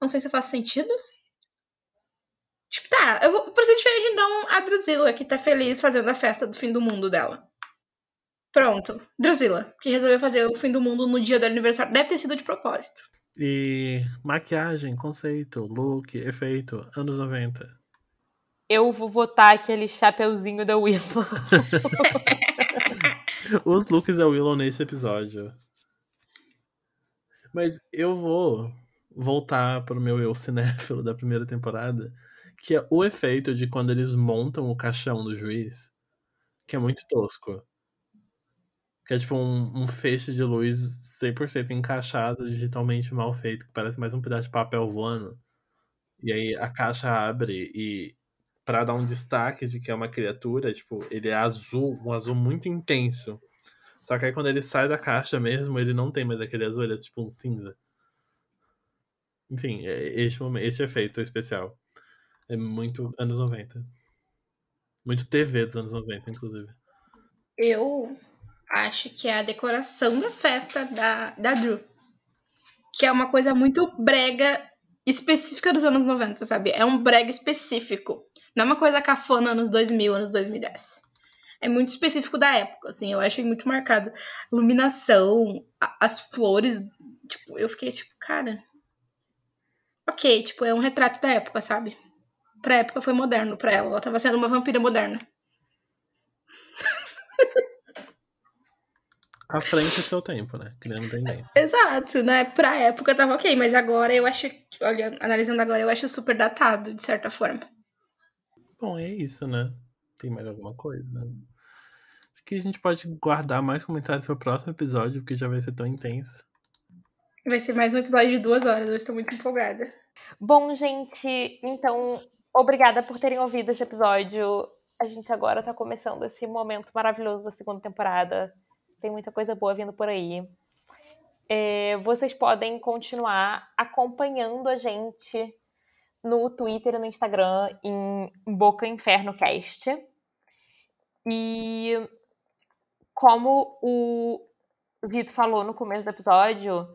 Não sei se faz sentido. Tipo, tá, eu vou fazer diferente então a Drusilla, que tá feliz fazendo a festa do fim do mundo dela. Pronto, Drusilla, que resolveu fazer o fim do mundo no dia do aniversário. Deve ter sido de propósito. E maquiagem, conceito, look, efeito, anos 90. Eu vou votar aquele chapeuzinho da Willow. Os looks da Willow nesse episódio. Mas eu vou voltar pro meu eu cinéfilo da primeira temporada, que é o efeito de quando eles montam o caixão do juiz, que é muito tosco. Que é tipo um, um feixe de luz 100% encaixado, digitalmente mal feito, que parece mais um pedaço de papel voando. E aí a caixa abre e para dar um destaque de que é uma criatura, tipo, ele é azul, um azul muito intenso. Só que aí quando ele sai da caixa mesmo, ele não tem mais aquele azul, ele é tipo um cinza. Enfim, é, este, momento, este efeito especial. É muito anos 90. Muito TV dos anos 90, inclusive. Eu acho que é a decoração da festa da, da Drew. Que é uma coisa muito brega específica dos anos 90, sabe? É um brega específico. Não é uma coisa cafona anos 2000, anos 2010. É muito específico da época, assim. Eu achei muito marcado. Iluminação, a, as flores. Tipo, eu fiquei tipo, cara, ok, tipo, é um retrato da época, sabe? Pra época foi moderno pra ela. Ela tava sendo uma vampira moderna. À frente do seu tempo, né? Criando tendência. Exato, né? Pra época tava ok, mas agora eu acho. Olha, analisando agora, eu acho super datado, de certa forma. Bom, é isso, né? Tem mais alguma coisa? Acho que a gente pode guardar mais comentários para o próximo episódio, porque já vai ser tão intenso. Vai ser mais um episódio de duas horas, eu estou muito empolgada. Bom, gente, então, obrigada por terem ouvido esse episódio. A gente agora tá começando esse momento maravilhoso da segunda temporada. Tem muita coisa boa vindo por aí. É, vocês podem continuar acompanhando a gente no Twitter e no Instagram em Boca Inferno Cast. E como o Vitor falou no começo do episódio,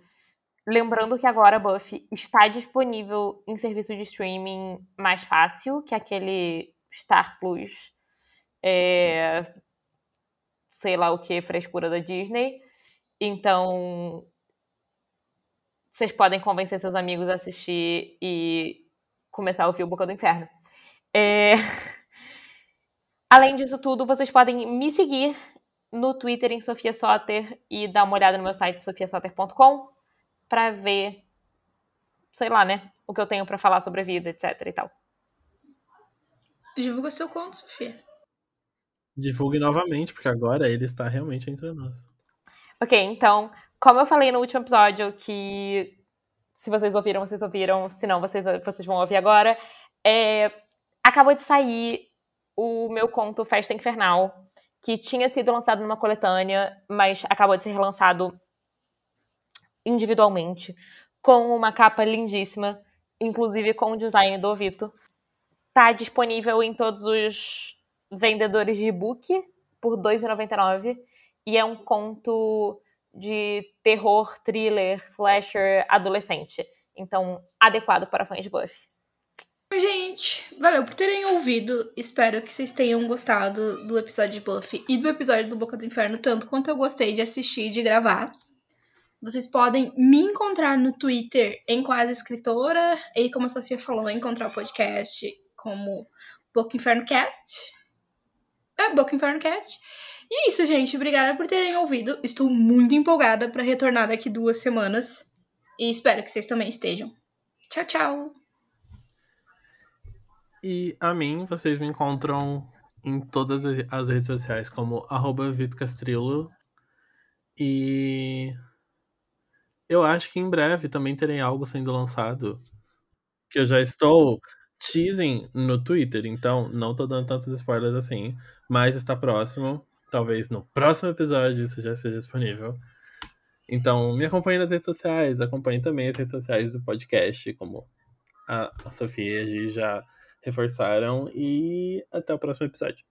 lembrando que agora Buffy está disponível em serviço de streaming mais fácil, que é aquele Star Plus, é, sei lá o que, frescura da Disney. Então, vocês podem convencer seus amigos a assistir e começar a ouvir o Boca do Inferno. É... Além disso tudo, vocês podem me seguir no Twitter em Sofia Soter e dar uma olhada no meu site sofiasoter.com para ver, sei lá, né, o que eu tenho para falar sobre a vida, etc e tal. Divulga seu conto, Sofia. Divulgue novamente, porque agora ele está realmente entre nós. Ok, então, como eu falei no último episódio, que se vocês ouviram, vocês ouviram, se não, vocês, vocês vão ouvir agora, é, acabou de sair o meu conto Festa Infernal, que tinha sido lançado numa coletânea, mas acabou de ser relançado individualmente, com uma capa lindíssima, inclusive com o design do Vitor. Tá disponível em todos os vendedores de e-book por R$ 2,99 e é um conto de terror, thriller, slasher adolescente. Então, adequado para fãs de Buffy. Gente, valeu por terem ouvido. Espero que vocês tenham gostado do episódio de Buffy e do episódio do Boca do Inferno, tanto quanto eu gostei de assistir e de gravar. Vocês podem me encontrar no Twitter em Quase Escritora, e como a Sofia falou, encontrar o podcast como Boca Inferno Cast. É, Boca Inferno. E é isso, gente. Obrigada por terem ouvido. Estou muito empolgada para retornar daqui duas semanas. E espero que vocês também estejam. Tchau, tchau! E a mim, vocês me encontram em todas as redes sociais como arroba Castrilo. E eu acho que em breve também terei algo sendo lançado. Que eu já estou teasing no Twitter, então não tô dando tantos spoilers assim. Mas está próximo. Talvez no próximo episódio isso já seja disponível. Então, me acompanhe nas redes sociais, acompanhe também as redes sociais do podcast, como a, Sofia e a Gi já reforçaram. E até o próximo episódio.